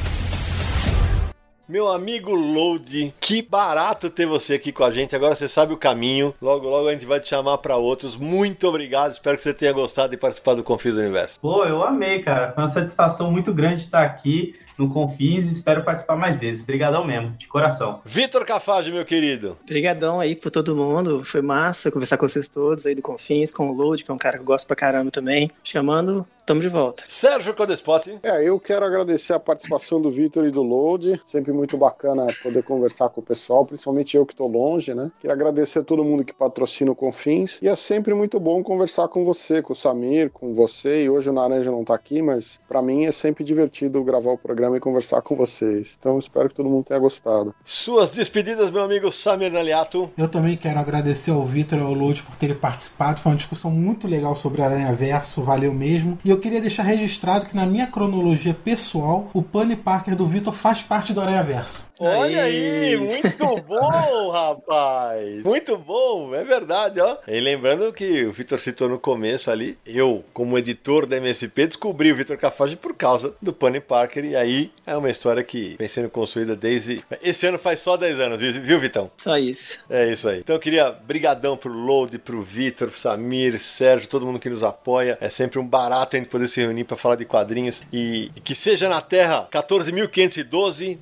Meu amigo Load, que barato ter você aqui com a gente. Agora você sabe o caminho. Logo, logo a gente vai te chamar pra outros. Muito obrigado. Espero que você tenha gostado de participar do Confis do Universo. Pô, eu amei, cara. Foi uma satisfação muito grande estar aqui no Confins e espero participar mais vezes. Obrigadão mesmo, de coração. Vitor Cafage, meu querido. Obrigadão aí por todo mundo. Foi massa conversar com vocês todos aí do Confins, com o Load, que é um cara que eu gosto pra caramba também. Chamando, tamo de volta. Sérgio Codespot. É, eu quero agradecer a participação do Vitor e do Load. Sempre muito bacana poder conversar com o pessoal, principalmente eu que estou longe, né? Quero agradecer a todo mundo que patrocina o Confins. E é sempre muito bom conversar com você, com o Samir, com você. E hoje o Naranja não tá aqui, mas para mim é sempre divertido gravar o programa e conversar com vocês. Então espero que todo mundo tenha gostado. Suas despedidas, meu amigo Samir Daliato. Eu também quero agradecer ao Vitor e ao Load por terem participado. Foi uma discussão muito legal sobre Aranha Verso, valeu mesmo. E eu queria deixar registrado que na minha cronologia pessoal, o Bunny Parker do Vitor faz parte do Aranha Verso. Olha aí, muito bom, [LAUGHS] rapaz. Muito bom, é verdade, ó. E lembrando que o Vitor citou no começo ali, eu, como editor da MSP, descobri o Vitor Cafage por causa do Bunny Parker. E aí é uma história que vem sendo construída desde. Esse ano faz só 10 anos, viu, viu Vitão? Só isso. É isso aí. Então eu queria brigadão pro Load, pro Vitor, pro Samir, Sérgio, todo mundo que nos apoia. É sempre um barato a gente poder se reunir para falar de quadrinhos e, e que seja na Terra 14.512,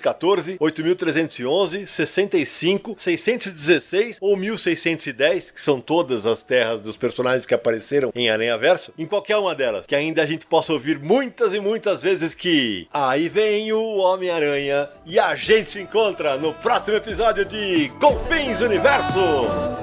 90.214, 8.311, 65, 616 ou 1.610, que são todas as terras dos personagens que apareceram em Aranha Verso, em qualquer uma delas, que ainda a gente possa ouvir muitas e muitas vezes que aí vem o Homem-Aranha e a gente se encontra no próximo episódio de Confins Universo.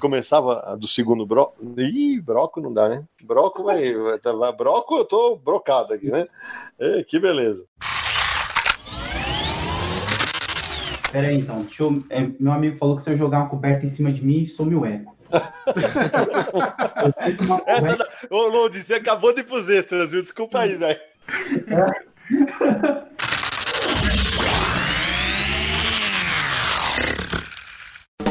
Começava a do segundo broco. Ih, broco não dá, né? Broco vai. vai- tá- Broco eu tô brocado aqui, né? É, que beleza. Pera aí, então. Eu- é, meu amigo falou que se eu jogar uma coberta em cima de mim, some o eco. [LAUGHS] Essa da... Ô, Lourdes, você acabou de ir pros extras, viu? Desculpa aí, velho. [LAUGHS]